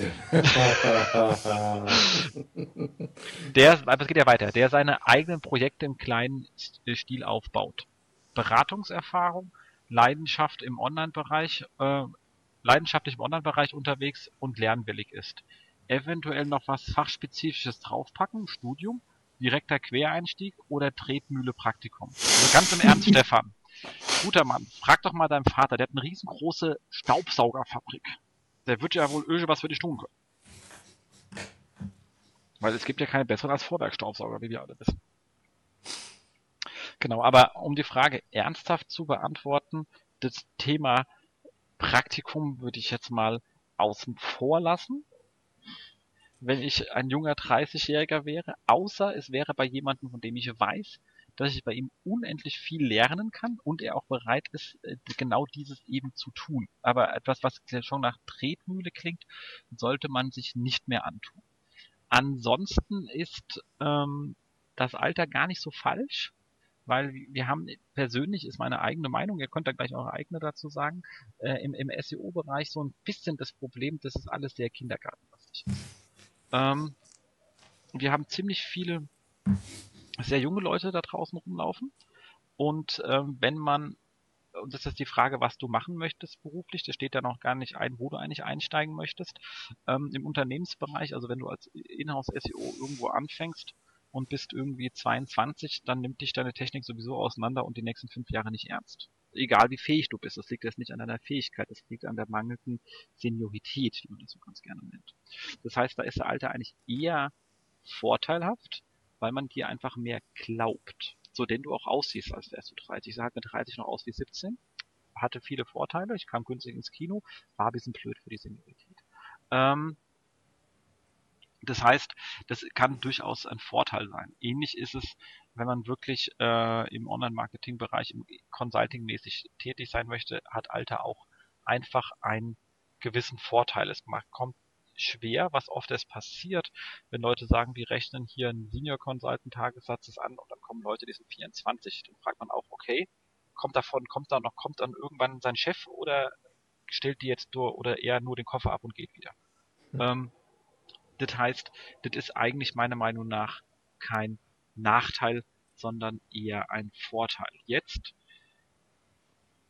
der, aber es geht ja weiter, der seine eigenen Projekte im kleinen Stil aufbaut. Beratungserfahrung, Leidenschaft im Online-Bereich, äh, leidenschaftlich im Online-Bereich unterwegs und lernwillig ist. Eventuell noch was fachspezifisches draufpacken, Studium, direkter Quereinstieg oder Tretmühle Praktikum. Also ganz im Ernst, Stefan. Guter Mann, frag doch mal deinen Vater, der hat eine riesengroße Staubsaugerfabrik. Der wird ja wohl irgendwas für dich tun können. Weil es gibt ja keine besseren als Vorwerkstaubsauger, wie wir alle wissen. Genau, aber um die Frage ernsthaft zu beantworten, das Thema Praktikum würde ich jetzt mal außen vor lassen, wenn ich ein junger 30-Jähriger wäre, außer es wäre bei jemandem, von dem ich weiß, dass ich bei ihm unendlich viel lernen kann und er auch bereit ist, äh, genau dieses eben zu tun. Aber etwas, was schon nach Tretmühle klingt, sollte man sich nicht mehr antun. Ansonsten ist ähm, das Alter gar nicht so falsch weil wir haben persönlich ist meine eigene Meinung, ihr könnt da gleich eure eigene dazu sagen, äh, im, im SEO-Bereich so ein bisschen das Problem, dass es alles sehr kindergartenlastig ist. Ähm, wir haben ziemlich viele sehr junge Leute da draußen rumlaufen und ähm, wenn man und das ist die Frage, was du machen möchtest beruflich. Das steht ja noch gar nicht ein, wo du eigentlich einsteigen möchtest. Ähm, Im Unternehmensbereich, also wenn du als Inhouse-SEO irgendwo anfängst, und bist irgendwie 22, dann nimmt dich deine Technik sowieso auseinander und die nächsten fünf Jahre nicht ernst. Egal wie fähig du bist, das liegt jetzt nicht an deiner Fähigkeit, das liegt an der mangelnden Seniorität, wie man das so ganz gerne nennt. Das heißt, da ist der Alter eigentlich eher vorteilhaft, weil man dir einfach mehr glaubt. So denn du auch aussiehst, als wärst du 30. Ich sah halt mit 30 noch aus wie 17. Hatte viele Vorteile, ich kam günstig ins Kino, war ein bisschen blöd für die Seniorität. Ähm, das heißt, das kann durchaus ein Vorteil sein. Ähnlich ist es, wenn man wirklich äh, im Online-Marketing-Bereich, im Consulting-mäßig tätig sein möchte, hat Alter auch einfach einen gewissen Vorteil. Es kommt schwer, was oft es passiert, wenn Leute sagen, wir rechnen hier einen Senior Consultant Tagessatzes an und dann kommen Leute, die sind 24, dann fragt man auch, okay, kommt davon, kommt da noch, kommt dann irgendwann sein Chef oder stellt die jetzt nur oder eher nur den Koffer ab und geht wieder. Mhm. Ähm, das heißt, das ist eigentlich meiner Meinung nach kein Nachteil, sondern eher ein Vorteil. Jetzt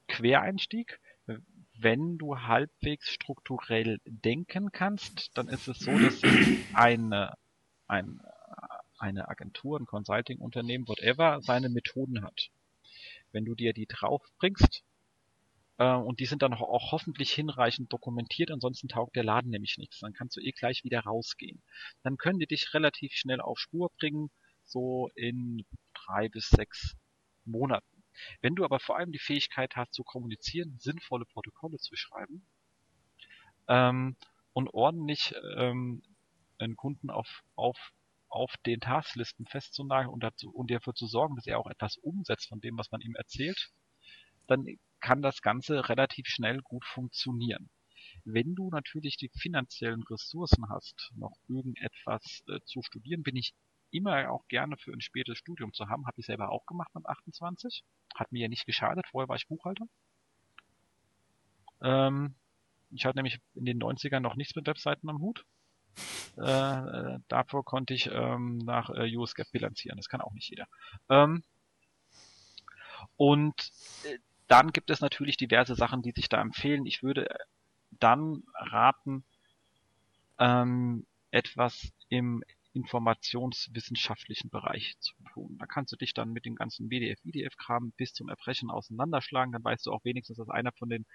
Quereinstieg. Wenn du halbwegs strukturell denken kannst, dann ist es so, dass eine, ein, eine Agentur, ein Consulting-Unternehmen, whatever, seine Methoden hat. Wenn du dir die draufbringst, äh, und die sind dann auch hoffentlich hinreichend dokumentiert, ansonsten taugt der Laden nämlich nichts. Dann kannst du eh gleich wieder rausgehen. Dann können die dich relativ schnell auf Spur bringen, so in drei bis sechs Monaten. Wenn du aber vor allem die Fähigkeit hast zu kommunizieren, sinnvolle Protokolle zu schreiben ähm, und ordentlich ähm, einen Kunden auf, auf, auf den Tasklisten festzunageln und, dazu, und dafür zu sorgen, dass er auch etwas umsetzt von dem, was man ihm erzählt, dann kann das Ganze relativ schnell gut funktionieren. Wenn du natürlich die finanziellen Ressourcen hast, noch irgendetwas äh, zu studieren, bin ich immer auch gerne für ein spätes Studium zu haben. Habe ich selber auch gemacht mit 28. Hat mir ja nicht geschadet. Vorher war ich Buchhalter. Ähm, ich hatte nämlich in den 90ern noch nichts mit Webseiten am Hut. Äh, äh, dafür konnte ich ähm, nach äh, USGAP bilanzieren. Das kann auch nicht jeder. Ähm, und äh, dann gibt es natürlich diverse Sachen, die sich da empfehlen. Ich würde dann raten, ähm, etwas im informationswissenschaftlichen Bereich zu tun. Da kannst du dich dann mit dem ganzen BDF, IDF-Kram bis zum Erbrechen auseinanderschlagen. Dann weißt du auch wenigstens, dass einer von den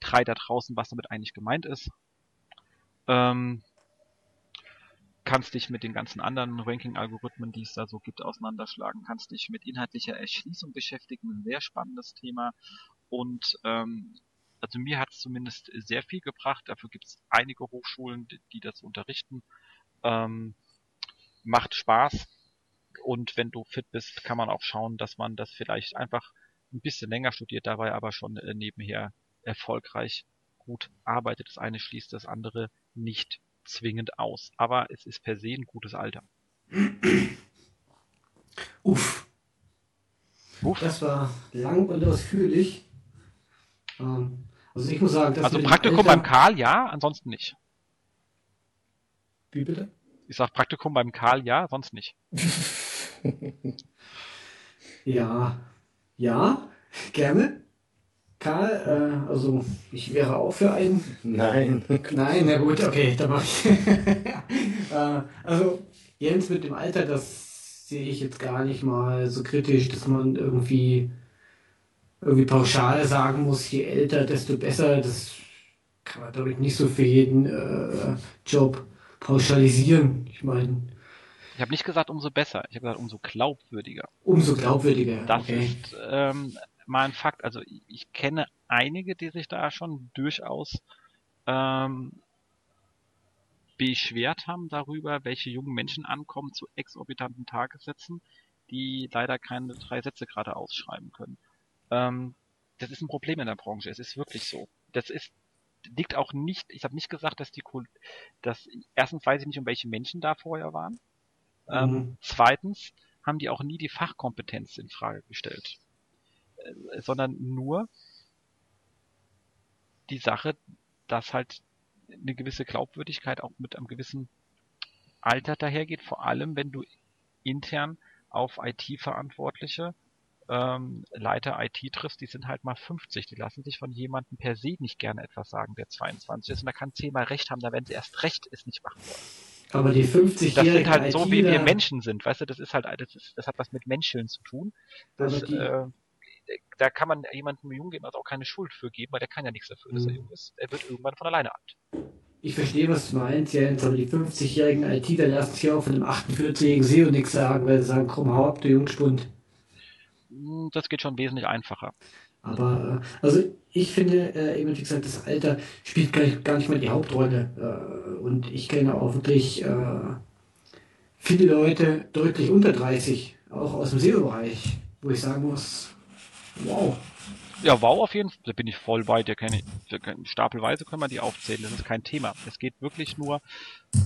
drei da draußen, was damit eigentlich gemeint ist. Ähm, kannst dich mit den ganzen anderen Ranking-Algorithmen, die es da so gibt, auseinanderschlagen, kannst dich mit inhaltlicher Erschließung beschäftigen, ein sehr spannendes Thema. Und ähm, also mir hat es zumindest sehr viel gebracht. Dafür gibt es einige Hochschulen, die, die das unterrichten. Ähm, macht Spaß. Und wenn du fit bist, kann man auch schauen, dass man das vielleicht einfach ein bisschen länger studiert, dabei aber schon äh, nebenher erfolgreich gut arbeitet. Das eine schließt das andere nicht zwingend aus. Aber es ist per se ein gutes Alter. Uff. Uff. Das war lang und ausführlich. Ähm, also ich muss sagen, dass Also Praktikum Alter... beim Karl ja, ansonsten nicht. Wie bitte? Ich sag Praktikum beim Karl ja, sonst nicht. ja, ja, gerne. Karl, äh, also ich wäre auch für einen. Nein. Nein, na gut, okay, dann mach ich. äh, also Jens mit dem Alter, das sehe ich jetzt gar nicht mal so kritisch, dass man irgendwie irgendwie pauschal sagen muss, je älter, desto besser. Das kann man, glaube ich, nicht so für jeden äh, Job pauschalisieren. Ich meine. Ich habe nicht gesagt, umso besser. Ich habe gesagt, umso glaubwürdiger. Umso glaubwürdiger. Das okay. ist ähm, mal ein Fakt. Also ich, kenne einige, die sich da schon durchaus ähm, beschwert haben darüber, welche jungen Menschen ankommen zu exorbitanten Tagessätzen, die leider keine drei Sätze gerade ausschreiben können. Ähm, das ist ein Problem in der Branche. Es ist wirklich so. Das ist liegt auch nicht, ich habe nicht gesagt, dass die dass erstens weiß ich nicht, um welche Menschen da vorher waren. Ähm, mhm. Ähm, zweitens haben die auch nie die Fachkompetenz in Frage gestellt. Äh, sondern nur die Sache, dass halt eine gewisse Glaubwürdigkeit auch mit einem gewissen Alter dahergeht, vor allem wenn du intern auf IT-Verantwortliche ähm, Leiter IT triffst, die sind halt mal 50. Die lassen sich von jemandem per se nicht gerne etwas sagen, der 22 ist. Und da kann zehnmal recht haben, da werden sie erst recht es nicht machen wollen. Aber die 50 Das sind halt so, wie wir Menschen sind. Weißt du, das ist halt, das, ist, das hat was mit Menscheln zu tun. Das, äh, da kann man jemandem jung geben, also auch keine Schuld für geben, weil der kann ja nichts dafür, dass er mhm. jung ist. Er wird irgendwann von alleine alt. Ich verstehe, was du meinst, Jens, aber die 50-jährigen ITler lassen sich auch von einem 48-jährigen SEO nichts sagen, weil sie sagen, komm, hau ab, du Jungspund. Hm, das geht schon wesentlich einfacher. Aber, äh, also ich finde, äh, eben wie gesagt, das Alter spielt gar nicht, gar nicht mal die Hauptrolle. Äh, und ich kenne auch wirklich äh, viele Leute deutlich unter 30, auch aus dem SEO-Bereich, wo ich sagen muss, wow. Ja, wow, auf jeden Fall, da bin ich voll bei dir. Keine, stapelweise können wir die aufzählen, das ist kein Thema. Es geht wirklich nur,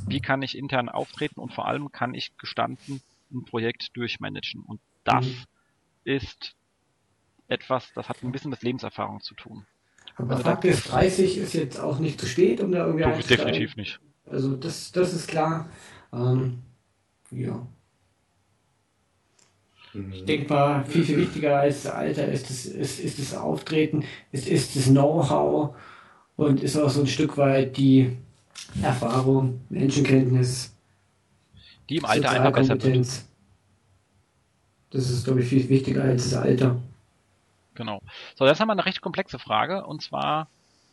wie kann ich intern auftreten und vor allem kann ich gestanden ein Projekt durchmanagen. Und das mhm ist etwas, das hat ein bisschen mit Lebenserfahrung zu tun. Aber also Fakt ist, 30 ist jetzt auch nicht zu spät, um da irgendwie einzusteigen. Definitiv nicht. Also das, das ist klar. Ähm, ja. Ich denke mal, viel, viel wichtiger als das Alter ist das, ist, ist das Auftreten, ist, ist das Know-how und ist auch so ein Stück weit die Erfahrung, Menschenkenntnis. Die im Alter einfach besser wird. Das ist, glaube ich, viel wichtiger als das Alter. Genau. So, jetzt haben wir eine recht komplexe Frage und zwar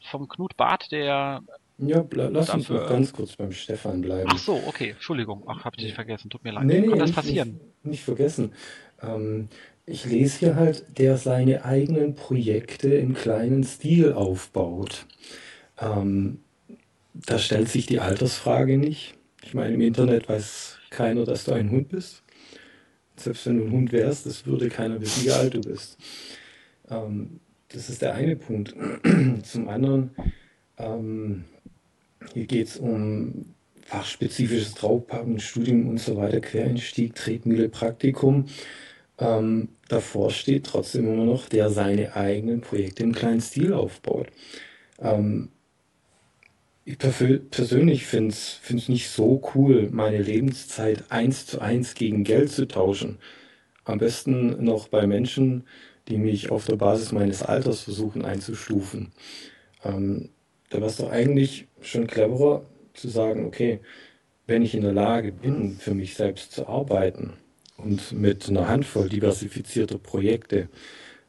vom Knut Barth, der. Ja, lass uns noch ganz kurz beim Stefan bleiben. Ach so, okay, Entschuldigung. Ach, hab ich dich vergessen. Tut mir leid. Nee, nee, Kann das nicht, passieren? Nicht, nicht vergessen. Ähm, ich lese hier halt, der seine eigenen Projekte im kleinen Stil aufbaut. Ähm, da stellt sich die Altersfrage nicht. Ich meine, im Internet weiß keiner, dass du ein Hund bist. Selbst wenn du ein Hund wärst, das würde keiner wissen, wie alt du bist. Ähm, das ist der eine Punkt. Zum anderen, ähm, hier geht es um fachspezifisches Traubpacken, Studium und so weiter, Quereinstieg, Tretmühle, Praktikum. Ähm, davor steht trotzdem immer noch, der seine eigenen Projekte im kleinen Stil aufbaut. Ähm, ich persönlich finde es nicht so cool, meine Lebenszeit eins zu eins gegen Geld zu tauschen. Am besten noch bei Menschen, die mich auf der Basis meines Alters versuchen einzustufen. Ähm, da wäre es doch eigentlich schon cleverer zu sagen, okay, wenn ich in der Lage bin, für mich selbst zu arbeiten und mit einer Handvoll diversifizierter Projekte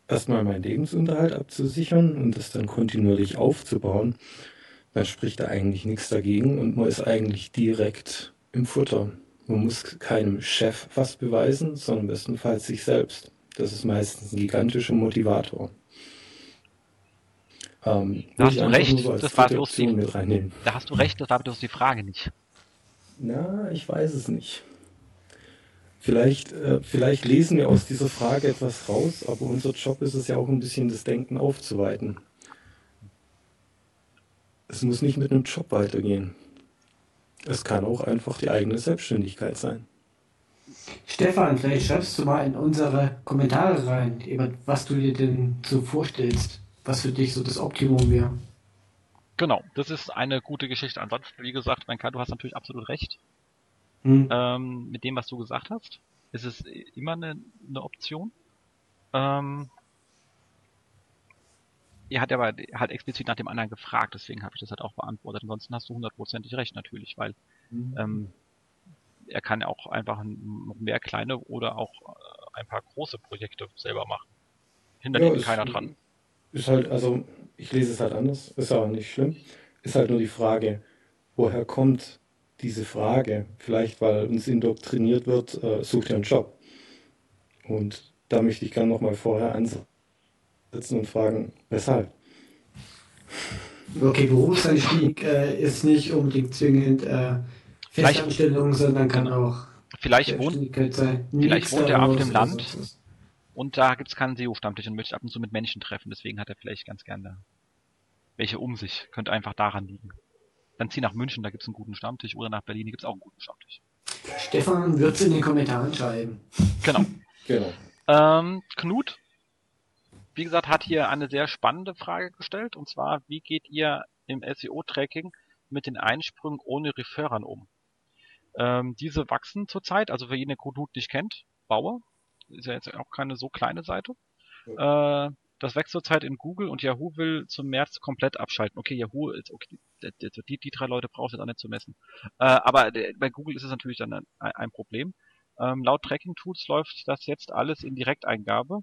erstmal meinen Lebensunterhalt abzusichern und das dann kontinuierlich aufzubauen, da spricht da eigentlich nichts dagegen und man ist eigentlich direkt im Futter. Man muss keinem Chef was beweisen, sondern bestenfalls sich selbst. Das ist meistens ein gigantischer Motivator. Ähm, Da hast du recht, so das war bloß die-. Da hast du recht, das war bloß die Frage nicht. Na, ich weiß es nicht. Vielleicht, äh, vielleicht lesen wir aus dieser Frage etwas raus, aber unser Job ist es ja auch ein bisschen das Denken aufzuweiten. Es muss nicht mit einem Job weitergehen. Es kann auch einfach die eigene Selbstständigkeit sein. Stefan, vielleicht schreibst du mal in unsere Kommentare rein, eben, was du dir denn so vorstellst, was für dich so das Optimum wäre. Genau, das ist eine gute Geschichte. Ansonsten, wie gesagt, mein Karl, du hast natürlich absolut recht. Hm. Ähm, mit dem, was du gesagt hast, ist es immer eine, eine Option. Ähm, ihr hat aber halt explizit nach dem anderen gefragt, deswegen habe ich das halt auch beantwortet. Ansonsten hast du hundertprozentig recht natürlich, weil ähm, er kann ja auch einfach noch mehr kleine oder auch äh, ein paar große Projekte selber machen. Hindert Ja, ihn ist- keiner dran. Ist halt, also ich lese es halt anders, ist aber nicht schlimm. Ist halt nur die Frage, woher kommt diese Frage? Vielleicht, weil uns indoktriniert wird, äh, such dir einen Job. Und da möchte ich gerne nochmal vorher ansetzen und fragen, weshalb? Okay, Berufseinstieg äh, ist nicht unbedingt zwingend äh, Vielleicht- Festanstellung, sondern kann auch Vielleicht wohnt, sein. vielleicht wohnt er auf dem Land. und da gibt's keinen SEO-Stammtisch und möchte ab und zu mit Menschen treffen, deswegen hat er vielleicht ganz gerne welche um sich. Könnte einfach daran liegen. Dann zieh nach München, da gibt's einen guten Stammtisch, oder nach Berlin, da gibt's auch einen guten Stammtisch. Stefan wird es in den Kommentaren schreiben. Genau. Genau. Ähm, Knut, wie gesagt, hat hier eine sehr spannende Frage gestellt, und zwar, wie geht ihr im SEO-Tracking mit den Einsprüngen ohne Referern um? Ähm, diese wachsen zurzeit, also für jeden, der Knut nicht kennt, Bauer, ist ja jetzt auch keine so kleine Seite. Äh, das wächst zurzeit in Google und Yahoo will zum März komplett abschalten. Okay, Yahoo ist okay, die, die, drei Leute brauchst du auch nicht zu messen. Äh, aber bei Google ist es natürlich dann ein, ein Problem. Ähm, laut Tracking-Tools läuft das jetzt alles in Direkteingabe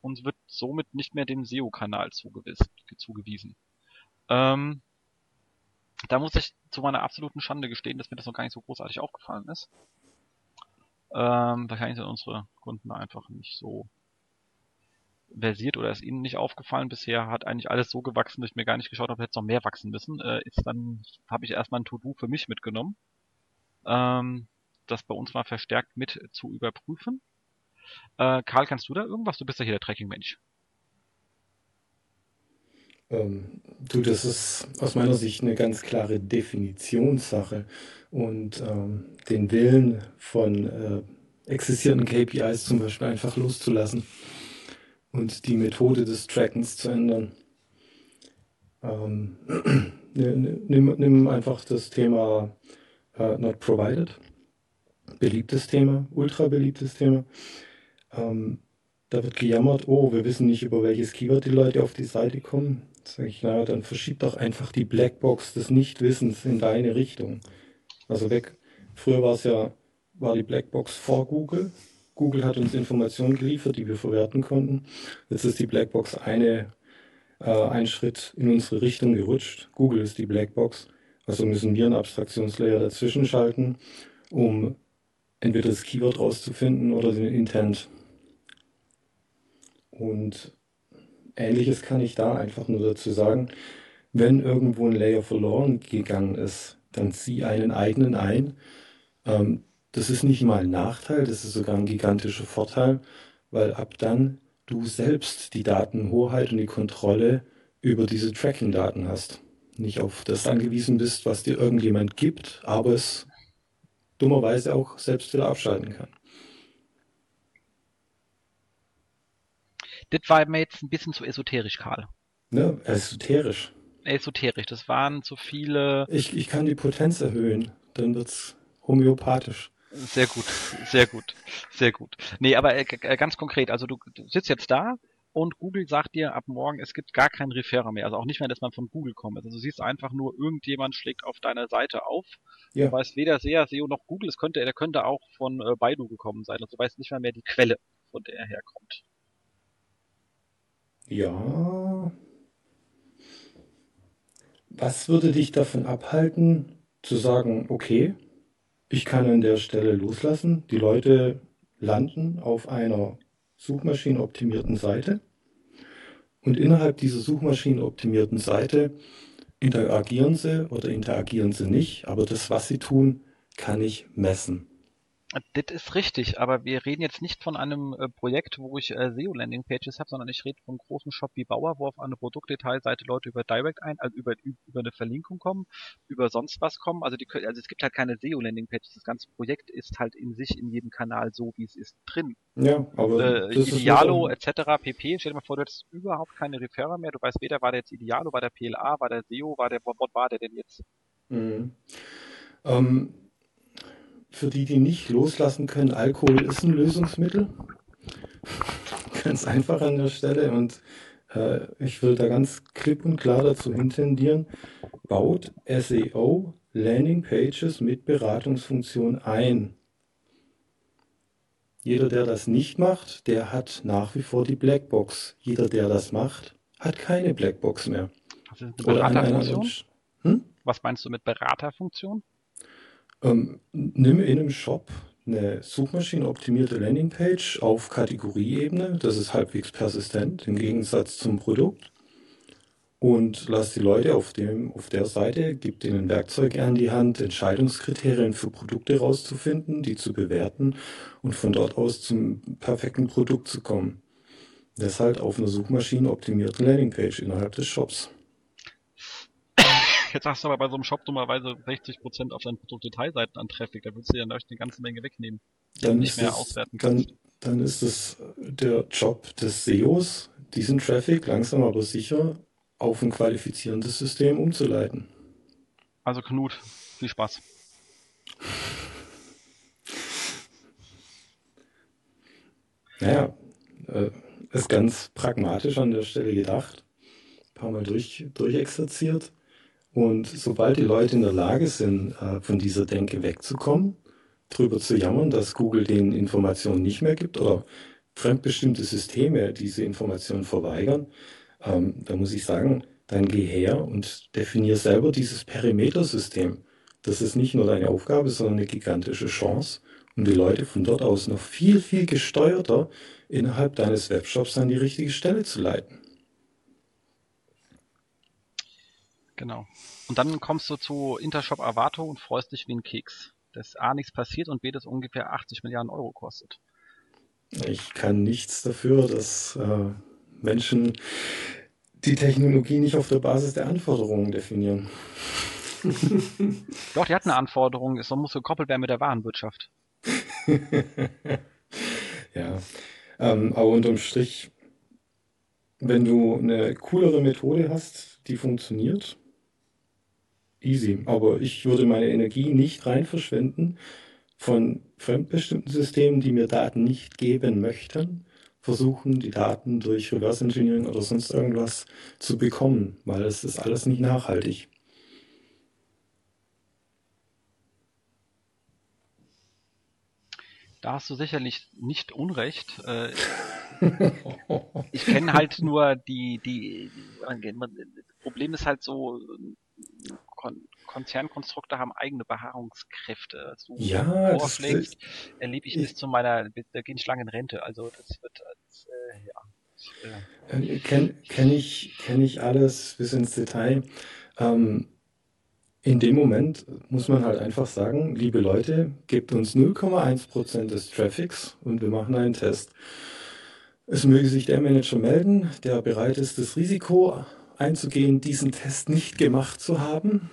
und wird somit nicht mehr dem SEO-Kanal zugewies zugewiesen. Ähm, da muss ich zu meiner absoluten Schande gestehen, dass mir das noch gar nicht so großartig aufgefallen ist. Ähm, wahrscheinlich sind unsere Kunden einfach nicht so versiert oder ist ihnen nicht aufgefallen. Bisher hat eigentlich alles so gewachsen, dass ich mir gar nicht geschaut habe, hätte es noch mehr wachsen müssen. Äh, ist dann habe ich erstmal ein To-Do für mich mitgenommen. Ähm, das bei uns mal verstärkt mit zu überprüfen. Äh, Karl, kannst du da irgendwas? Du bist ja hier der Tracking-Mensch. Ähm, du, das ist aus meiner Sicht eine ganz klare Definitionssache und ähm, den Willen von äh, existierenden KPIs zum Beispiel einfach loszulassen und die Methode des Trackens zu ändern. Ähm, nimm, nimm einfach das Thema äh, Not Provided, beliebtes Thema, ultra beliebtes Thema. Ähm, da wird gejammert, oh, wir wissen nicht, über welches Keyword die Leute auf die Seite kommen. Sag ich, naja, dann verschieb doch einfach die Blackbox des Nichtwissens in deine Richtung. Also weg. Früher war es ja, war die Blackbox vor Google. Google hat uns Informationen geliefert, die wir verwerten konnten. Jetzt ist die Blackbox eine, äh, ein Schritt in unsere Richtung gerutscht. Google ist die Blackbox. Also müssen wir einen Abstraktionslayer dazwischen schalten, um entweder das Keyword rauszufinden oder den Intent. Und ähnliches kann ich da einfach nur dazu sagen. Wenn irgendwo ein Layer verloren gegangen ist, dann zieh einen eigenen ein. Ähm, das ist nicht mal ein Nachteil, das ist sogar ein gigantischer Vorteil, weil ab dann du selbst die Datenhoheit und die Kontrolle über diese Tracking-Daten hast. Nicht auf das angewiesen bist, was dir irgendjemand gibt, aber es dummerweise auch selbst wieder abschalten kann. Das war mir jetzt ein bisschen zu esoterisch, Karl. Ne? Esoterisch. Esoterisch, das waren zu viele. Ich, ich kann die Potenz erhöhen, dann wird's homöopathisch. Sehr gut, sehr gut, sehr gut. Nee, aber äh, ganz konkret, also du, du sitzt jetzt da und Google sagt dir ab morgen, es gibt gar keinen Referrer mehr. Also auch nicht mehr, dass man von Google kommt. Also du siehst einfach nur, irgendjemand schlägt auf deiner Seite auf. Ja. Du weißt weder SEA, SEO noch Google. Es könnte, der könnte auch von äh, Baidu gekommen sein. Also du weißt nicht mal mehr die Quelle, von der er herkommt. Ja. Was würde dich davon abhalten, zu sagen, okay, ich kann an der Stelle loslassen, die Leute landen auf einer suchmaschinenoptimierten Seite Und innerhalb dieser suchmaschinenoptimierten Seite interagieren sie oder interagieren sie nicht, aber das, was sie tun, kann ich messen. Das ist richtig, aber wir reden jetzt nicht von einem äh, Projekt, wo ich äh, SEO-Landing-Pages habe, sondern ich rede von einem großen Shop wie Bauer, wo auf eine Produktdetailseite Leute über Direct ein, also über, über eine Verlinkung kommen, über sonst was kommen. Also, die, also es gibt halt keine SEO-Landing-Pages. Das ganze Projekt ist halt in sich in jedem Kanal so, wie es ist, drin. Ja, aber äh, Idealo etc. pp. Stell dir mal vor, du hättest überhaupt keine Referrer mehr. Du weißt weder, war der jetzt Idealo, war der PLA, war der SEO, war der, was war der denn jetzt? Mhm. Ähm, für die, die nicht loslassen können, Alkohol ist ein Lösungsmittel. ganz einfach an der Stelle und äh, ich will da ganz klipp und klar dazu intendieren, baut SEO Landing Pages mit Beratungsfunktion ein. Jeder, der das nicht macht, der hat nach wie vor die Blackbox. Jeder, der das macht, hat keine Blackbox mehr. Eine Beraterfunktion? Hm? Was meinst du mit Beraterfunktion? Ähm, nimm in einem Shop eine suchmaschinenoptimierte Landingpage auf Kategorieebene, das ist halbwegs persistent im Gegensatz zum Produkt. Und lass die Leute auf, dem, auf der Seite, gib denen Werkzeuge an die Hand, Entscheidungskriterien für Produkte rauszufinden, die zu bewerten und von dort aus zum perfekten Produkt zu kommen. Deshalb auf einer suchmaschinenoptimierten Landingpage innerhalb des Shops. Jetzt hast du aber bei so einem Shop dummerweise 60% auf deinen Produktdetailseiten an Traffic. Da würdest du ja eine ganze Menge wegnehmen, die dann du nicht mehr das, auswerten kannst. Dann, dann ist es der Job des SEOs, diesen Traffic langsam aber sicher auf ein qualifizierendes System umzuleiten. Also Knut, viel Spaß. Naja, äh, ist ganz pragmatisch an der Stelle gedacht. Ein paar Mal durch, durchexerziert. Und sobald die Leute in der Lage sind, äh, von dieser Denke wegzukommen, drüber zu jammern, dass Google den Informationen nicht mehr gibt oder fremdbestimmte Systeme diese Informationen verweigern, ähm, da muss ich sagen, dann geh her und definier selber dieses Perimetersystem. Das ist nicht nur deine Aufgabe, sondern eine gigantische Chance, um die Leute von dort aus noch viel, viel gesteuerter innerhalb deines Webshops an die richtige Stelle zu leiten. Genau. Und dann kommst du zu Intershop Avato und freust dich wie ein Keks. Dass A nichts passiert und B das ungefähr 80 Milliarden Euro kostet. Ich kann nichts dafür, dass äh, Menschen die Technologie nicht auf der Basis der Anforderungen definieren. Doch, die hat eine Anforderung, es muss gekoppelt werden mit der Warenwirtschaft. ja, ähm, aber unterm Strich, wenn du eine coolere Methode hast, die funktioniert, easy. Aber ich würde meine Energie nicht rein verschwenden von fremdbestimmten Systemen, die mir Daten nicht geben möchten, versuchen, die Daten durch Reverse Engineering oder sonst irgendwas zu bekommen, weil es ist alles nicht nachhaltig. Da hast du sicherlich nicht Unrecht. Äh, ich kenne halt nur die, die, Problem ist halt so, Kon Konzernkonstrukte haben eigene Beharrungskräfte. So ja, vorschlägst, erlebe ich bis zu meiner, da gehe ich lange in Rente. Also das wird als, äh, ja. Äh, Kenne kenn ich, kenn ich alles bis ins Detail. Ähm, in dem Moment muss man halt einfach sagen, liebe Leute, gebt uns 0,1% des Traffics und wir machen einen Test. Es möge sich der Manager melden, der bereit ist, das Risiko einzugehen, diesen Test nicht gemacht zu haben.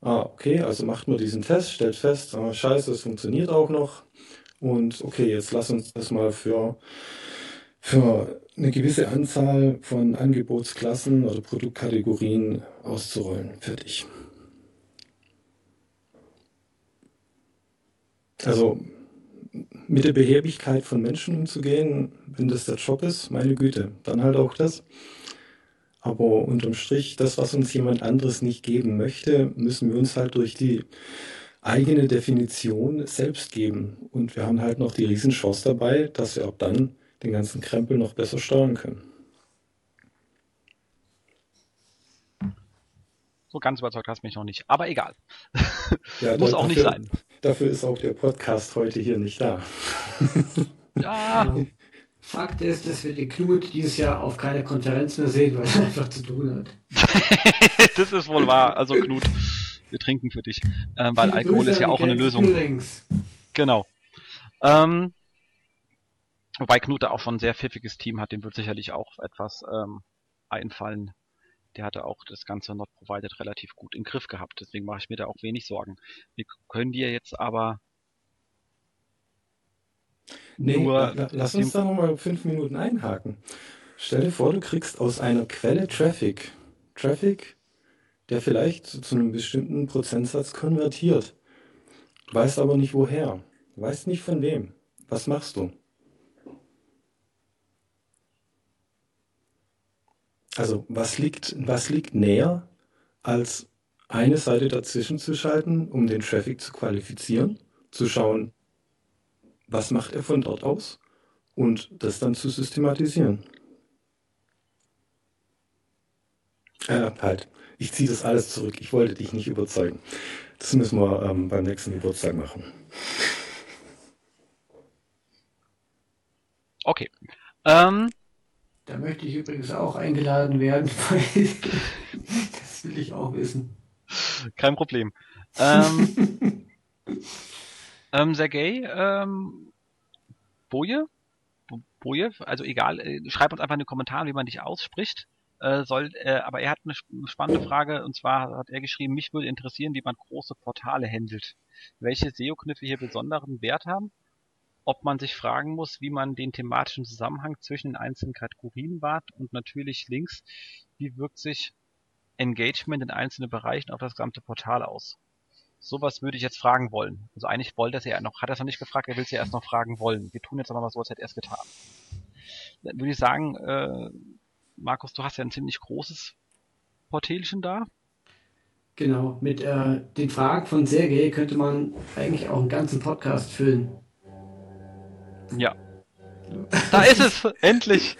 Ah, okay, also macht nur diesen Test, stellt fest, ah, scheiße, es funktioniert auch noch. Und okay, jetzt lass uns das mal für, für eine gewisse Anzahl von Angebotsklassen oder Produktkategorien auszurollen. Fertig. Also mit der Behebigkeit von Menschen umzugehen, wenn das der Job ist, meine Güte, dann halt auch das. Aber unterm Strich, das, was uns jemand anderes nicht geben möchte, müssen wir uns halt durch die eigene Definition selbst geben. Und wir haben halt noch die Riesenchance dabei, dass wir ab dann den ganzen Krempel noch besser steuern können. So ganz überzeugt hast du mich noch nicht. Aber egal. Ja, Muss auch dafür, nicht sein. Dafür ist auch der Podcast heute hier nicht da. ja. Fakt ist, dass wir den Knut dieses Jahr auf keiner Konferenz mehr sehen, weil er einfach zu tun hat. das ist wohl wahr. Also Knut, wir trinken für dich. Ähm, weil Alkohol ist ja auch eine Lösung. Übrigens. Genau. Ähm, wobei Knut da auch schon ein sehr pfiffiges Team hat, dem wird sicherlich auch etwas ähm, einfallen. Der hatte auch das ganze Not Provided relativ gut im Griff gehabt. Deswegen mache ich mir da auch wenig Sorgen. Wir können dir jetzt aber Nee, Nur, la, lass uns da nochmal fünf Minuten einhaken. Stell dir vor, du kriegst aus einer Quelle Traffic. Traffic, der vielleicht zu einem bestimmten Prozentsatz konvertiert. Weißt aber nicht woher. Weißt nicht von wem. Was machst du? Also, was liegt, was liegt näher, als eine Seite dazwischen zu schalten, um den Traffic zu qualifizieren, zu schauen, was macht er von dort aus und das dann zu systematisieren. Äh, halt, ich ziehe das alles zurück. Ich wollte dich nicht überzeugen. Das müssen wir ähm, beim nächsten Geburtstag machen. Okay. Ähm, da möchte ich übrigens auch eingeladen werden, weil das will ich auch wissen. Kein Problem. Ähm, Ähm, Sergej, ähm, Boje, Boje, also egal, äh, schreib uns einfach in die Kommentare, wie man dich ausspricht. Äh, soll, äh, aber er hat eine spannende Frage und zwar hat er geschrieben, mich würde interessieren, wie man große Portale handelt. Welche SEO-Kniffe hier besonderen Wert haben? Ob man sich fragen muss, wie man den thematischen Zusammenhang zwischen den einzelnen Kategorien wahrt und natürlich links, wie wirkt sich Engagement in einzelnen Bereichen auf das gesamte Portal aus? Sowas würde ich jetzt fragen wollen. Also eigentlich wollte er es ja noch, hat er es noch nicht gefragt, er will es ja erst noch fragen wollen. Wir tun jetzt aber mal so, als hätte er es getan. Dann würde ich sagen, äh, Markus, du hast ja ein ziemlich großes Portälchen da. Genau, mit äh, den Fragen von Sergej könnte man eigentlich auch einen ganzen Podcast füllen. Ja. Da ist es! Endlich!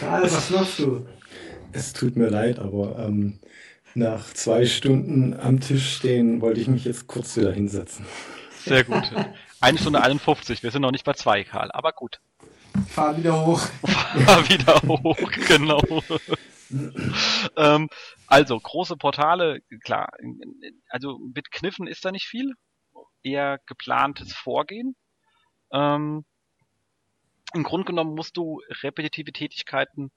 Karl, was machst du? Es tut mir leid, aber ähm, nach zwei Stunden am Tisch stehen, wollte ich mich jetzt kurz wieder hinsetzen. Sehr gut. Eine Stunde 51. Wir sind noch nicht bei zwei, Karl, aber gut. Fahr wieder hoch. Fahr wieder hoch, genau. ähm, also, große Portale, klar. Also, mit Kniffen ist da nicht viel. Eher geplantes Vorgehen. Ähm, Im Grunde genommen musst du repetitive Tätigkeiten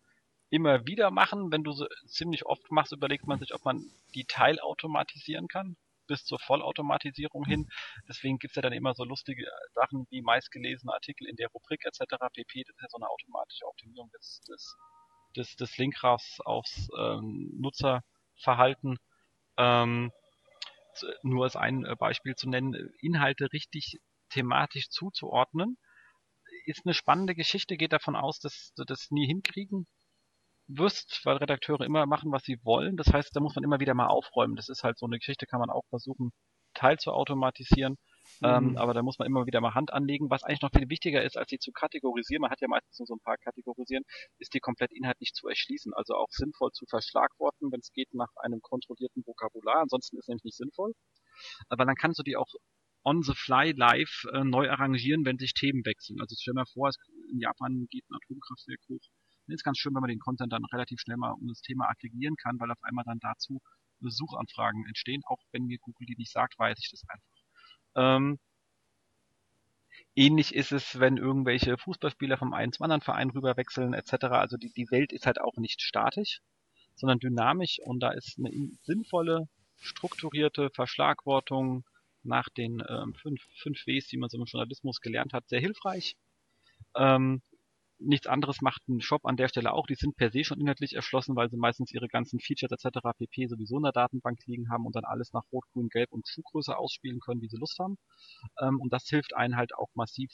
immer wieder machen. Wenn du so ziemlich oft machst, überlegt man sich, ob man die teilautomatisieren kann bis zur Vollautomatisierung hin. Deswegen gibt's ja dann immer so lustige Sachen wie meistgelesene Artikel in der Rubrik etc. pp. Das ist ja so eine automatische Optimierung des, des, des, des Linkgraphs aufs ähm, Nutzerverhalten. Ähm, nur als ein äh, Beispiel zu nennen, Inhalte richtig thematisch zuzuordnen, ist eine spannende Geschichte, geht davon aus, dass du das nie hinkriegen wirst, weil Redakteure immer machen, was sie wollen. Das heißt, da muss man immer wieder mal aufräumen. Das ist halt so eine Geschichte, kann man auch versuchen, teil zu automatisieren. Ähm, mhm. Ähm, aber da muss man immer wieder mal Hand anlegen. Was eigentlich noch viel wichtiger ist, als sie zu kategorisieren, man hat ja meistens nur so ein paar kategorisieren, ist die komplett inhaltlich zu erschließen. Also auch sinnvoll zu verschlagworten, wenn es geht, nach einem kontrollierten Vokabular. Ansonsten ist es nämlich nicht sinnvoll. Aber dann kannst du die auch on the fly live äh, neu arrangieren, wenn sich Themen wechseln. Also stell dir mal vor, in Japan geht ein Atomkraftwerk hoch ist ganz schön, wenn man den Content dann relativ schnell mal um das Thema aggregieren kann, weil auf einmal dann dazu Suchanfragen entstehen. Auch wenn mir Google die nicht sagt, weiß ich das einfach. Ähm, ähnlich ist es, wenn irgendwelche Fußballspieler vom einen zum anderen Verein rüberwechseln etc. Also die, die Welt ist halt auch nicht statisch, sondern dynamisch und da ist eine sinnvolle, strukturierte Verschlagwortung nach den ähm, fünf, fünf Ws, die man so im Journalismus gelernt hat, sehr hilfreich. Ähm, nichts anderes macht ein Shop an der Stelle auch. Die sind per se schon inhaltlich erschlossen, weil sie meistens ihre ganzen Features etc. pp. sowieso in der Datenbank liegen haben und dann alles nach Rot, Grün, Gelb und Schuhgröße ausspielen können, wie sie Lust haben. Ähm, und das hilft einen halt auch massiv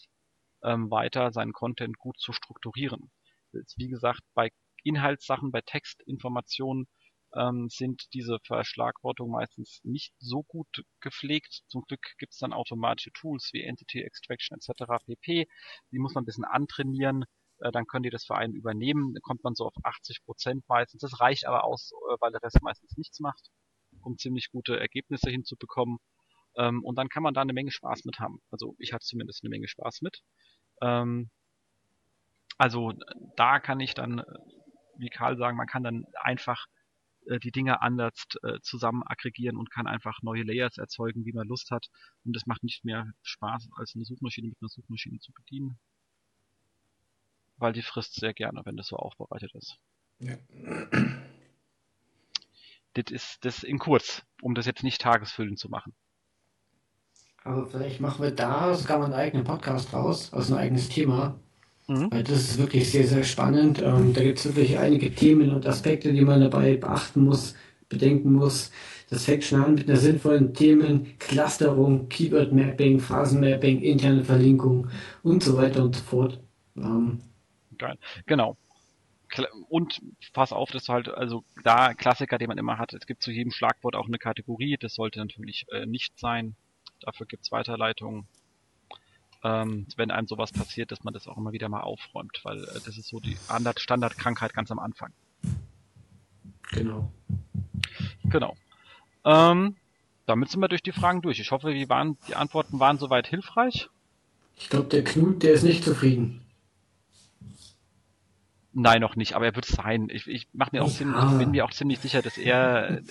ähm, weiter, seinen Content gut zu strukturieren. Jetzt, wie gesagt, bei Inhaltssachen, bei Textinformationen ähm, sind diese Verschlagwortungen meistens nicht so gut gepflegt. Zum Glück gibt es dann automatische Tools wie Entity Extraction etc. pp. Die muss man ein bisschen antrainieren dann können die das für einen übernehmen. Dann kommt man so auf 80 Prozent meistens. Das reicht aber aus, äh, weil der Rest meistens nichts macht, um ziemlich gute Ergebnisse hinzubekommen. Ähm, und dann kann man da eine Menge Spaß mit haben. Also ich hatte zumindest eine Menge Spaß mit. Ähm, also da kann ich dann, wie Karl sagen, man kann dann einfach äh, die Dinge anders äh, zusammen aggregieren und kann einfach neue Layers erzeugen, wie man Lust hat. Und es macht nicht mehr Spaß, als eine Suchmaschine mit einer Suchmaschine zu bedienen. Weil die frisst sehr gerne, wenn das so aufbereitet ist. Ja. Das ist das in kurz, um das jetzt nicht tagesfüllend zu machen. Aber vielleicht machen wir da sogar mal einen eigenen Podcast raus, also ein eigenes Thema. Mhm. Weil das ist wirklich sehr, sehr spannend. Ähm, da gibt es wirklich einige Themen und Aspekte, die man dabei beachten muss, bedenken muss. Das fängt schon an mit einer sinnvollen Themen, Clusterung, Keyword Mapping, Phasenmapping, interne Verlinkung und so weiter und so fort. Ähm, Geil. Genau. Und pass auf, dass du halt, also da Klassiker, den man immer hat, es gibt zu jedem Schlagwort auch eine Kategorie, das sollte natürlich äh, nicht sein. Dafür gibt es Weiterleitungen ähm, wenn einem sowas passiert, dass man das auch immer wieder mal aufräumt, weil äh, das ist so die Standardkrankheit ganz am Anfang. Genau. Genau. Ähm, damit sind wir durch die Fragen durch. Ich hoffe, die, waren, die Antworten waren soweit hilfreich. Ich glaube, der Knut, der ist nicht zufrieden. Nein, noch nicht, aber er wird es sein. Ich, ich, mach mir auch ja. ziemlich, ich bin mir auch ziemlich sicher, dass er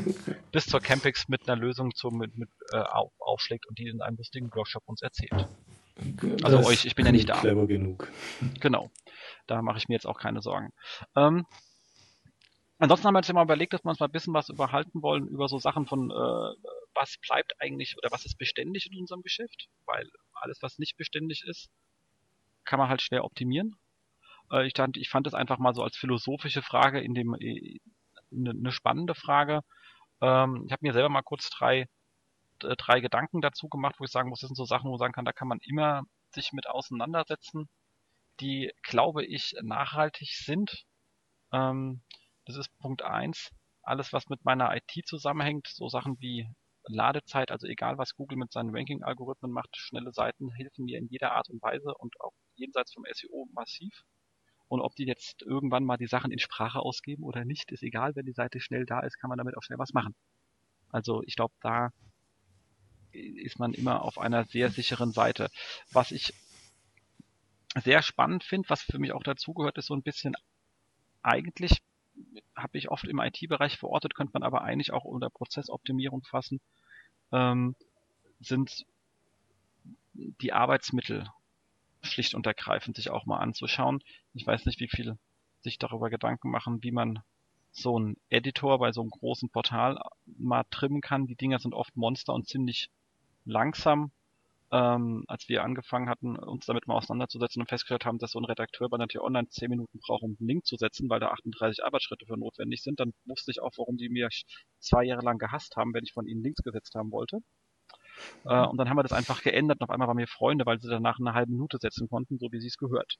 bis zur Campix mit einer Lösung zum, mit, mit, äh, auf, aufschlägt und die in einem lustigen Workshop uns erzählt. Also das euch, ich bin ja nicht da. Clever genug. Genau. Da mache ich mir jetzt auch keine Sorgen. Ähm, ansonsten haben wir uns ja mal überlegt, dass wir uns mal ein bisschen was überhalten wollen über so Sachen von, äh, was bleibt eigentlich oder was ist beständig in unserem Geschäft, weil alles, was nicht beständig ist, kann man halt schwer optimieren. Äh, ich, fand, ich fand das einfach mal so als philosophische Frage in dem, äh, eine spannende Frage. Ähm, ich habe mir selber mal kurz drei drei Gedanken dazu gemacht, wo ich sagen muss, das sind so Sachen, wo ich sagen kann, da kann man immer sich mit auseinandersetzen, die, glaube ich, nachhaltig sind. Ähm, das ist Punkt eins. Alles, was mit meiner IT zusammenhängt, so Sachen wie Ladezeit, also egal was Google mit seinen Ranking-Algorithmen macht, schnelle Seiten helfen mir in jeder Art und Weise und auch jenseits vom SEO massiv. Und ob die jetzt irgendwann mal die Sachen in Sprache ausgeben oder nicht, ist egal. Wenn die Seite schnell da ist, kann man damit auch schnell was machen. Also ich glaube, da ist man immer auf einer sehr sicheren Seite. Was ich sehr spannend finde, was für mich auch dazugehört, ist so ein bisschen eigentlich habe ich oft im IT-Bereich verortet, könnte man aber eigentlich auch unter Prozessoptimierung fassen, ähm, sind die Arbeitsmittel schlicht und ergreifend sich auch mal anzuschauen. Ich weiß nicht, wie viel sich darüber Gedanken machen, wie man so einen Editor bei so einem großen Portal mal trimmen kann. Die Dinger sind oft Monster und ziemlich langsam, ähm, als wir angefangen hatten, uns damit mal auseinanderzusetzen und festgestellt haben, dass so ein Redakteur bei Natur Online 10 Minuten braucht, um einen Link zu setzen, weil da 38 Arbeitsschritte für notwendig sind, dann wusste ich auch, warum die mir zwei Jahre lang gehasst haben, wenn ich von ihnen Links gesetzt haben wollte. Äh, und dann haben wir das einfach geändert und auf einmal waren wir Freunde, weil sie danach eine halbe Minute setzen konnten, so wie sie es gehört.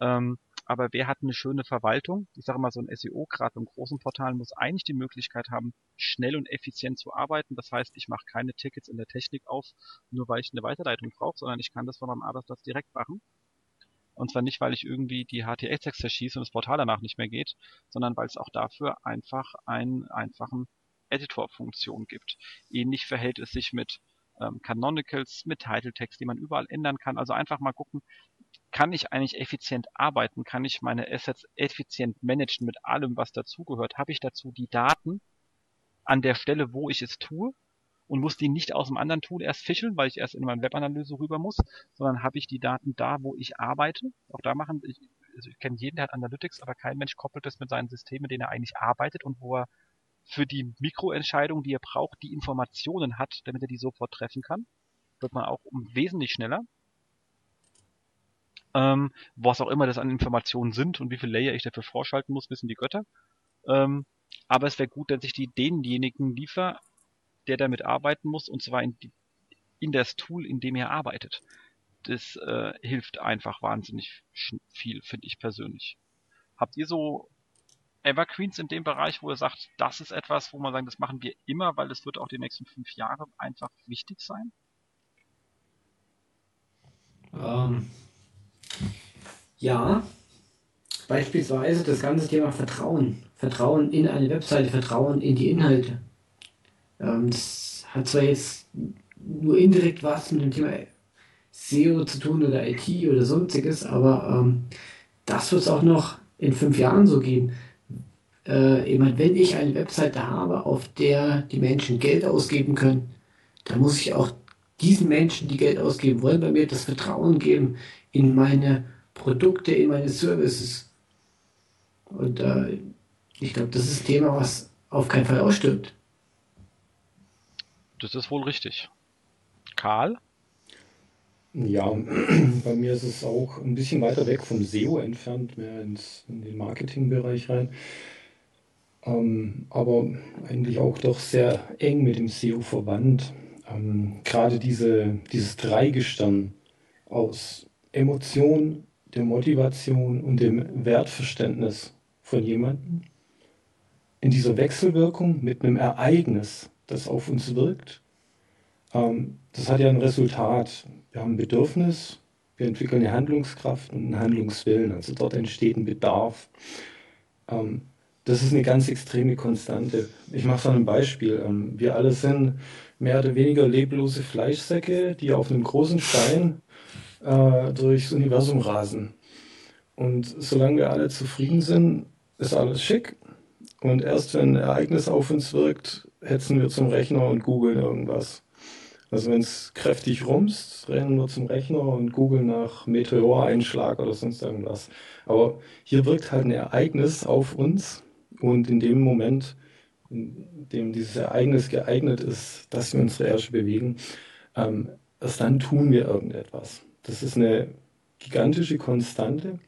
Ähm, aber wer hat eine schöne Verwaltung? Ich sage mal, so ein SEO, gerade im großen Portal, muss eigentlich die Möglichkeit haben, schnell und effizient zu arbeiten. Das heißt, ich mache keine Tickets in der Technik auf, nur weil ich eine Weiterleitung brauche, sondern ich kann das von meinem Arbeitsplatz direkt machen. Und zwar nicht, weil ich irgendwie die HTX zerschieße und das Portal danach nicht mehr geht, sondern weil es auch dafür einfach einen einfachen Editor-Funktion gibt. Ähnlich verhält es sich mit ähm, Canonicals, mit Title Text, die man überall ändern kann. Also einfach mal gucken, kann ich eigentlich effizient arbeiten? Kann ich meine Assets effizient managen mit allem, was dazugehört? Habe ich dazu die Daten an der Stelle, wo ich es tue? Und muss die nicht aus dem anderen Tool erst fischeln, weil ich erst in meine Webanalyse rüber muss, sondern habe ich die Daten da, wo ich arbeite. Auch da machen, ich, also ich kenne jeden, der hat Analytics, aber kein Mensch koppelt das mit seinen Systemen, denen er eigentlich arbeitet und wo er für die Mikroentscheidung, die er braucht, die Informationen hat, damit er die sofort treffen kann. Wird man auch wesentlich schneller ähm, was auch immer das an Informationen sind und wie viel Layer ich dafür vorschalten muss, wissen die Götter. Ähm, aber es wäre gut, dass ich die denjenigen liefer, der damit arbeiten muss, und zwar in, in das Tool, in dem er arbeitet. Das äh, hilft einfach wahnsinnig viel, finde ich persönlich. Habt ihr so Evergreens in dem Bereich, wo ihr sagt, das ist etwas, wo man sagt, das machen wir immer, weil das wird auch die nächsten fünf Jahre einfach wichtig sein? Ähm, ja, beispielsweise das ganze Thema Vertrauen. Vertrauen in eine Webseite, Vertrauen in die Inhalte. Ähm, das hat zwar jetzt nur indirekt was mit dem Thema SEO zu tun oder IT oder sonstiges, aber ähm, das wird es auch noch in fünf Jahren so geben. Äh, ich meine, wenn ich eine Webseite habe, auf der die Menschen Geld ausgeben können, dann muss ich auch diesen Menschen, die Geld ausgeben wollen, bei mir das Vertrauen geben in meine Produkte, in meine Services. Und äh, ich glaube, das ist ein Thema, was auf keinen Fall ausstirbt. Das ist wohl richtig. Karl? Ja, bei mir ist es auch ein bisschen weiter weg vom SEO entfernt, mehr ins, in den Marketingbereich rein. Ähm, aber eigentlich auch doch sehr eng mit dem SEO verwandt. Ähm, gerade diese, dieses Dreigestirn aus Emotion, der Motivation und dem Wertverständnis von jemandem in dieser Wechselwirkung mit einem Ereignis, das auf uns wirkt, ähm, das hat ja ein Resultat. Wir haben ein Bedürfnis, wir entwickeln eine Handlungskraft und einen Handlungswillen. Also dort entsteht ein Bedarf. Ähm, das ist eine ganz extreme Konstante. Ich mache an einem Beispiel. Ähm, wir alle sind mehr oder weniger leblose Fleischsäcke, die auf einem großen Stein äh, durchs Universum rasen. Und solange wir alle zufrieden sind, ist alles schick. Und erst wenn ein Ereignis auf uns wirkt, hetzen wir zum Rechner und googeln irgendwas. Also wenn es kräftig rumst, rennen wir zum Rechner und googeln nach Meteoreinschlag oder sonst irgendwas. Aber hier wirkt halt ein Ereignis auf uns und in dem Moment, in dem dieses Ereignis geeignet ist, dass wir unsere Ärsche bewegen, ähm, erst dann tun wir irgendetwas. Das ist eine gigantische Konstante.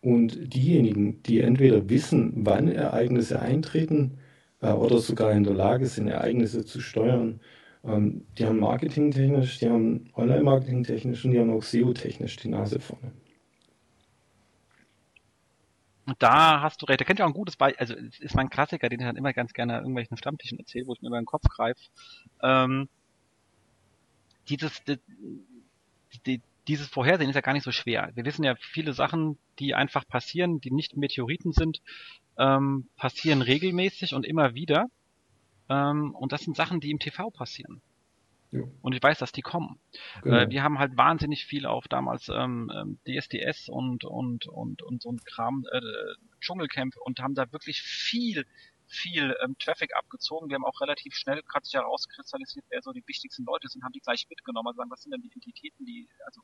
Und diejenigen, die entweder wissen, wann Ereignisse eintreten äh, oder sogar in der Lage sind, Ereignisse zu steuern, ähm, die haben marketingtechnisch, die haben online-marketingtechnisch und die haben auch SEO-technisch die Nase vorne. Und da hast du recht. Da kennt ihr auch ein gutes Beispiel. Also, ist mein Klassiker, den ich dann immer ganz gerne irgendwelchen Stammtischen erzähle, wo ich mir über den Kopf greife. Ähm, dieses, die, die, dieses Vorhersehen ist ja gar nicht so schwer. Wir wissen ja, viele Sachen, die einfach passieren, die nicht Meteoriten sind, ähm, passieren regelmäßig und immer wieder. Ähm, und das sind Sachen, die im TV passieren. Und ich weiß, dass die kommen. Genau. Äh, wir haben halt wahnsinnig viel auf damals ähm, DSDS ähm, und und und und so ein Kram äh, Dschungelcamp und haben da wirklich viel viel ähm, Traffic abgezogen. Wir haben auch relativ schnell hat sich herauskristallisiert, wer so die wichtigsten Leute sind, haben die gleich mitgenommen. Also sagen, was sind denn die Entitäten, die also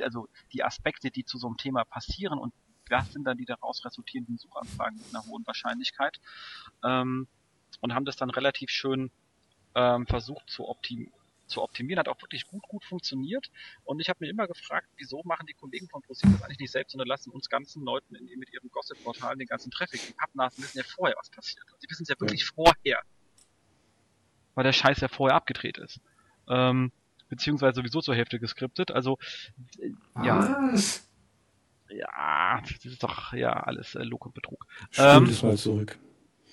also die Aspekte, die zu so einem Thema passieren und was sind dann die daraus resultierenden Suchanfragen mit einer hohen Wahrscheinlichkeit. Ähm, und haben das dann relativ schön ähm, versucht zu, optim zu optimieren. Hat auch wirklich gut, gut funktioniert. Und ich habe mich immer gefragt, wieso machen die Kollegen von ProSieben das eigentlich nicht selbst, sondern lassen uns ganzen Leuten in, mit ihren Gossip-Portalen den ganzen Traffic. Die Pappnasen wissen ja vorher, was passiert. Sie wissen es ja wirklich ja. vorher. Weil der Scheiß ja vorher abgedreht ist. Ähm, beziehungsweise sowieso zur Hälfte geskriptet. Also, äh, ja. Was? Ja, das ist doch ja alles äh, Lug und Betrug. Stimmt ähm, es mal zurück.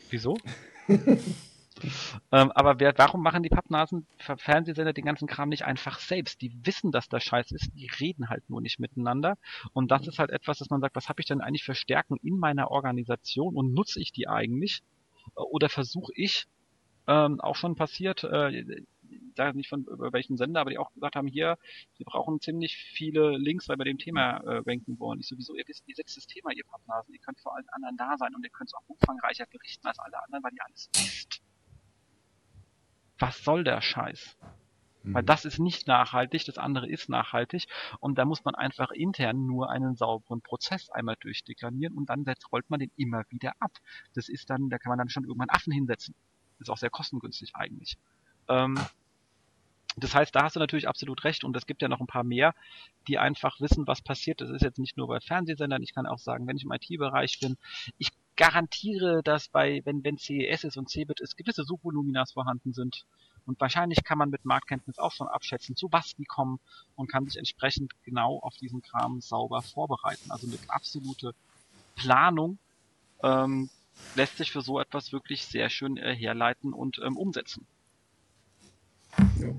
Wieso? ähm, aber wer, warum machen die Pappnasen Fernsehsender den ganzen Kram nicht einfach selbst? Die wissen, dass das scheiße ist, die reden halt nur nicht miteinander. Und das ist halt etwas, dass man sagt, was habe ich denn eigentlich für Stärken in meiner Organisation und nutze ich die eigentlich? Oder versuche ich, ähm, auch schon passiert, äh, sage nicht von welchen Sender, aber die auch gesagt haben, hier, wir brauchen ziemlich viele Links, weil wir dem Thema äh, ranken wollen. Ich sowieso, ihr wisst, ihr setzt das Thema, ihr Pappnasen, ihr könnt vor allen anderen da sein und ihr könnt es auch umfangreicher berichten als alle anderen, weil ihr alles wisst. Was soll der Scheiß? Mhm. Weil das ist nicht nachhaltig, das andere ist nachhaltig und da muss man einfach intern nur einen sauberen Prozess einmal durchdeklarieren und dann rollt man den immer wieder ab. Das ist dann, da kann man dann schon irgendwann Affen hinsetzen. Ist auch sehr kostengünstig eigentlich. Ähm, das heißt, da hast du natürlich absolut recht und es gibt ja noch ein paar mehr, die einfach wissen, was passiert. Das ist jetzt nicht nur bei Fernsehsendern, ich kann auch sagen, wenn ich im IT-Bereich bin, ich garantiere, dass bei, wenn, wenn CES ist und CeBIT ist, gewisse Suchvoluminas vorhanden sind. Und wahrscheinlich kann man mit Marktkenntnis auch schon abschätzen, zu was die kommen und kann sich entsprechend genau auf diesen Kram sauber vorbereiten. Also eine absolute Planung ähm, lässt sich für so etwas wirklich sehr schön äh, herleiten und ähm, umsetzen. Ja.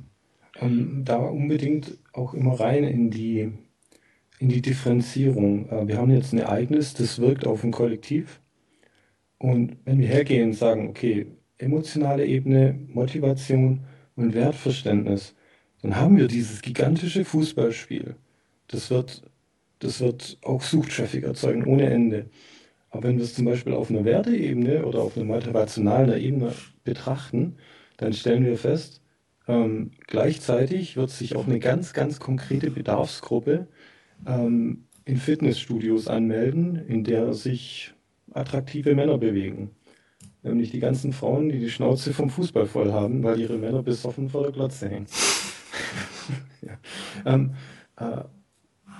Ähm, da unbedingt auch immer rein in die, in die Differenzierung. Äh, wir haben jetzt ein Ereignis, das wirkt auf ein Kollektiv. Und wenn wir hergehen und sagen, okay, emotionale Ebene, Motivation und Wertverständnis, dann haben wir dieses gigantische Fußballspiel. Das wird das wird auch Suchtraffic erzeugen ohne Ende. Aber wenn wir es zum Beispiel auf einer Werteebene oder auf einer motivationalen Ebene betrachten, dann stellen wir fest, ähm, gleichzeitig wird sich auch eine ganz, ganz konkrete Bedarfsgruppe ähm, in Fitnessstudios anmelden, in der sich attraktive Männer bewegen. Nämlich die ganzen Frauen, die die Schnauze vom Fußball voll haben, weil ihre Männer besoffen vor der Glotze hängen. ja. ähm, äh,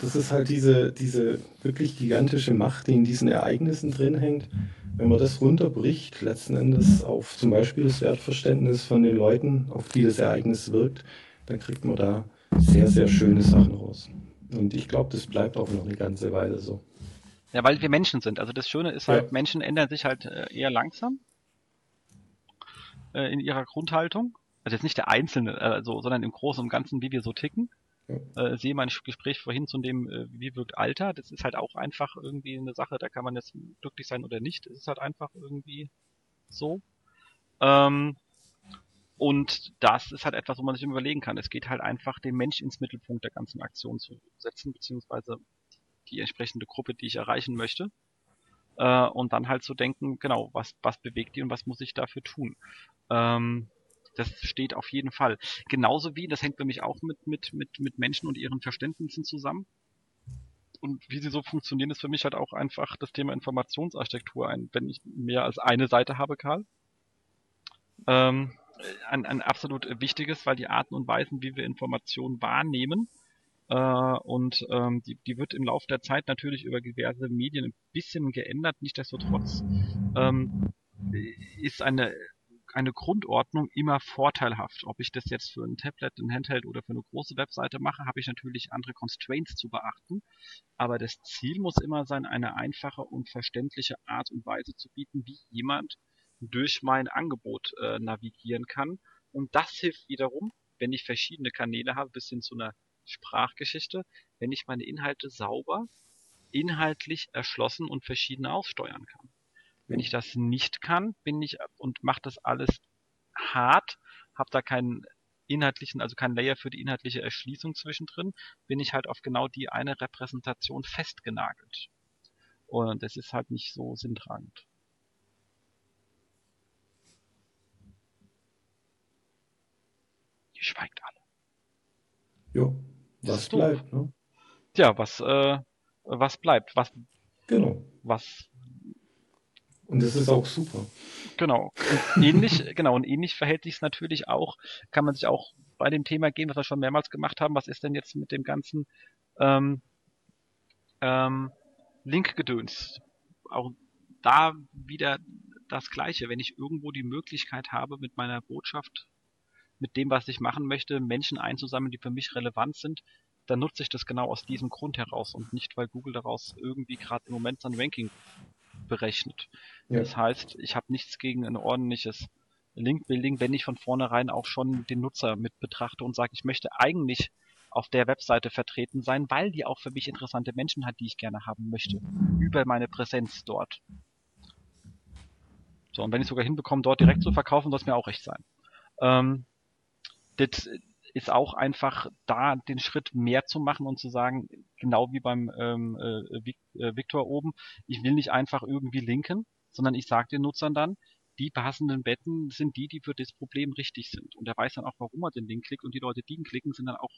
das ist halt diese, diese wirklich gigantische Macht, die in diesen Ereignissen drin hängt. Wenn man das runterbricht, letzten Endes auf zum Beispiel das Wertverständnis von den Leuten, auf die das Ereignis wirkt, dann kriegt man da sehr, sehr schöne Sachen raus. Und ich glaube, das bleibt auch noch eine ganze Weile so. Ja, weil wir Menschen sind. Also das Schöne ist halt, ja. Menschen ändern sich halt äh, eher langsam äh, in ihrer Grundhaltung. Also jetzt nicht der Einzelne, also, sondern im Großen und Ganzen, wie wir so ticken. Äh, sehe mein Gespräch vorhin zu dem, äh, wie wirkt Alter. Das ist halt auch einfach irgendwie eine Sache, da kann man jetzt glücklich sein oder nicht. Es ist halt einfach irgendwie so. Ähm, und das ist halt etwas, wo man sich überlegen kann. Es geht halt einfach, den Mensch ins Mittelpunkt der ganzen Aktion zu setzen, beziehungsweise die entsprechende Gruppe, die ich erreichen möchte. Äh, und dann halt zu denken, genau, was, was bewegt die und was muss ich dafür tun. Ähm, das steht auf jeden Fall. Genauso wie, das hängt für mich auch mit, mit, mit, mit Menschen und ihren Verständnissen zusammen. Und wie sie so funktionieren, ist für mich halt auch einfach das Thema Informationsarchitektur ein, wenn ich mehr als eine Seite habe, Karl. Ähm, ein, ein absolut wichtiges, weil die Arten und Weisen, wie wir Informationen wahrnehmen, und ähm, die, die wird im Laufe der Zeit natürlich über diverse Medien ein bisschen geändert. Nichtsdestotrotz ähm, ist eine eine Grundordnung immer vorteilhaft. Ob ich das jetzt für ein Tablet, ein Handheld oder für eine große Webseite mache, habe ich natürlich andere Constraints zu beachten. Aber das Ziel muss immer sein, eine einfache und verständliche Art und Weise zu bieten, wie jemand durch mein Angebot äh, navigieren kann. Und das hilft wiederum, wenn ich verschiedene Kanäle habe, bis hin zu einer Sprachgeschichte, wenn ich meine Inhalte sauber, inhaltlich erschlossen und verschieden aussteuern kann. Wenn ich das nicht kann, bin ich und mache das alles hart, habe da keinen inhaltlichen, also keinen Layer für die inhaltliche Erschließung zwischendrin, bin ich halt auf genau die eine Repräsentation festgenagelt. Und das ist halt nicht so sinntragend. Die schweigt alle. Jo, was bleibt, ne? Tja, was, äh, was bleibt? Was, genau. was und das ist auch super. Genau. Und ähnlich, genau, und ähnlich verhält sich es natürlich auch, kann man sich auch bei dem Thema gehen, was wir schon mehrmals gemacht haben, was ist denn jetzt mit dem ganzen ähm, ähm, Linkgedöns? Auch da wieder das Gleiche. Wenn ich irgendwo die Möglichkeit habe, mit meiner Botschaft, mit dem, was ich machen möchte, Menschen einzusammeln, die für mich relevant sind, dann nutze ich das genau aus diesem Grund heraus und nicht, weil Google daraus irgendwie gerade im Moment sein Ranking berechnet. Ja. Das heißt, ich habe nichts gegen ein ordentliches Link-Building, wenn ich von vornherein auch schon den Nutzer mit betrachte und sage, ich möchte eigentlich auf der Webseite vertreten sein, weil die auch für mich interessante Menschen hat, die ich gerne haben möchte, über meine Präsenz dort. So, und wenn ich sogar hinbekomme, dort direkt zu verkaufen, soll es mir auch recht sein. Ähm, das ist auch einfach da den Schritt mehr zu machen und zu sagen, genau wie beim ähm, äh, äh, Victor oben, ich will nicht einfach irgendwie linken, sondern ich sage den Nutzern dann, die passenden Betten sind die, die für das Problem richtig sind. Und er weiß dann auch, warum er den Link klickt und die Leute, die ihn klicken, sind dann auch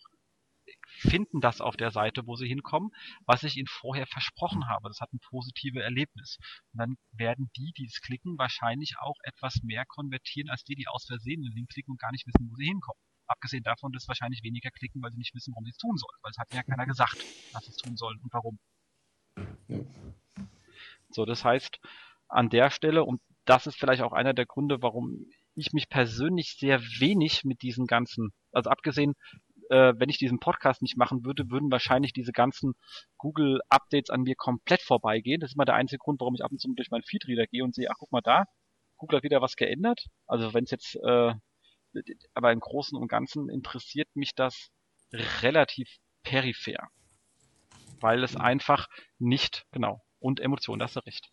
finden das auf der Seite, wo sie hinkommen, was ich ihnen vorher versprochen habe. Das hat ein positives Erlebnis. Und dann werden die, die es klicken, wahrscheinlich auch etwas mehr konvertieren, als die, die aus Versehen den Link klicken und gar nicht wissen, wo sie hinkommen. Abgesehen davon, dass wahrscheinlich weniger klicken, weil sie nicht wissen, warum sie es tun sollen. Weil es hat ja keiner gesagt, was sie es tun sollen und warum. Ja. So, das heißt, an der Stelle, und das ist vielleicht auch einer der Gründe, warum ich mich persönlich sehr wenig mit diesen ganzen, also abgesehen, äh, wenn ich diesen Podcast nicht machen würde, würden wahrscheinlich diese ganzen Google-Updates an mir komplett vorbeigehen. Das ist immer der einzige Grund, warum ich ab und zu durch meinen Feedreader gehe und sehe, ach guck mal da, Google hat wieder was geändert. Also wenn es jetzt äh, aber im Großen und Ganzen interessiert mich das relativ peripher. Weil es einfach nicht, genau, und Emotionen, das ist recht.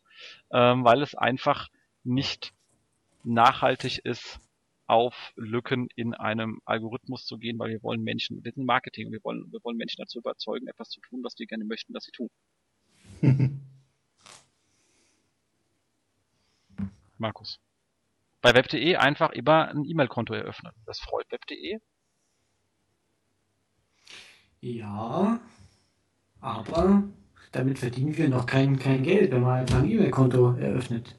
Ähm, weil es einfach nicht nachhaltig ist, auf Lücken in einem Algorithmus zu gehen, weil wir wollen Menschen, wir sind Marketing, wir wollen, wir wollen Menschen dazu überzeugen, etwas zu tun, was wir gerne möchten, dass sie tun. Markus. Bei web.de einfach immer ein E-Mail-Konto eröffnen. Das freut web.de. Ja, aber damit verdienen wir noch kein, kein Geld, wenn man einfach ein E-Mail-Konto eröffnet.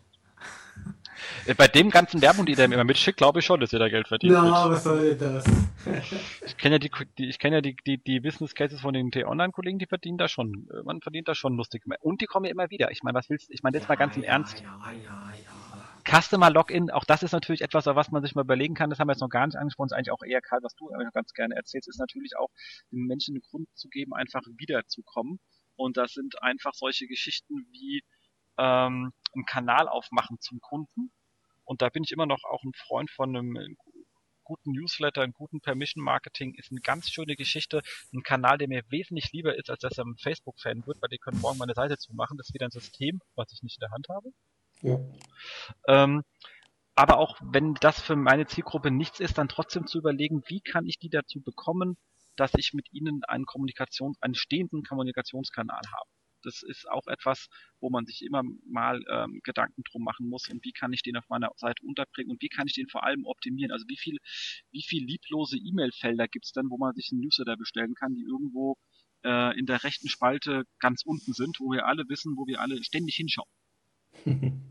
Äh, bei dem ganzen Werbung, die der mir immer mitschickt, glaube ich schon, dass ihr da Geld verdient. Na, no, was soll denn das? ich kenne ja die, die ich kenne ja die, die, die Business Cases von den T-Online-Kollegen, die verdienen da schon, äh, man verdient da schon lustig. Und die kommen ja immer wieder. Ich meine, was willst ich meine, jetzt ja, mal ganz im ja, Ernst. Ja, ja, ja. Customer Login, auch das ist natürlich etwas, was man sich mal überlegen kann, das haben wir jetzt noch gar nicht angesprochen, ist eigentlich auch eher Karl, was du ganz gerne erzählst, ist natürlich auch, den Menschen einen Grund zu geben, einfach wiederzukommen. Und das sind einfach solche Geschichten wie ähm, einen Kanal aufmachen zum Kunden, und da bin ich immer noch auch ein Freund von einem guten Newsletter, einem guten Permission Marketing ist eine ganz schöne Geschichte. Ein Kanal, der mir wesentlich lieber ist, als dass er ein Facebook-Fan wird, weil die können morgen meine Seite zumachen. Das ist wieder ein System, was ich nicht in der Hand habe. Ja. Ähm, aber auch wenn das für meine Zielgruppe nichts ist, dann trotzdem zu überlegen, wie kann ich die dazu bekommen, dass ich mit ihnen einen Kommunikations, einen stehenden Kommunikationskanal habe das ist auch etwas, wo man sich immer mal ähm, Gedanken drum machen muss und wie kann ich den auf meiner Seite unterbringen und wie kann ich den vor allem optimieren. Also wie viel, wie viel lieblose E-Mail-Felder gibt es denn, wo man sich einen Newsletter bestellen kann, die irgendwo äh, in der rechten Spalte ganz unten sind, wo wir alle wissen, wo wir alle ständig hinschauen.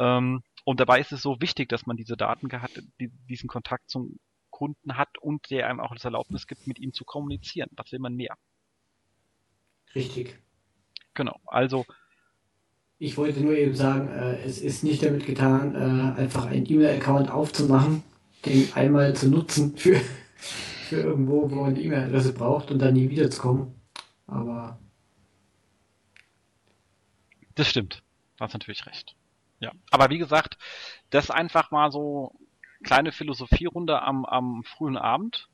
ähm, und dabei ist es so wichtig, dass man diese Daten hat, die, diesen Kontakt zum Kunden hat und der einem auch das Erlaubnis gibt, mit ihm zu kommunizieren. Was will man mehr? Richtig. Genau, also. Ich wollte nur eben sagen, äh, es ist nicht damit getan, äh, einfach einen E-Mail-Account aufzumachen, den einmal zu nutzen für, für irgendwo, wo man eine E-Mail-Adresse braucht und dann nie wiederzukommen. Aber. Das stimmt. Du hast natürlich recht. Ja. Aber wie gesagt, das einfach mal so kleine Philosophierunde am, am frühen Abend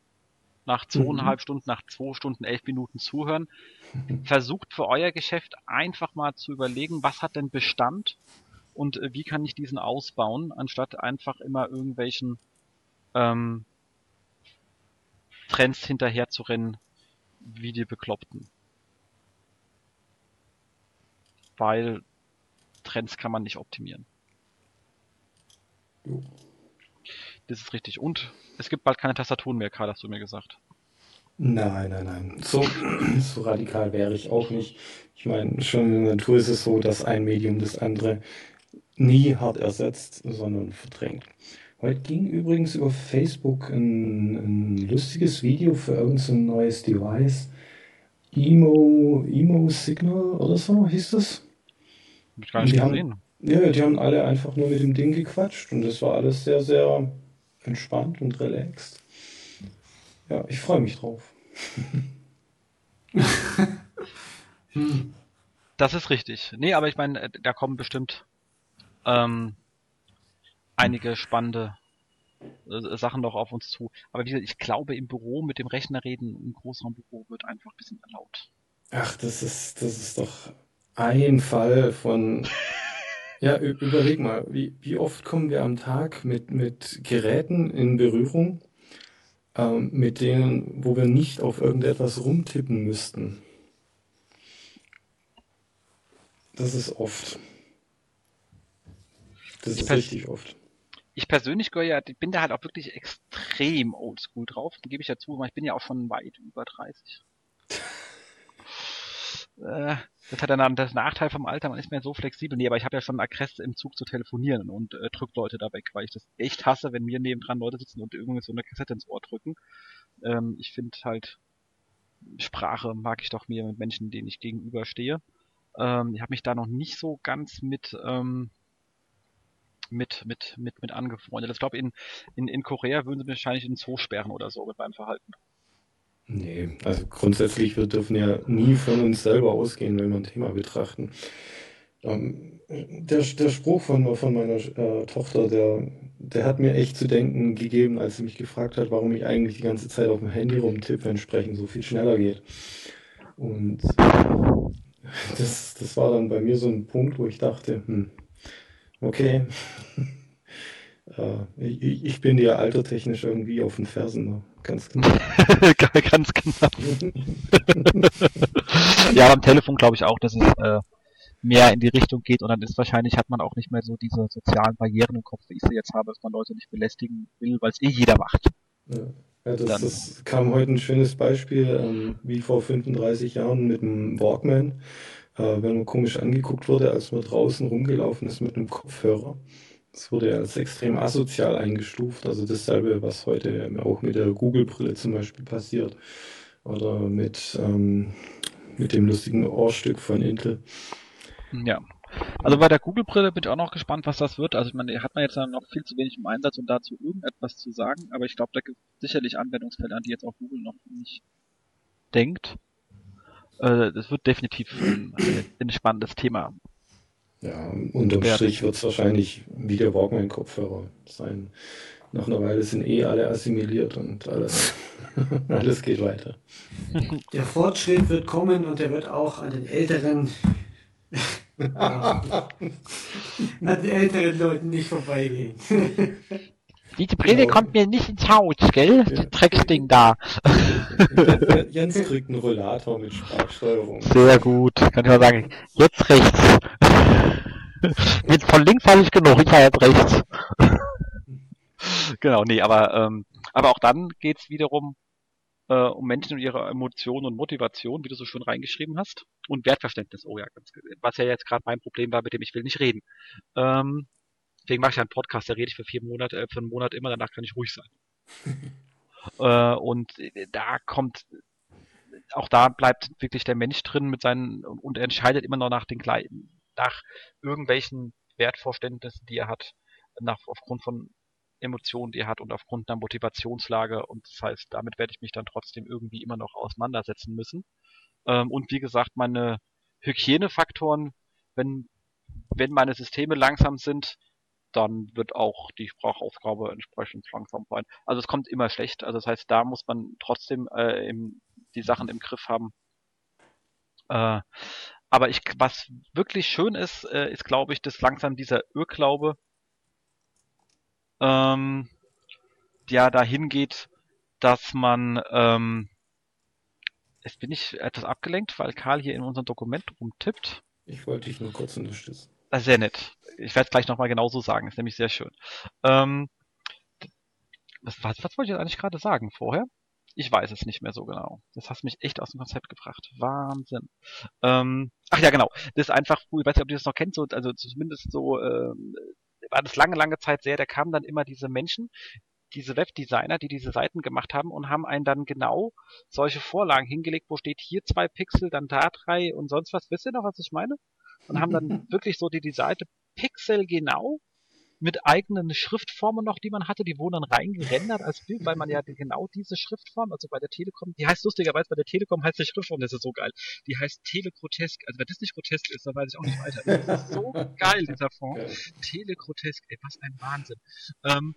nach zweieinhalb mhm. Stunden, nach zwei Stunden, elf Minuten zuhören. Versucht für euer Geschäft einfach mal zu überlegen, was hat denn Bestand und äh, wie kann ich diesen ausbauen, anstatt einfach immer irgendwelchen ähm, Trends hinterher zu rennen, wie die Bekloppten. Weil Trends kann man nicht optimieren. Jo. Das ist richtig. Und es gibt bald keine Tastaturen mehr, Karl, hast du mir gesagt. Nein, nein, nein. So, so radikal wäre ich auch nicht. Ich meine, schon in der Natur ist es so, dass ein Medium das andere nie hart ersetzt, sondern verdrängt. Heute ging übrigens über Facebook ein, ein lustiges Video für irgendein neues Device. Emo, Emo Signal oder so hieß das. Hab ich gar nicht gesehen. Haben, ja, die haben alle einfach nur mit dem Ding gequatscht und das war alles sehr, sehr entspannt und relaxed. Ja, ich freue mich drauf. das ist richtig. Nee, aber ich meine, äh, da kommen bestimmt ähm, einige spannende äh, Sachen noch auf uns zu. Aber wie gesagt, ich glaube, im Büro mit dem Rechner reden, im Großraumbüro wird einfach ein bisschen laut. Ach, das ist, das ist doch ein Fall von Ja, überleg mal, wie, wie oft kommen wir am Tag mit, mit Geräten in Berührung, ähm, mit denen, wo wir nicht auf irgendetwas rumtippen müssten? Das ist oft. Das ist richtig oft. Ich persönlich gehöre ja, bin da halt auch wirklich extrem oldschool drauf, gebe ich ja zu, weil ich bin ja auch schon weit über 30. äh, das hat dann das Nachteil vom Alter, man ist mehr so flexibel. Nee, aber ich habe ja schon Aggress im Zug zu telefonieren und äh, drückt Leute da weg, weil ich das echt hasse, wenn mir nebendran Leute sitzen und irgendwie so eine Kassette ins Ohr drücken. Ähm, ich finde halt, Sprache mag ich doch mehr mit Menschen, denen ich gegenüberstehe. Ähm, ich habe mich da noch nicht so ganz mit ähm, mit mit mit mit angefreundet. Ich glaube in, in in Korea würden sie mich wahrscheinlich in den Zoo sperren oder so mit meinem Verhalten. Nee, also grundsätzlich, wir dürfen ja nie von uns selber ausgehen, wenn wir ein Thema betrachten. Ähm, der, der Spruch von, von meiner äh, Tochter, der, der hat mir echt zu denken gegeben, als sie mich gefragt hat, warum ich eigentlich die ganze Zeit auf dem Handy rumtippe, wenn Sprechen so viel schneller geht. Und das, das war dann bei mir so ein Punkt, wo ich dachte, hm, okay, ich, ich, bin dir altertechnisch irgendwie auf den Fersen, ne? ganz genau. ganz genau. ja, am Telefon glaube ich auch, dass es äh, mehr in die Richtung geht und dann ist wahrscheinlich, hat man auch nicht mehr so diese sozialen Barrieren im Kopf, wie ich sie jetzt habe, dass man Leute nicht belästigen will, weil es eh jeder macht. Ja. Ja, das, das, kam heute ein schönes Beispiel, ähm, wie vor 35 Jahren mit dem Walkman, äh, wenn man komisch angeguckt wurde, als man draußen rumgelaufen ist mit einem Kopfhörer. Das wurde ja als extrem asozial eingestuft. Also dasselbe, was heute auch mit der Google-Brille zum Beispiel passiert. Oder mit, ähm, mit dem lustigen Ohrstück von Intel. Ja. Also bei der Google-Brille bin ich auch noch gespannt, was das wird. Also ich meine, hat man jetzt noch viel zu wenig im Einsatz, um dazu irgendetwas zu sagen, aber ich glaube, da gibt es sicherlich Anwendungsfälle, an die jetzt auch Google noch nicht denkt. Äh, das wird definitiv ein, ein spannendes Thema. Ja, unterm Strich wird es wahrscheinlich wie der Walkman-Kopfhörer sein. Nach einer Weile sind eh alle assimiliert und alles, alles geht weiter. Der Fortschritt wird kommen und der wird auch an den älteren, an den älteren Leuten nicht vorbeigehen. Diese Brille genau. kommt mir nicht ins Haus, gell? Das Drecksding da. Jens kriegt einen Rollator mit Sprachsteuerung. Sehr gut. Kann ich mal sagen, jetzt rechts. Jetzt von links habe ich genug, ich habe jetzt rechts. genau, nee, aber, ähm, aber auch dann geht's wiederum äh, um Menschen und ihre Emotionen und Motivation, wie du so schön reingeschrieben hast. Und Wertverständnis, oh ja, ganz, was ja jetzt gerade mein Problem war, mit dem ich will nicht reden. Ähm, deswegen mache ich einen Podcast, da rede ich für vier Monate, äh, für einen Monat immer, danach kann ich ruhig sein. äh, und da kommt auch da bleibt wirklich der Mensch drin mit seinen und er entscheidet immer noch nach den gleichen nach irgendwelchen Wertvorständnissen, die er hat, nach, aufgrund von Emotionen, die er hat und aufgrund einer Motivationslage. Und das heißt, damit werde ich mich dann trotzdem irgendwie immer noch auseinandersetzen müssen. Ähm, und wie gesagt, meine Hygienefaktoren, wenn, wenn meine Systeme langsam sind, dann wird auch die Sprachaufgabe entsprechend langsam sein. Also es kommt immer schlecht. Also das heißt, da muss man trotzdem äh, im, die Sachen im Griff haben. Äh, aber ich, was wirklich schön ist, äh, ist, glaube ich, dass langsam dieser Irrglaube, ähm, der dahin geht, dass man, ähm, jetzt bin ich etwas abgelenkt, weil Karl hier in unserem Dokument rumtippt. Ich wollte dich nur kurz unterstützen. Ah, sehr nett. Ich werde es gleich nochmal genauso sagen, ist nämlich sehr schön. Ähm, was, was, was wollte ich jetzt eigentlich gerade sagen vorher? Ich weiß es nicht mehr so genau. Das hast mich echt aus dem Konzept gebracht. Wahnsinn. Ähm, ach ja, genau. Das ist einfach, ich weiß nicht, ob ihr das noch kennt, so, also zumindest so, ähm, war das lange, lange Zeit sehr, da kamen dann immer diese Menschen, diese Webdesigner, die diese Seiten gemacht haben und haben einen dann genau solche Vorlagen hingelegt, wo steht hier zwei Pixel, dann da drei und sonst was. Wisst ihr noch, was ich meine? Und haben dann wirklich so die, die Seite pixelgenau mit eigenen Schriftformen noch, die man hatte, die wurden dann reingerendert als Bild, weil man ja genau diese Schriftform, also bei der Telekom, die heißt lustigerweise bei der Telekom heißt die Schriftform, das ist so geil, die heißt Telegrotesk, also wenn das nicht grotesk ist, dann weiß ich auch nicht weiter. Das ist so geil, dieser Fond. Telegrotesk, ey, was ein Wahnsinn. Ähm,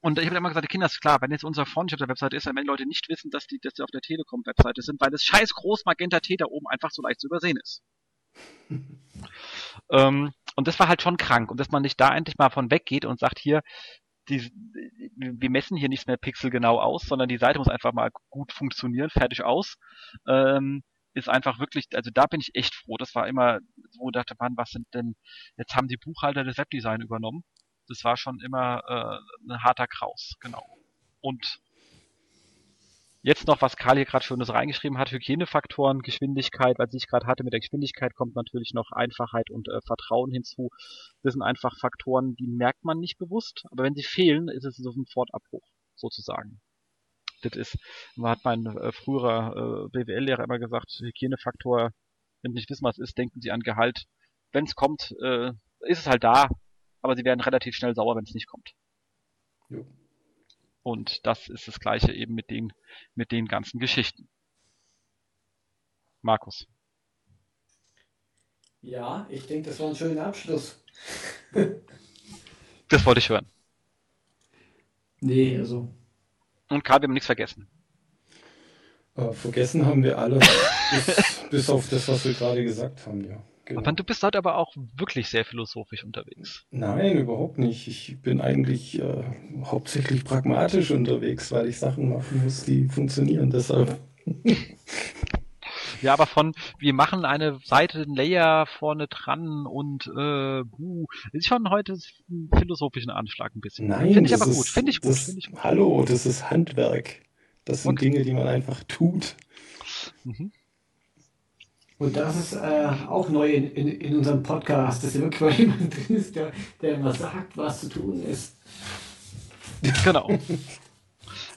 und ich habe immer gesagt, die Kinder, ist klar, wenn jetzt unser Font auf der Webseite ist, dann werden Leute nicht wissen, dass die, dass die auf der Telekom-Webseite sind, weil das scheiß groß Magenta T da oben einfach so leicht zu übersehen ist. ähm, und das war halt schon krank. Und dass man nicht da endlich mal von weggeht und sagt, hier, die, wir messen hier nichts mehr pixelgenau aus, sondern die Seite muss einfach mal gut funktionieren, fertig aus. Ähm, ist einfach wirklich, also da bin ich echt froh. Das war immer, wo dachte man, was sind denn, jetzt haben die Buchhalter das Webdesign übernommen. Das war schon immer äh, ein harter Kraus, genau. Und Jetzt noch, was Karl hier gerade Schönes reingeschrieben hat, Hygienefaktoren, Geschwindigkeit, was ich gerade hatte mit der Geschwindigkeit, kommt natürlich noch Einfachheit und äh, Vertrauen hinzu. Das sind einfach Faktoren, die merkt man nicht bewusst, aber wenn sie fehlen, ist es sofort Abbruch, sozusagen. Das ist, hat mein äh, früherer äh, BWL-Lehrer immer gesagt, Hygienefaktor, wenn Sie nicht wissen, was ist, denken Sie an Gehalt. Wenn es kommt, äh, ist es halt da, aber Sie werden relativ schnell sauer, wenn es nicht kommt. Jo. Und das ist das gleiche eben mit den, mit den ganzen Geschichten. Markus. Ja, ich denke, das war ein schöner Abschluss. das wollte ich hören. Nee, also. Und Karl, wir haben nichts vergessen. Äh, vergessen haben wir alle, bis, bis, auf das, was wir gerade gesagt haben, ja. Genau. Aber du bist heute aber auch wirklich sehr philosophisch unterwegs. Nein, überhaupt nicht. Ich bin eigentlich äh, hauptsächlich pragmatisch unterwegs, weil ich Sachen machen muss, die funktionieren. Deshalb. Ja, aber von wir machen eine Seite, ein Layer vorne dran und äh, buh, ist schon heute einen philosophischen Anschlag ein bisschen. Nein, finde ich aber ist, gut. Finde ich gut. Find ich gut. Hallo, das ist Handwerk. Das sind okay. Dinge, die man einfach tut. Mhm. Und das ist äh, auch neu in, in, in, unserem Podcast, dass wirklich mal jemand drin ist, der, der immer sagt, was zu tun ist. Genau.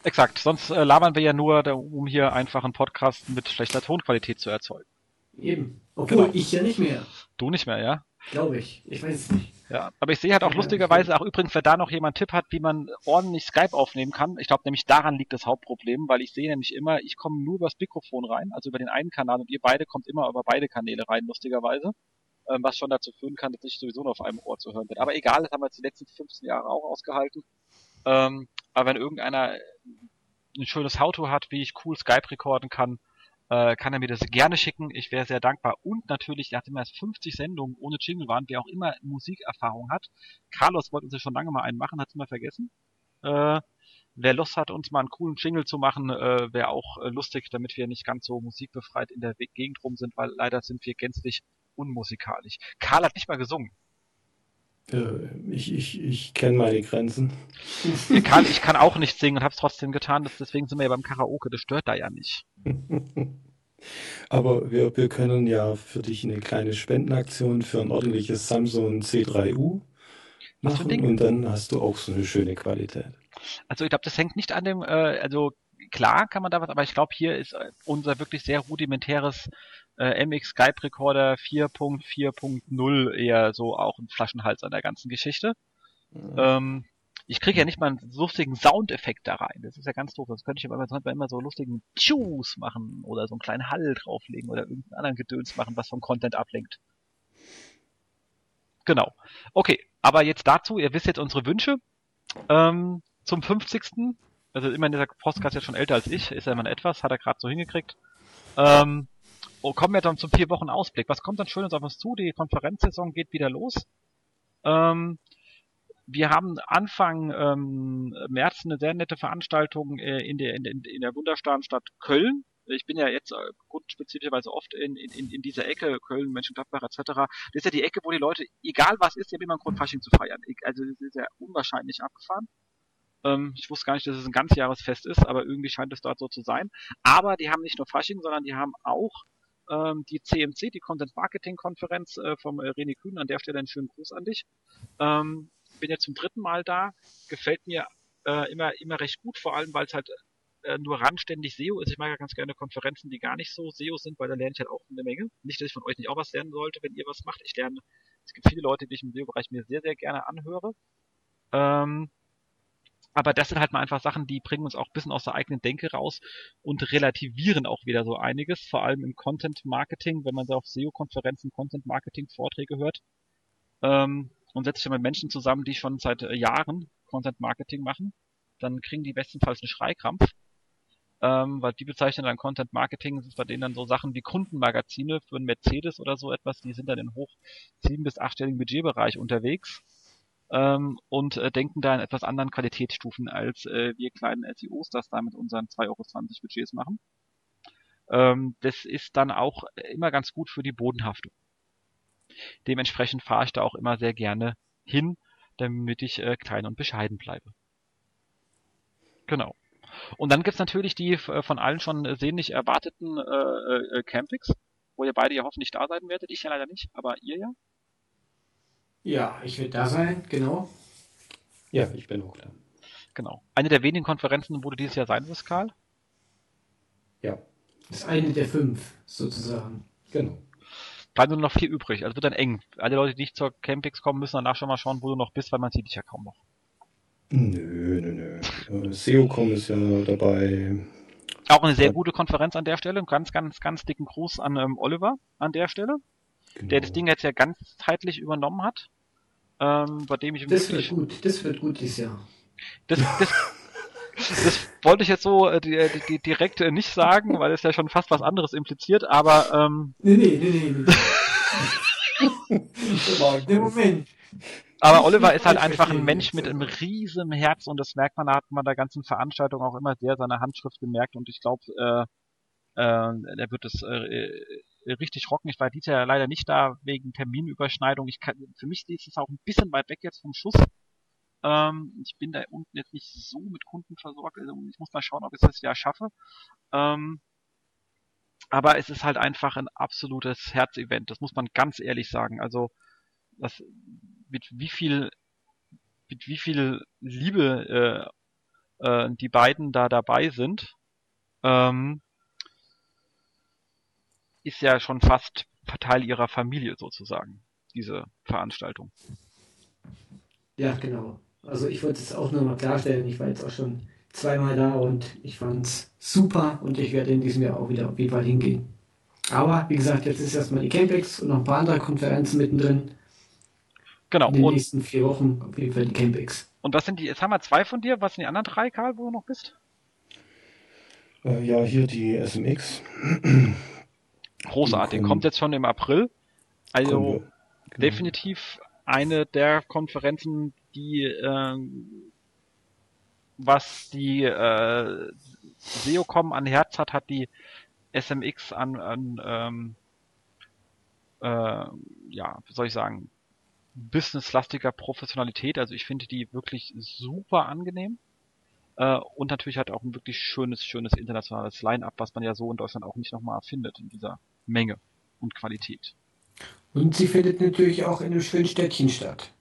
Exakt, sonst äh, labern wir ja nur, um hier einfach einen Podcast mit schlechter Tonqualität zu erzeugen. Eben. Obwohl genau. ich ja nicht mehr. Du nicht mehr, ja? Glaube ich. Ich weiß es nicht. Ja, aber ich sehe halt auch lustigerweise auch übrigens, wer da noch jemand Tipp hat, wie man ordentlich Skype aufnehmen kann. Ich glaube nämlich daran liegt das Hauptproblem, weil ich sehe nämlich immer, ich komme nur übers Mikrofon rein, also über den einen Kanal und ihr beide kommt immer über beide Kanäle rein, lustigerweise. Ähm, was schon dazu führen kann, dass ich sowieso nur auf einem Ohr zu hören bin. Aber egal, das haben wir jetzt die letzten 15 Jahre auch ausgehalten. Ähm, aber wenn irgendeiner ein schönes Auto hat, wie ich cool Skype rekorden kann, äh, kann er mir das gerne schicken. Ich wäre sehr dankbar. Und natürlich, nachdem erst 50 Sendungen ohne Jingle waren, wer auch immer Musikerfahrung hat. Carlos wollte uns ja schon lange mal einen machen, hat's immer vergessen. Äh, wer Lust hat, uns mal einen coolen Jingle zu machen, äh, wäre auch äh, lustig, damit wir nicht ganz so musikbefreit in der Gegend rum sind, weil leider sind wir gänzlich unmusikalisch. Karl hat nicht mal gesungen. Äh, ich, ich, ich kenne meine Grenzen. Ich kann, ich kann auch nicht singen und habe es trotzdem getan. deswegen sind wir ja beim Karaoke. Das stört da ja nicht. Aber wir, wir können ja für dich eine kleine Spendenaktion für ein ordentliches Samsung C3U machen und dann hast du auch so eine schöne Qualität. Also ich glaube, das hängt nicht an dem, äh, also klar kann man da was, aber ich glaube, hier ist äh, unser wirklich sehr rudimentäres äh, MX Skype Recorder 4.4.0 eher so auch ein Flaschenhals an der ganzen Geschichte. Mhm. Ähm, ich kriege ja nicht mal einen lustigen Soundeffekt da rein. Das ist ja ganz doof. Das könnte ich aber immer, immer so lustigen Tschus machen oder so einen kleinen Hall drauflegen oder irgendeinen anderen Gedöns machen, was vom Content ablenkt. Genau. Okay, aber jetzt dazu, ihr wisst jetzt unsere Wünsche. Ähm, zum 50. Also immerhin ist der Podcast jetzt schon älter als ich, ist er immer etwas, hat er gerade so hingekriegt. Ähm, oh, kommen wir dann zum vier Wochen Ausblick. Was kommt dann Schönes auf uns zu? Die Konferenzsaison geht wieder los. Ähm, wir haben Anfang ähm, März eine sehr nette Veranstaltung äh, in, der, in, in der wunderstarren Stadt Köln. Ich bin ja jetzt äh, spezifischerweise oft in, in, in dieser Ecke, Köln, Mönchengladbach etc. Das ist ja die Ecke, wo die Leute, egal was ist, die haben immer einen Grund, Fasching zu feiern. Also das ist ja unwahrscheinlich abgefahren. Ähm, ich wusste gar nicht, dass es ein ganzjahresfest ist, aber irgendwie scheint es dort so zu sein. Aber die haben nicht nur Fasching, sondern die haben auch ähm, die CMC, die Content Marketing Konferenz äh, vom äh, René Kühn. An der Stelle einen schönen Gruß an dich. Ähm, bin jetzt zum dritten Mal da. Gefällt mir äh, immer, immer recht gut, vor allem weil es halt äh, nur randständig SEO ist. Ich mag ja ganz gerne Konferenzen, die gar nicht so SEO sind, weil da lerne ich halt auch eine Menge. Nicht, dass ich von euch nicht auch was lernen sollte, wenn ihr was macht. Ich lerne, es gibt viele Leute, die ich im SEO-Bereich mir sehr, sehr gerne anhöre. Ähm, aber das sind halt mal einfach Sachen, die bringen uns auch ein bisschen aus der eigenen Denke raus und relativieren auch wieder so einiges, vor allem im Content Marketing, wenn man da auf SEO-Konferenzen Content Marketing Vorträge hört. Ähm, und setzt sich mit Menschen zusammen, die schon seit äh, Jahren Content Marketing machen, dann kriegen die bestenfalls einen Schreikrampf. Ähm, weil die bezeichnen dann Content Marketing, das ist bei denen dann so Sachen wie Kundenmagazine für einen Mercedes oder so etwas, die sind dann in hoch sieben- bis achtstelligen Budgetbereich unterwegs ähm, und äh, denken da in etwas anderen Qualitätsstufen, als äh, wir kleinen SEOs das da mit unseren 2,20 Euro Budgets machen. Ähm, das ist dann auch immer ganz gut für die Bodenhaftung. Dementsprechend fahre ich da auch immer sehr gerne hin, damit ich äh, klein und bescheiden bleibe. Genau. Und dann gibt's natürlich die äh, von allen schon sehnlich erwarteten äh, äh, Campings, wo ihr beide ja hoffentlich da sein werdet. Ich ja leider nicht, aber ihr ja. Ja, ich werde da sein, genau. Ja, ich bin auch da. Genau. Eine der wenigen Konferenzen, wo du dieses Jahr sein wirst, Karl? Ja. Das ist eine der fünf, sozusagen. Genau. Bleiben nur noch vier übrig, also wird dann eng. Alle Leute, die nicht zur Campings kommen, müssen danach schon mal schauen, wo du noch bist, weil man sieht dich ja kaum noch. Nö, nö, nö. Äh, SEOCom ist ja dabei. Auch eine sehr gute Konferenz an der Stelle. Ganz, ganz, ganz dicken Gruß an ähm, Oliver an der Stelle, genau. der das Ding jetzt ja ganzheitlich übernommen hat. Ähm, bei dem ich das wird gut, das wird gut dieses Jahr. Das, das, das wollte ich jetzt so äh, die, die, direkt äh, nicht sagen, weil es ja schon fast was anderes impliziert, aber ähm, nee, nee, nee, nee. Der Moment. Aber Oliver ist halt einfach ein Mensch mit einem riesen Herz und das merkt man, da hat man der ganzen Veranstaltung auch immer sehr seine Handschrift gemerkt und ich glaube, äh, äh, er wird es äh, richtig rocken. Ich war dieses Jahr leider nicht da wegen Terminüberschneidung. Ich kann, für mich ist es auch ein bisschen weit weg jetzt vom Schuss. Ähm, ich bin da unten jetzt nicht so mit Kunden versorgt. Also ich muss mal schauen, ob ich das Jahr schaffe. Ähm, aber es ist halt einfach ein absolutes Herzevent. Das muss man ganz ehrlich sagen. Also das, mit wie viel mit wie viel Liebe äh, äh, die beiden da dabei sind, ähm, ist ja schon fast Teil ihrer Familie sozusagen, diese Veranstaltung. Ja, genau. Also ich wollte es auch nur mal klarstellen, ich war jetzt auch schon zweimal da und ich fand es super und ich werde in diesem Jahr auch wieder auf jeden Fall hingehen. Aber wie gesagt, jetzt ist erstmal die Campex und noch ein paar andere Konferenzen mittendrin. Genau. In den und, nächsten vier Wochen auf jeden Fall die Campex. Und was sind die, jetzt haben wir zwei von dir, was sind die anderen drei, Karl, wo du noch bist? Äh, ja, hier die SMX. Großartig. Kommt jetzt schon im April. Also genau. definitiv eine der Konferenzen, die äh, was die äh, SEOCom an Herz hat, hat die SMX an, an ähm, äh, ja, wie soll ich sagen, businesslastiger Professionalität. Also ich finde die wirklich super angenehm. Äh, und natürlich hat auch ein wirklich schönes, schönes internationales Line-up, was man ja so in Deutschland auch nicht nochmal findet in dieser Menge und Qualität. Und sie findet natürlich auch in einem schönen Städtchen statt.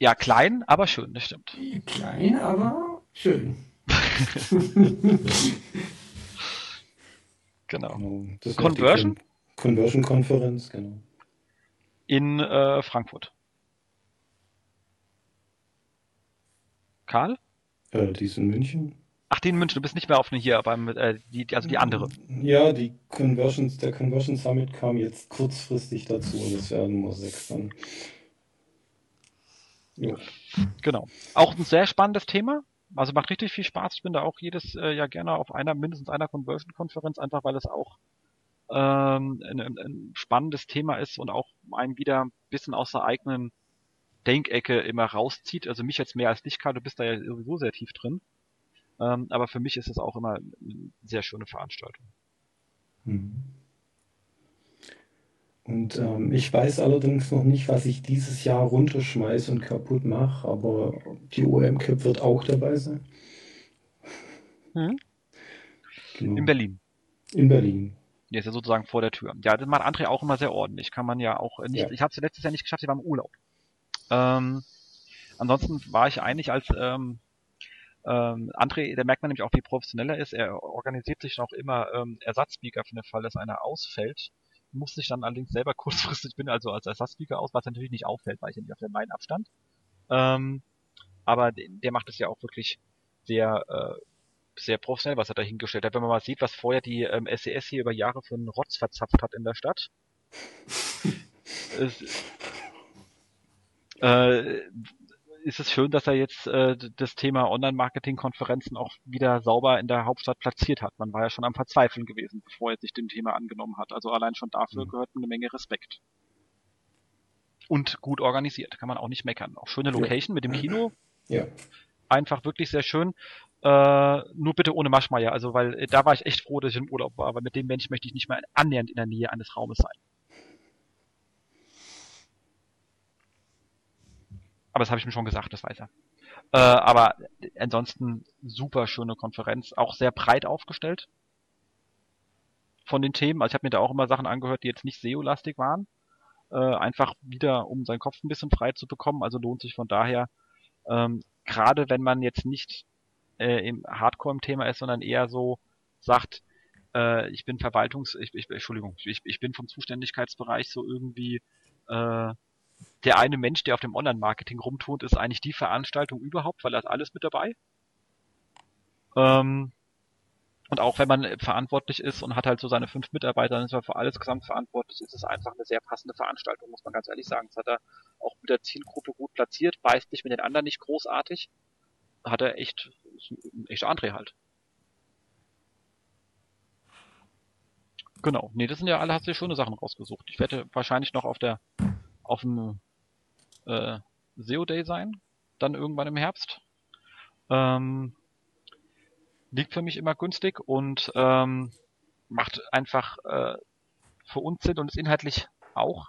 Ja, klein, aber schön, das stimmt. Klein, aber schön. genau. genau. Conversion? Conversion-Konferenz, genau. In äh, Frankfurt. Karl? Äh, die ist in München. Ach, die in München, du bist nicht mehr auf hier, beim, äh, die, also die andere. Ja, die Conversions, der Conversion Summit kam jetzt kurzfristig dazu und es werden nur sechs dann. Ja. Genau. Auch ein sehr spannendes Thema. Also macht richtig viel Spaß. Ich bin da auch jedes äh, Jahr gerne auf einer, mindestens einer Conversion-Konferenz, einfach weil es auch ähm, ein, ein spannendes Thema ist und auch einen wieder ein bisschen aus der eigenen Denkecke immer rauszieht. Also mich jetzt mehr als dich, Karl, du bist da ja sowieso sehr tief drin. Ähm, aber für mich ist es auch immer eine sehr schöne Veranstaltung. Mhm. Und ähm, ich weiß allerdings noch nicht, was ich dieses Jahr runterschmeiße und kaputt mache, aber die OM-Cap wird auch dabei sein. Mhm. Genau. In Berlin. In Berlin. Der ist ja sozusagen vor der Tür. Ja, das macht André auch immer sehr ordentlich. Kann man ja auch nicht. Ja. Ich habe es letztes Jahr nicht geschafft, ich war im Urlaub. Ähm, ansonsten war ich eigentlich als ähm, ähm, André, der merkt man nämlich auch, wie professionell er ist. Er organisiert sich noch immer ähm, Ersatzspeaker für den Fall, dass einer ausfällt. Muss sich dann allerdings selber kurzfristig, bin also als Ersatzspeaker aus, was natürlich nicht auffällt, weil ich ja nicht auf der Main-Abstand. Ähm, aber der macht es ja auch wirklich sehr, äh, sehr professionell, was er da hingestellt hat. Wenn man mal sieht, was vorher die ähm, SES hier über Jahre für einen Rotz verzapft hat in der Stadt. es, äh, ist es schön, dass er jetzt äh, das Thema Online-Marketing-Konferenzen auch wieder sauber in der Hauptstadt platziert hat. Man war ja schon am Verzweifeln gewesen, bevor er sich dem Thema angenommen hat. Also allein schon dafür mhm. gehört eine Menge Respekt. Und gut organisiert, kann man auch nicht meckern. Auch schöne Location ja. mit dem Kino. Ja. Einfach wirklich sehr schön. Äh, nur bitte ohne Maschmeier, also weil äh, da war ich echt froh, dass ich im Urlaub war, weil mit dem Mensch möchte ich nicht mehr annähernd in der Nähe eines Raumes sein. Aber das habe ich mir schon gesagt, das weiß er. Äh, aber ansonsten super schöne Konferenz, auch sehr breit aufgestellt von den Themen. Also ich habe mir da auch immer Sachen angehört, die jetzt nicht SEO-lastig waren. Äh, einfach wieder, um seinen Kopf ein bisschen frei zu bekommen. Also lohnt sich von daher, ähm, gerade wenn man jetzt nicht äh, im Hardcore im Thema ist, sondern eher so sagt, äh, ich bin Verwaltungs, ich, ich, Entschuldigung, ich, ich bin vom Zuständigkeitsbereich so irgendwie äh, der eine Mensch, der auf dem Online-Marketing rumtut, ist eigentlich die Veranstaltung überhaupt, weil er ist alles mit dabei. Ähm, und auch wenn man verantwortlich ist und hat halt so seine fünf Mitarbeiter, dann ist er für alles gesamt verantwortlich, ist es einfach eine sehr passende Veranstaltung, muss man ganz ehrlich sagen. Das hat er auch mit der Zielgruppe gut platziert, beißt sich mit den anderen nicht großartig. Hat er echt, echt André halt. Genau. Nee, das sind ja alle, hast du ja schöne Sachen rausgesucht. Ich werde wahrscheinlich noch auf der, auf dem, äh, SEO Day sein. Dann irgendwann im Herbst. Ähm, liegt für mich immer günstig und ähm, macht einfach äh, für uns Sinn und ist inhaltlich auch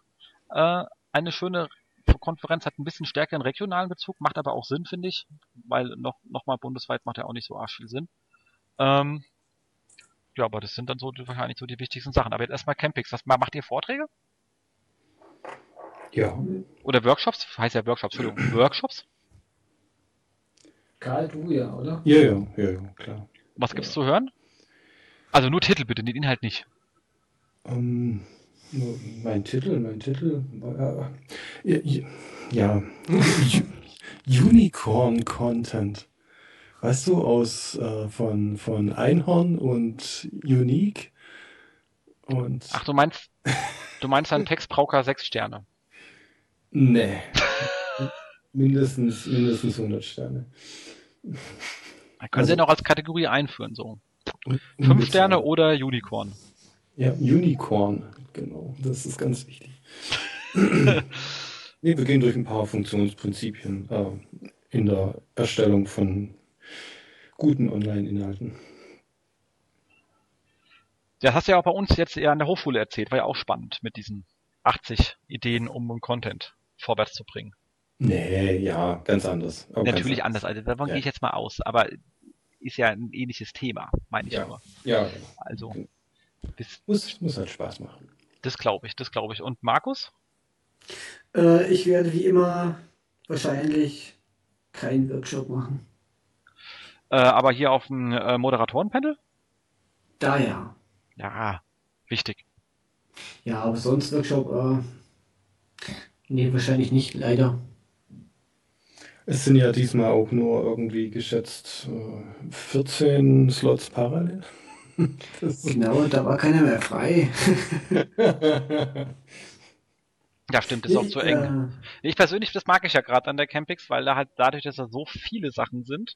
äh, eine schöne Konferenz, hat ein bisschen stärkeren regionalen Bezug, macht aber auch Sinn, finde ich, weil noch, noch mal bundesweit macht ja auch nicht so arsch viel Sinn. Ähm, ja, aber das sind dann so wahrscheinlich so die wichtigsten Sachen. Aber jetzt erstmal Campings. Was macht ihr Vorträge? Ja. Oder Workshops? Heißt ja Workshops, Entschuldigung. Workshops? Karl, du ja, oder? Ja, ja, ja, ja klar. Was gibt's zu hören? Also nur Titel bitte, den Inhalt nicht. Ähm, nur mein Titel, mein Titel. Äh, ja, ja. Unicorn Content. Weißt du, aus äh, von, von Einhorn und Unique. Und Ach, du meinst, du meinst einen Textbraucher sechs Sterne. Nee. mindestens, mindestens 100 Sterne. Da können Sie ja noch als Kategorie einführen, so. Fünf. Sterne oder Unicorn. Ja, Unicorn, genau. Das ist ganz wichtig. nee, wir gehen durch ein paar Funktionsprinzipien äh, in der Erstellung von guten Online-Inhalten. Das hast du ja auch bei uns jetzt eher an der Hochschule erzählt, war ja auch spannend mit diesen 80 Ideen, um Content vorwärts zu bringen. Nee, ja, ganz anders. Aber ganz Natürlich anders, also davon Ja. gehe ich jetzt mal aus, aber ist ja ein ähnliches Thema, meine ich Ja. nur. Ja, Also, das, muss, muss halt Spaß machen. das glaube ich, das glaube ich. Und Markus? Äh, ich werde wie immer wahrscheinlich keinen Workshop machen. Äh, aber hier auf dem äh, Moderatorenpanel? Da ja. Ja, wichtig. Ja, aber sonst Workshop, äh, nee, wahrscheinlich nicht, leider. Es sind ja diesmal auch nur irgendwie geschätzt äh, 14 Slots parallel. Genau, da war keiner mehr frei. Ja, stimmt, ist auch zu eng. Äh, Ich persönlich, das mag ich ja gerade an der Campix, weil da halt dadurch, dass da so viele Sachen sind,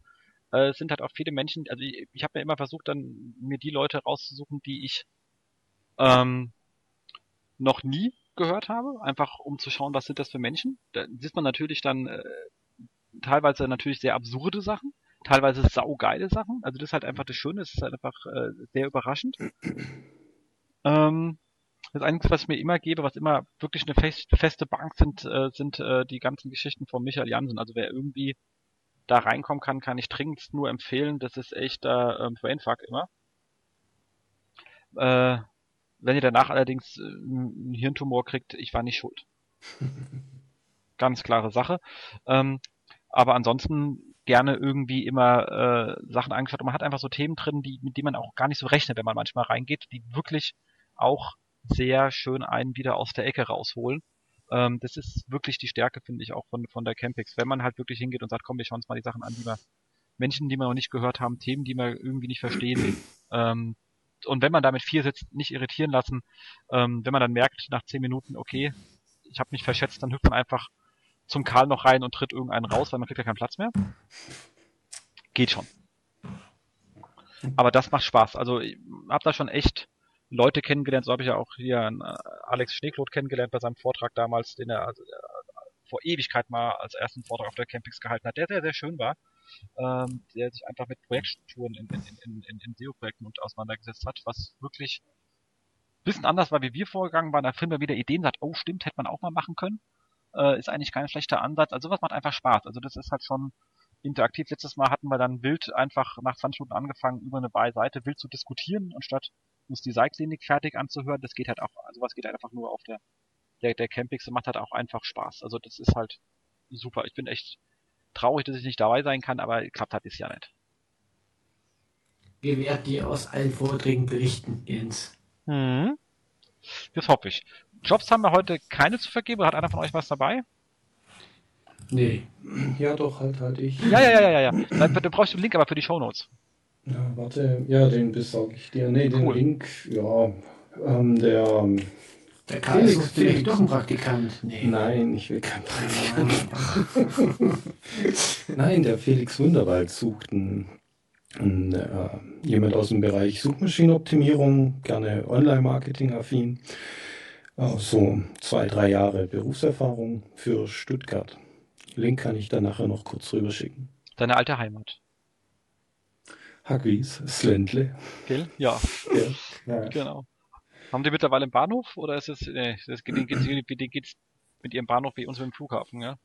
äh, sind halt auch viele Menschen, also ich, ich habe ja immer versucht, dann mir die Leute rauszusuchen, die ich ähm, noch nie gehört habe, einfach um zu schauen, was sind das für Menschen. Da sieht man natürlich dann äh, teilweise natürlich sehr absurde Sachen, teilweise saugeile Sachen. Also das ist halt einfach das Schöne, es ist halt einfach äh, sehr überraschend. Ähm, das Einzige, was ich mir immer gebe, was immer wirklich eine fest, feste Bank sind, äh, sind äh, die ganzen Geschichten von Michael Jansen. Also wer irgendwie da reinkommen kann, kann ich dringend nur empfehlen. Das ist echt äh, ähm, Brainfuck immer. Äh, wenn ihr danach allerdings äh, einen Hirntumor kriegt, ich war nicht schuld. Ganz klare Sache. Ähm, aber ansonsten gerne irgendwie immer äh, Sachen angeschaut und man hat einfach so Themen drin, die, mit denen man auch gar nicht so rechnet, wenn man manchmal reingeht, die wirklich auch sehr schön einen wieder aus der Ecke rausholen. Ähm, das ist wirklich die Stärke, finde ich, auch von, von der Campix. Wenn man halt wirklich hingeht und sagt, komm, wir schauen uns mal die Sachen an, die wir, Menschen, die wir noch nicht gehört haben, Themen, die wir irgendwie nicht verstehen. Ähm, und wenn man da mit vier sitzt, nicht irritieren lassen. Ähm, wenn man dann merkt, nach zehn Minuten, okay, ich habe mich verschätzt, dann hüpft man einfach zum Karl noch rein und tritt irgendeinen raus, weil man kriegt ja keinen Platz mehr. Geht schon. Aber das macht Spaß. Also ich habe da schon echt Leute kennengelernt. So habe ich ja auch hier äh, Alex Schneeklot kennengelernt bei seinem Vortrag damals, den er äh, vor Ewigkeit mal als ersten Vortrag auf der Campix gehalten hat, der sehr, sehr schön war. Ähm, der sich einfach mit Projektstrukturen in, in, in, in, SEO-Projekten und auseinandergesetzt hat, was wirklich ein bisschen anders war, wie wir vorgegangen waren. Da finden wir wieder Ideen, sagt, oh stimmt, hätte man auch mal machen können. Äh, ist eigentlich kein schlechter Ansatz. Also was macht einfach Spaß. Also das ist halt schon interaktiv. Letztes Mal hatten wir dann wild einfach nach 20 Minuten angefangen, über eine Seite wild zu diskutieren, anstatt uns die Seilklinik fertig anzuhören. Das geht halt auch, also was geht halt einfach nur auf der, der, der Campix macht halt auch einfach Spaß. Also das ist halt super. Ich bin echt traurig, dass ich nicht dabei sein kann, aber klappt halt ist ja nicht. wir werden dir aus allen Vorträgen berichten, Jens. Hm. Das hoffe ich. Jobs haben wir heute keine zu vergeben. Hat einer von euch was dabei? Nee. Ja, doch, halt, halt ich. Ja, ja, ja, ja, ja. Dann bitte brauchst du den Link aber für die Shownotes. Ja, warte, ja, den besorge ich dir. Nee, den Cool. Link, ja, ähm, der, ähm, Der Karl Felix, ist vielleicht Felix. doch ein Praktikant. Nee. nein, ich will kein Praktikant. Nein, der Felix Wunderwald sucht einen ein, äh, jemand aus dem Bereich Suchmaschinenoptimierung, gerne Online-Marketing-affin. Äh, so zwei, drei Jahre Berufserfahrung für Stuttgart. Link kann ich dann nachher noch kurz rüberschicken. Deine alte Heimat. Hackwies, Slendle. Gell? Ja. ja. Genau. Haben die mittlerweile einen Bahnhof oder ist es, nee, das, denen geht's, denen geht's mit ihrem Bahnhof wie uns mit dem Flughafen, ja?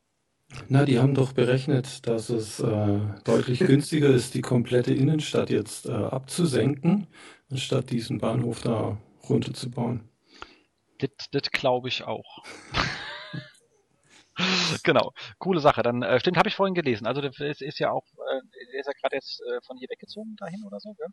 Na, die haben doch berechnet, dass es äh, deutlich günstiger ist, die komplette Innenstadt jetzt äh, abzusenken, anstatt diesen Bahnhof da runterzubauen. Das, das glaube ich auch. genau, coole Sache. Dann äh, stimmt, habe ich vorhin gelesen. Also das ist, ist ja auch, äh, ist ja gerade jetzt äh, von hier weggezogen dahin oder so, gell?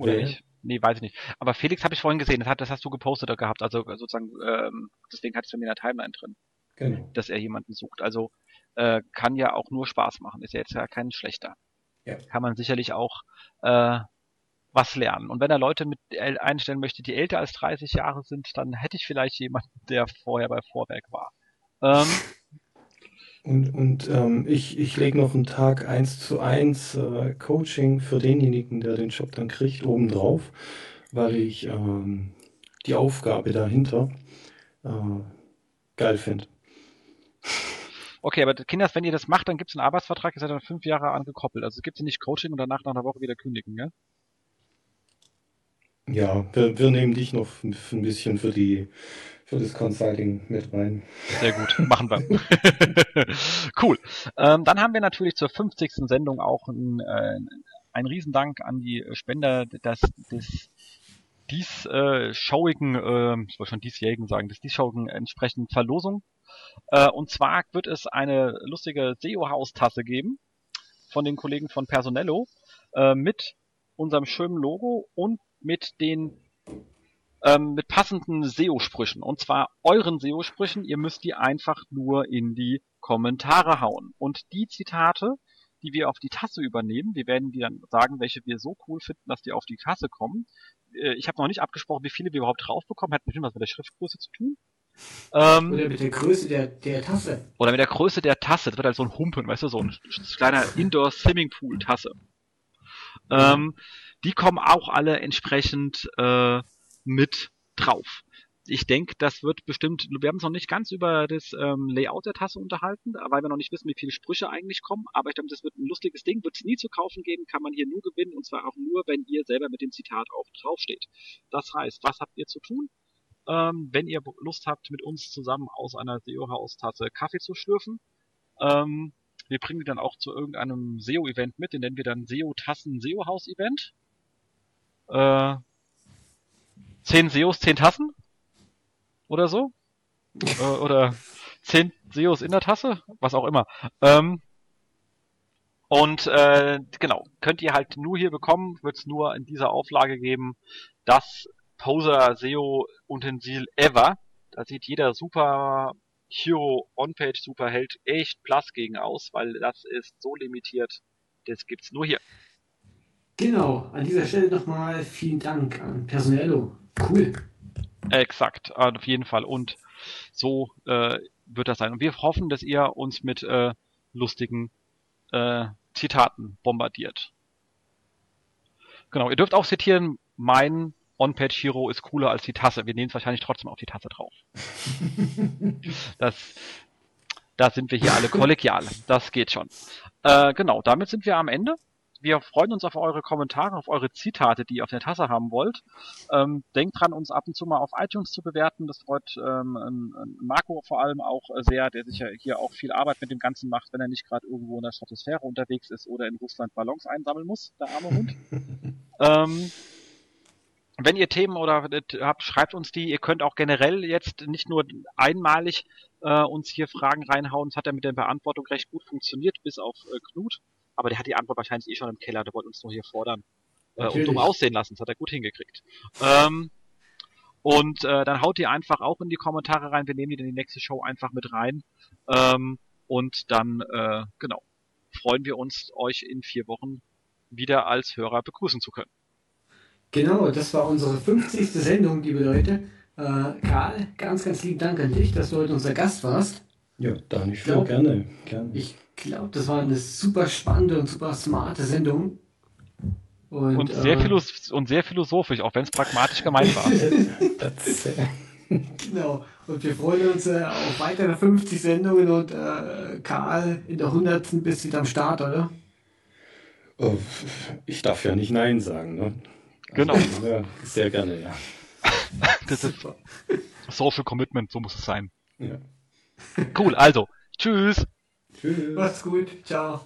Oder Wer? nicht? Nee, weiß ich nicht. Aber Felix habe ich vorhin gesehen, das, hat, das hast du gepostet gehabt, also sozusagen, ähm, deswegen hat es bei mir in der Timeline drin. Genau. Dass er jemanden sucht. Also äh, kann ja auch nur Spaß machen. Ist ja jetzt ja kein schlechter. Ja. Kann man sicherlich auch äh, was lernen. Und wenn er Leute mit einstellen möchte, die älter als 30 Jahre sind, dann hätte ich vielleicht jemanden, der vorher bei Vorwerk war. Ähm, und, und ähm, ich, ich lege noch einen Tag 1 zu 1 äh, Coaching für denjenigen, der den Job dann kriegt, obendrauf, weil ich ähm, die Aufgabe dahinter äh, geil finde. Okay, aber Kinders, wenn ihr das macht, dann gibt es einen Arbeitsvertrag, ihr seid dann fünf Jahre angekoppelt. Also es gibt nicht Coaching und danach nach einer Woche wieder kündigen, gell? Ja, wir, wir nehmen dich noch ein bisschen für die für das Consulting mit rein. Sehr gut, machen wir. cool. Ähm, dann haben wir natürlich zur 50. Sendung auch ein, äh, ein Riesendank an die Spender des, des dies äh, showigen, äh, ich wollte schon diesjährigen sagen, des diesjährigen entsprechenden Verlosung. Äh, und zwar wird es eine lustige SEO-Haus-Tasse geben von den Kollegen von Personello äh, mit unserem schönen Logo und mit den ähm, mit passenden SEO-Sprüchen. Und zwar euren SEO-Sprüchen. Ihr müsst die einfach nur in die Kommentare hauen. Und die Zitate, die wir auf die Tasse übernehmen, wir werden die dann sagen, welche wir so cool finden, dass die auf die Tasse kommen. Äh, ich habe noch nicht abgesprochen, wie viele wir überhaupt drauf bekommen. Hat bestimmt was mit der Schriftgröße zu tun. Ähm, oder mit der Größe der, der Tasse. Oder mit der Größe der Tasse. Das wird halt so ein Humpen, weißt du, so ein kleiner Indoor-Swimming-Pool-Tasse. Ähm, die kommen auch alle entsprechend äh, mit drauf. Ich denke, das wird bestimmt, wir haben uns noch nicht ganz über das ähm, Layout der Tasse unterhalten, weil wir noch nicht wissen, wie viele Sprüche eigentlich kommen, aber ich denke, das wird ein lustiges Ding, wird es nie zu kaufen geben, kann man hier nur gewinnen und zwar auch nur, wenn ihr selber mit dem Zitat auch draufsteht. Das heißt, was habt ihr zu tun? Ähm, wenn ihr Lust habt, mit uns zusammen aus einer SEO-Haus-Tasse Kaffee zu schlürfen, ähm, wir bringen die dann auch zu irgendeinem SEO-Event mit, den nennen wir dann SEO-Tassen SEO-Haus-Event. Äh, zehn SEOs, zehn Tassen? Oder so? äh, oder zehn SEOs in der Tasse? Was auch immer. Ähm, und äh, genau, könnt ihr halt nur hier bekommen, wird es nur in dieser Auflage geben, das Poser SEO Utensil ever. Da sieht jeder Super Hero On-Page Superheld echt Plus gegen aus, weil das ist so limitiert, das gibt's nur hier. Genau, an dieser Stelle nochmal vielen Dank an Personello. Cool. Exakt, auf jeden Fall. Und so äh, wird das sein. Und wir hoffen, dass ihr uns mit äh, lustigen äh, Zitaten bombardiert. Genau, ihr dürft auch zitieren, mein On-Page Hero ist cooler als die Tasse. Wir nehmen es wahrscheinlich trotzdem auf die Tasse drauf. das, da sind wir hier alle kollegial. Das geht schon. Äh, genau, damit sind wir am Ende wir freuen uns auf eure Kommentare, auf eure Zitate, die ihr auf der Tasse haben wollt. Ähm, denkt dran, uns ab und zu mal auf iTunes zu bewerten. Das freut ähm, Marco vor allem auch sehr, der sich ja hier auch viel Arbeit mit dem Ganzen macht, wenn er nicht gerade irgendwo in der Stratosphäre unterwegs ist oder in Russland Ballons einsammeln muss, der arme Hund. ähm, wenn ihr Themen oder habt, schreibt uns die. Ihr könnt auch generell jetzt nicht nur einmalig äh, uns hier Fragen reinhauen. Das hat ja mit der Beantwortung recht gut funktioniert, bis auf äh, Knut aber der hat die Antwort wahrscheinlich eh schon im Keller, der wollte uns nur hier fordern äh, und dumm aussehen lassen, das hat er gut hingekriegt. Ähm, und äh, dann haut die einfach auch in die Kommentare rein, wir nehmen die in die nächste Show einfach mit rein ähm, und dann, äh, genau, freuen wir uns, euch in vier Wochen wieder als Hörer begrüßen zu können. Genau, das war unsere 50. Sendung, liebe Leute. Äh, Karl, ganz, ganz lieben Dank an dich, dass du heute unser Gast warst. Ja, da nicht für, gerne, gerne. Ich glaube, das war eine super spannende und super smarte Sendung. Und, und sehr, äh, und sehr philosophisch, auch wenn es pragmatisch gemeint war. das, äh, genau. Und wir freuen uns äh, auf weitere 50 Sendungen und äh, Karl in der 100. bist wieder am Start, oder? Oh, ich darf ja nicht Nein sagen. Ne? Genau. Also, ja, sehr gerne, ja. das ist Social Commitment, so muss es sein. Ja. Cool, also, tschüss. Tschüss. Macht's gut. Ciao.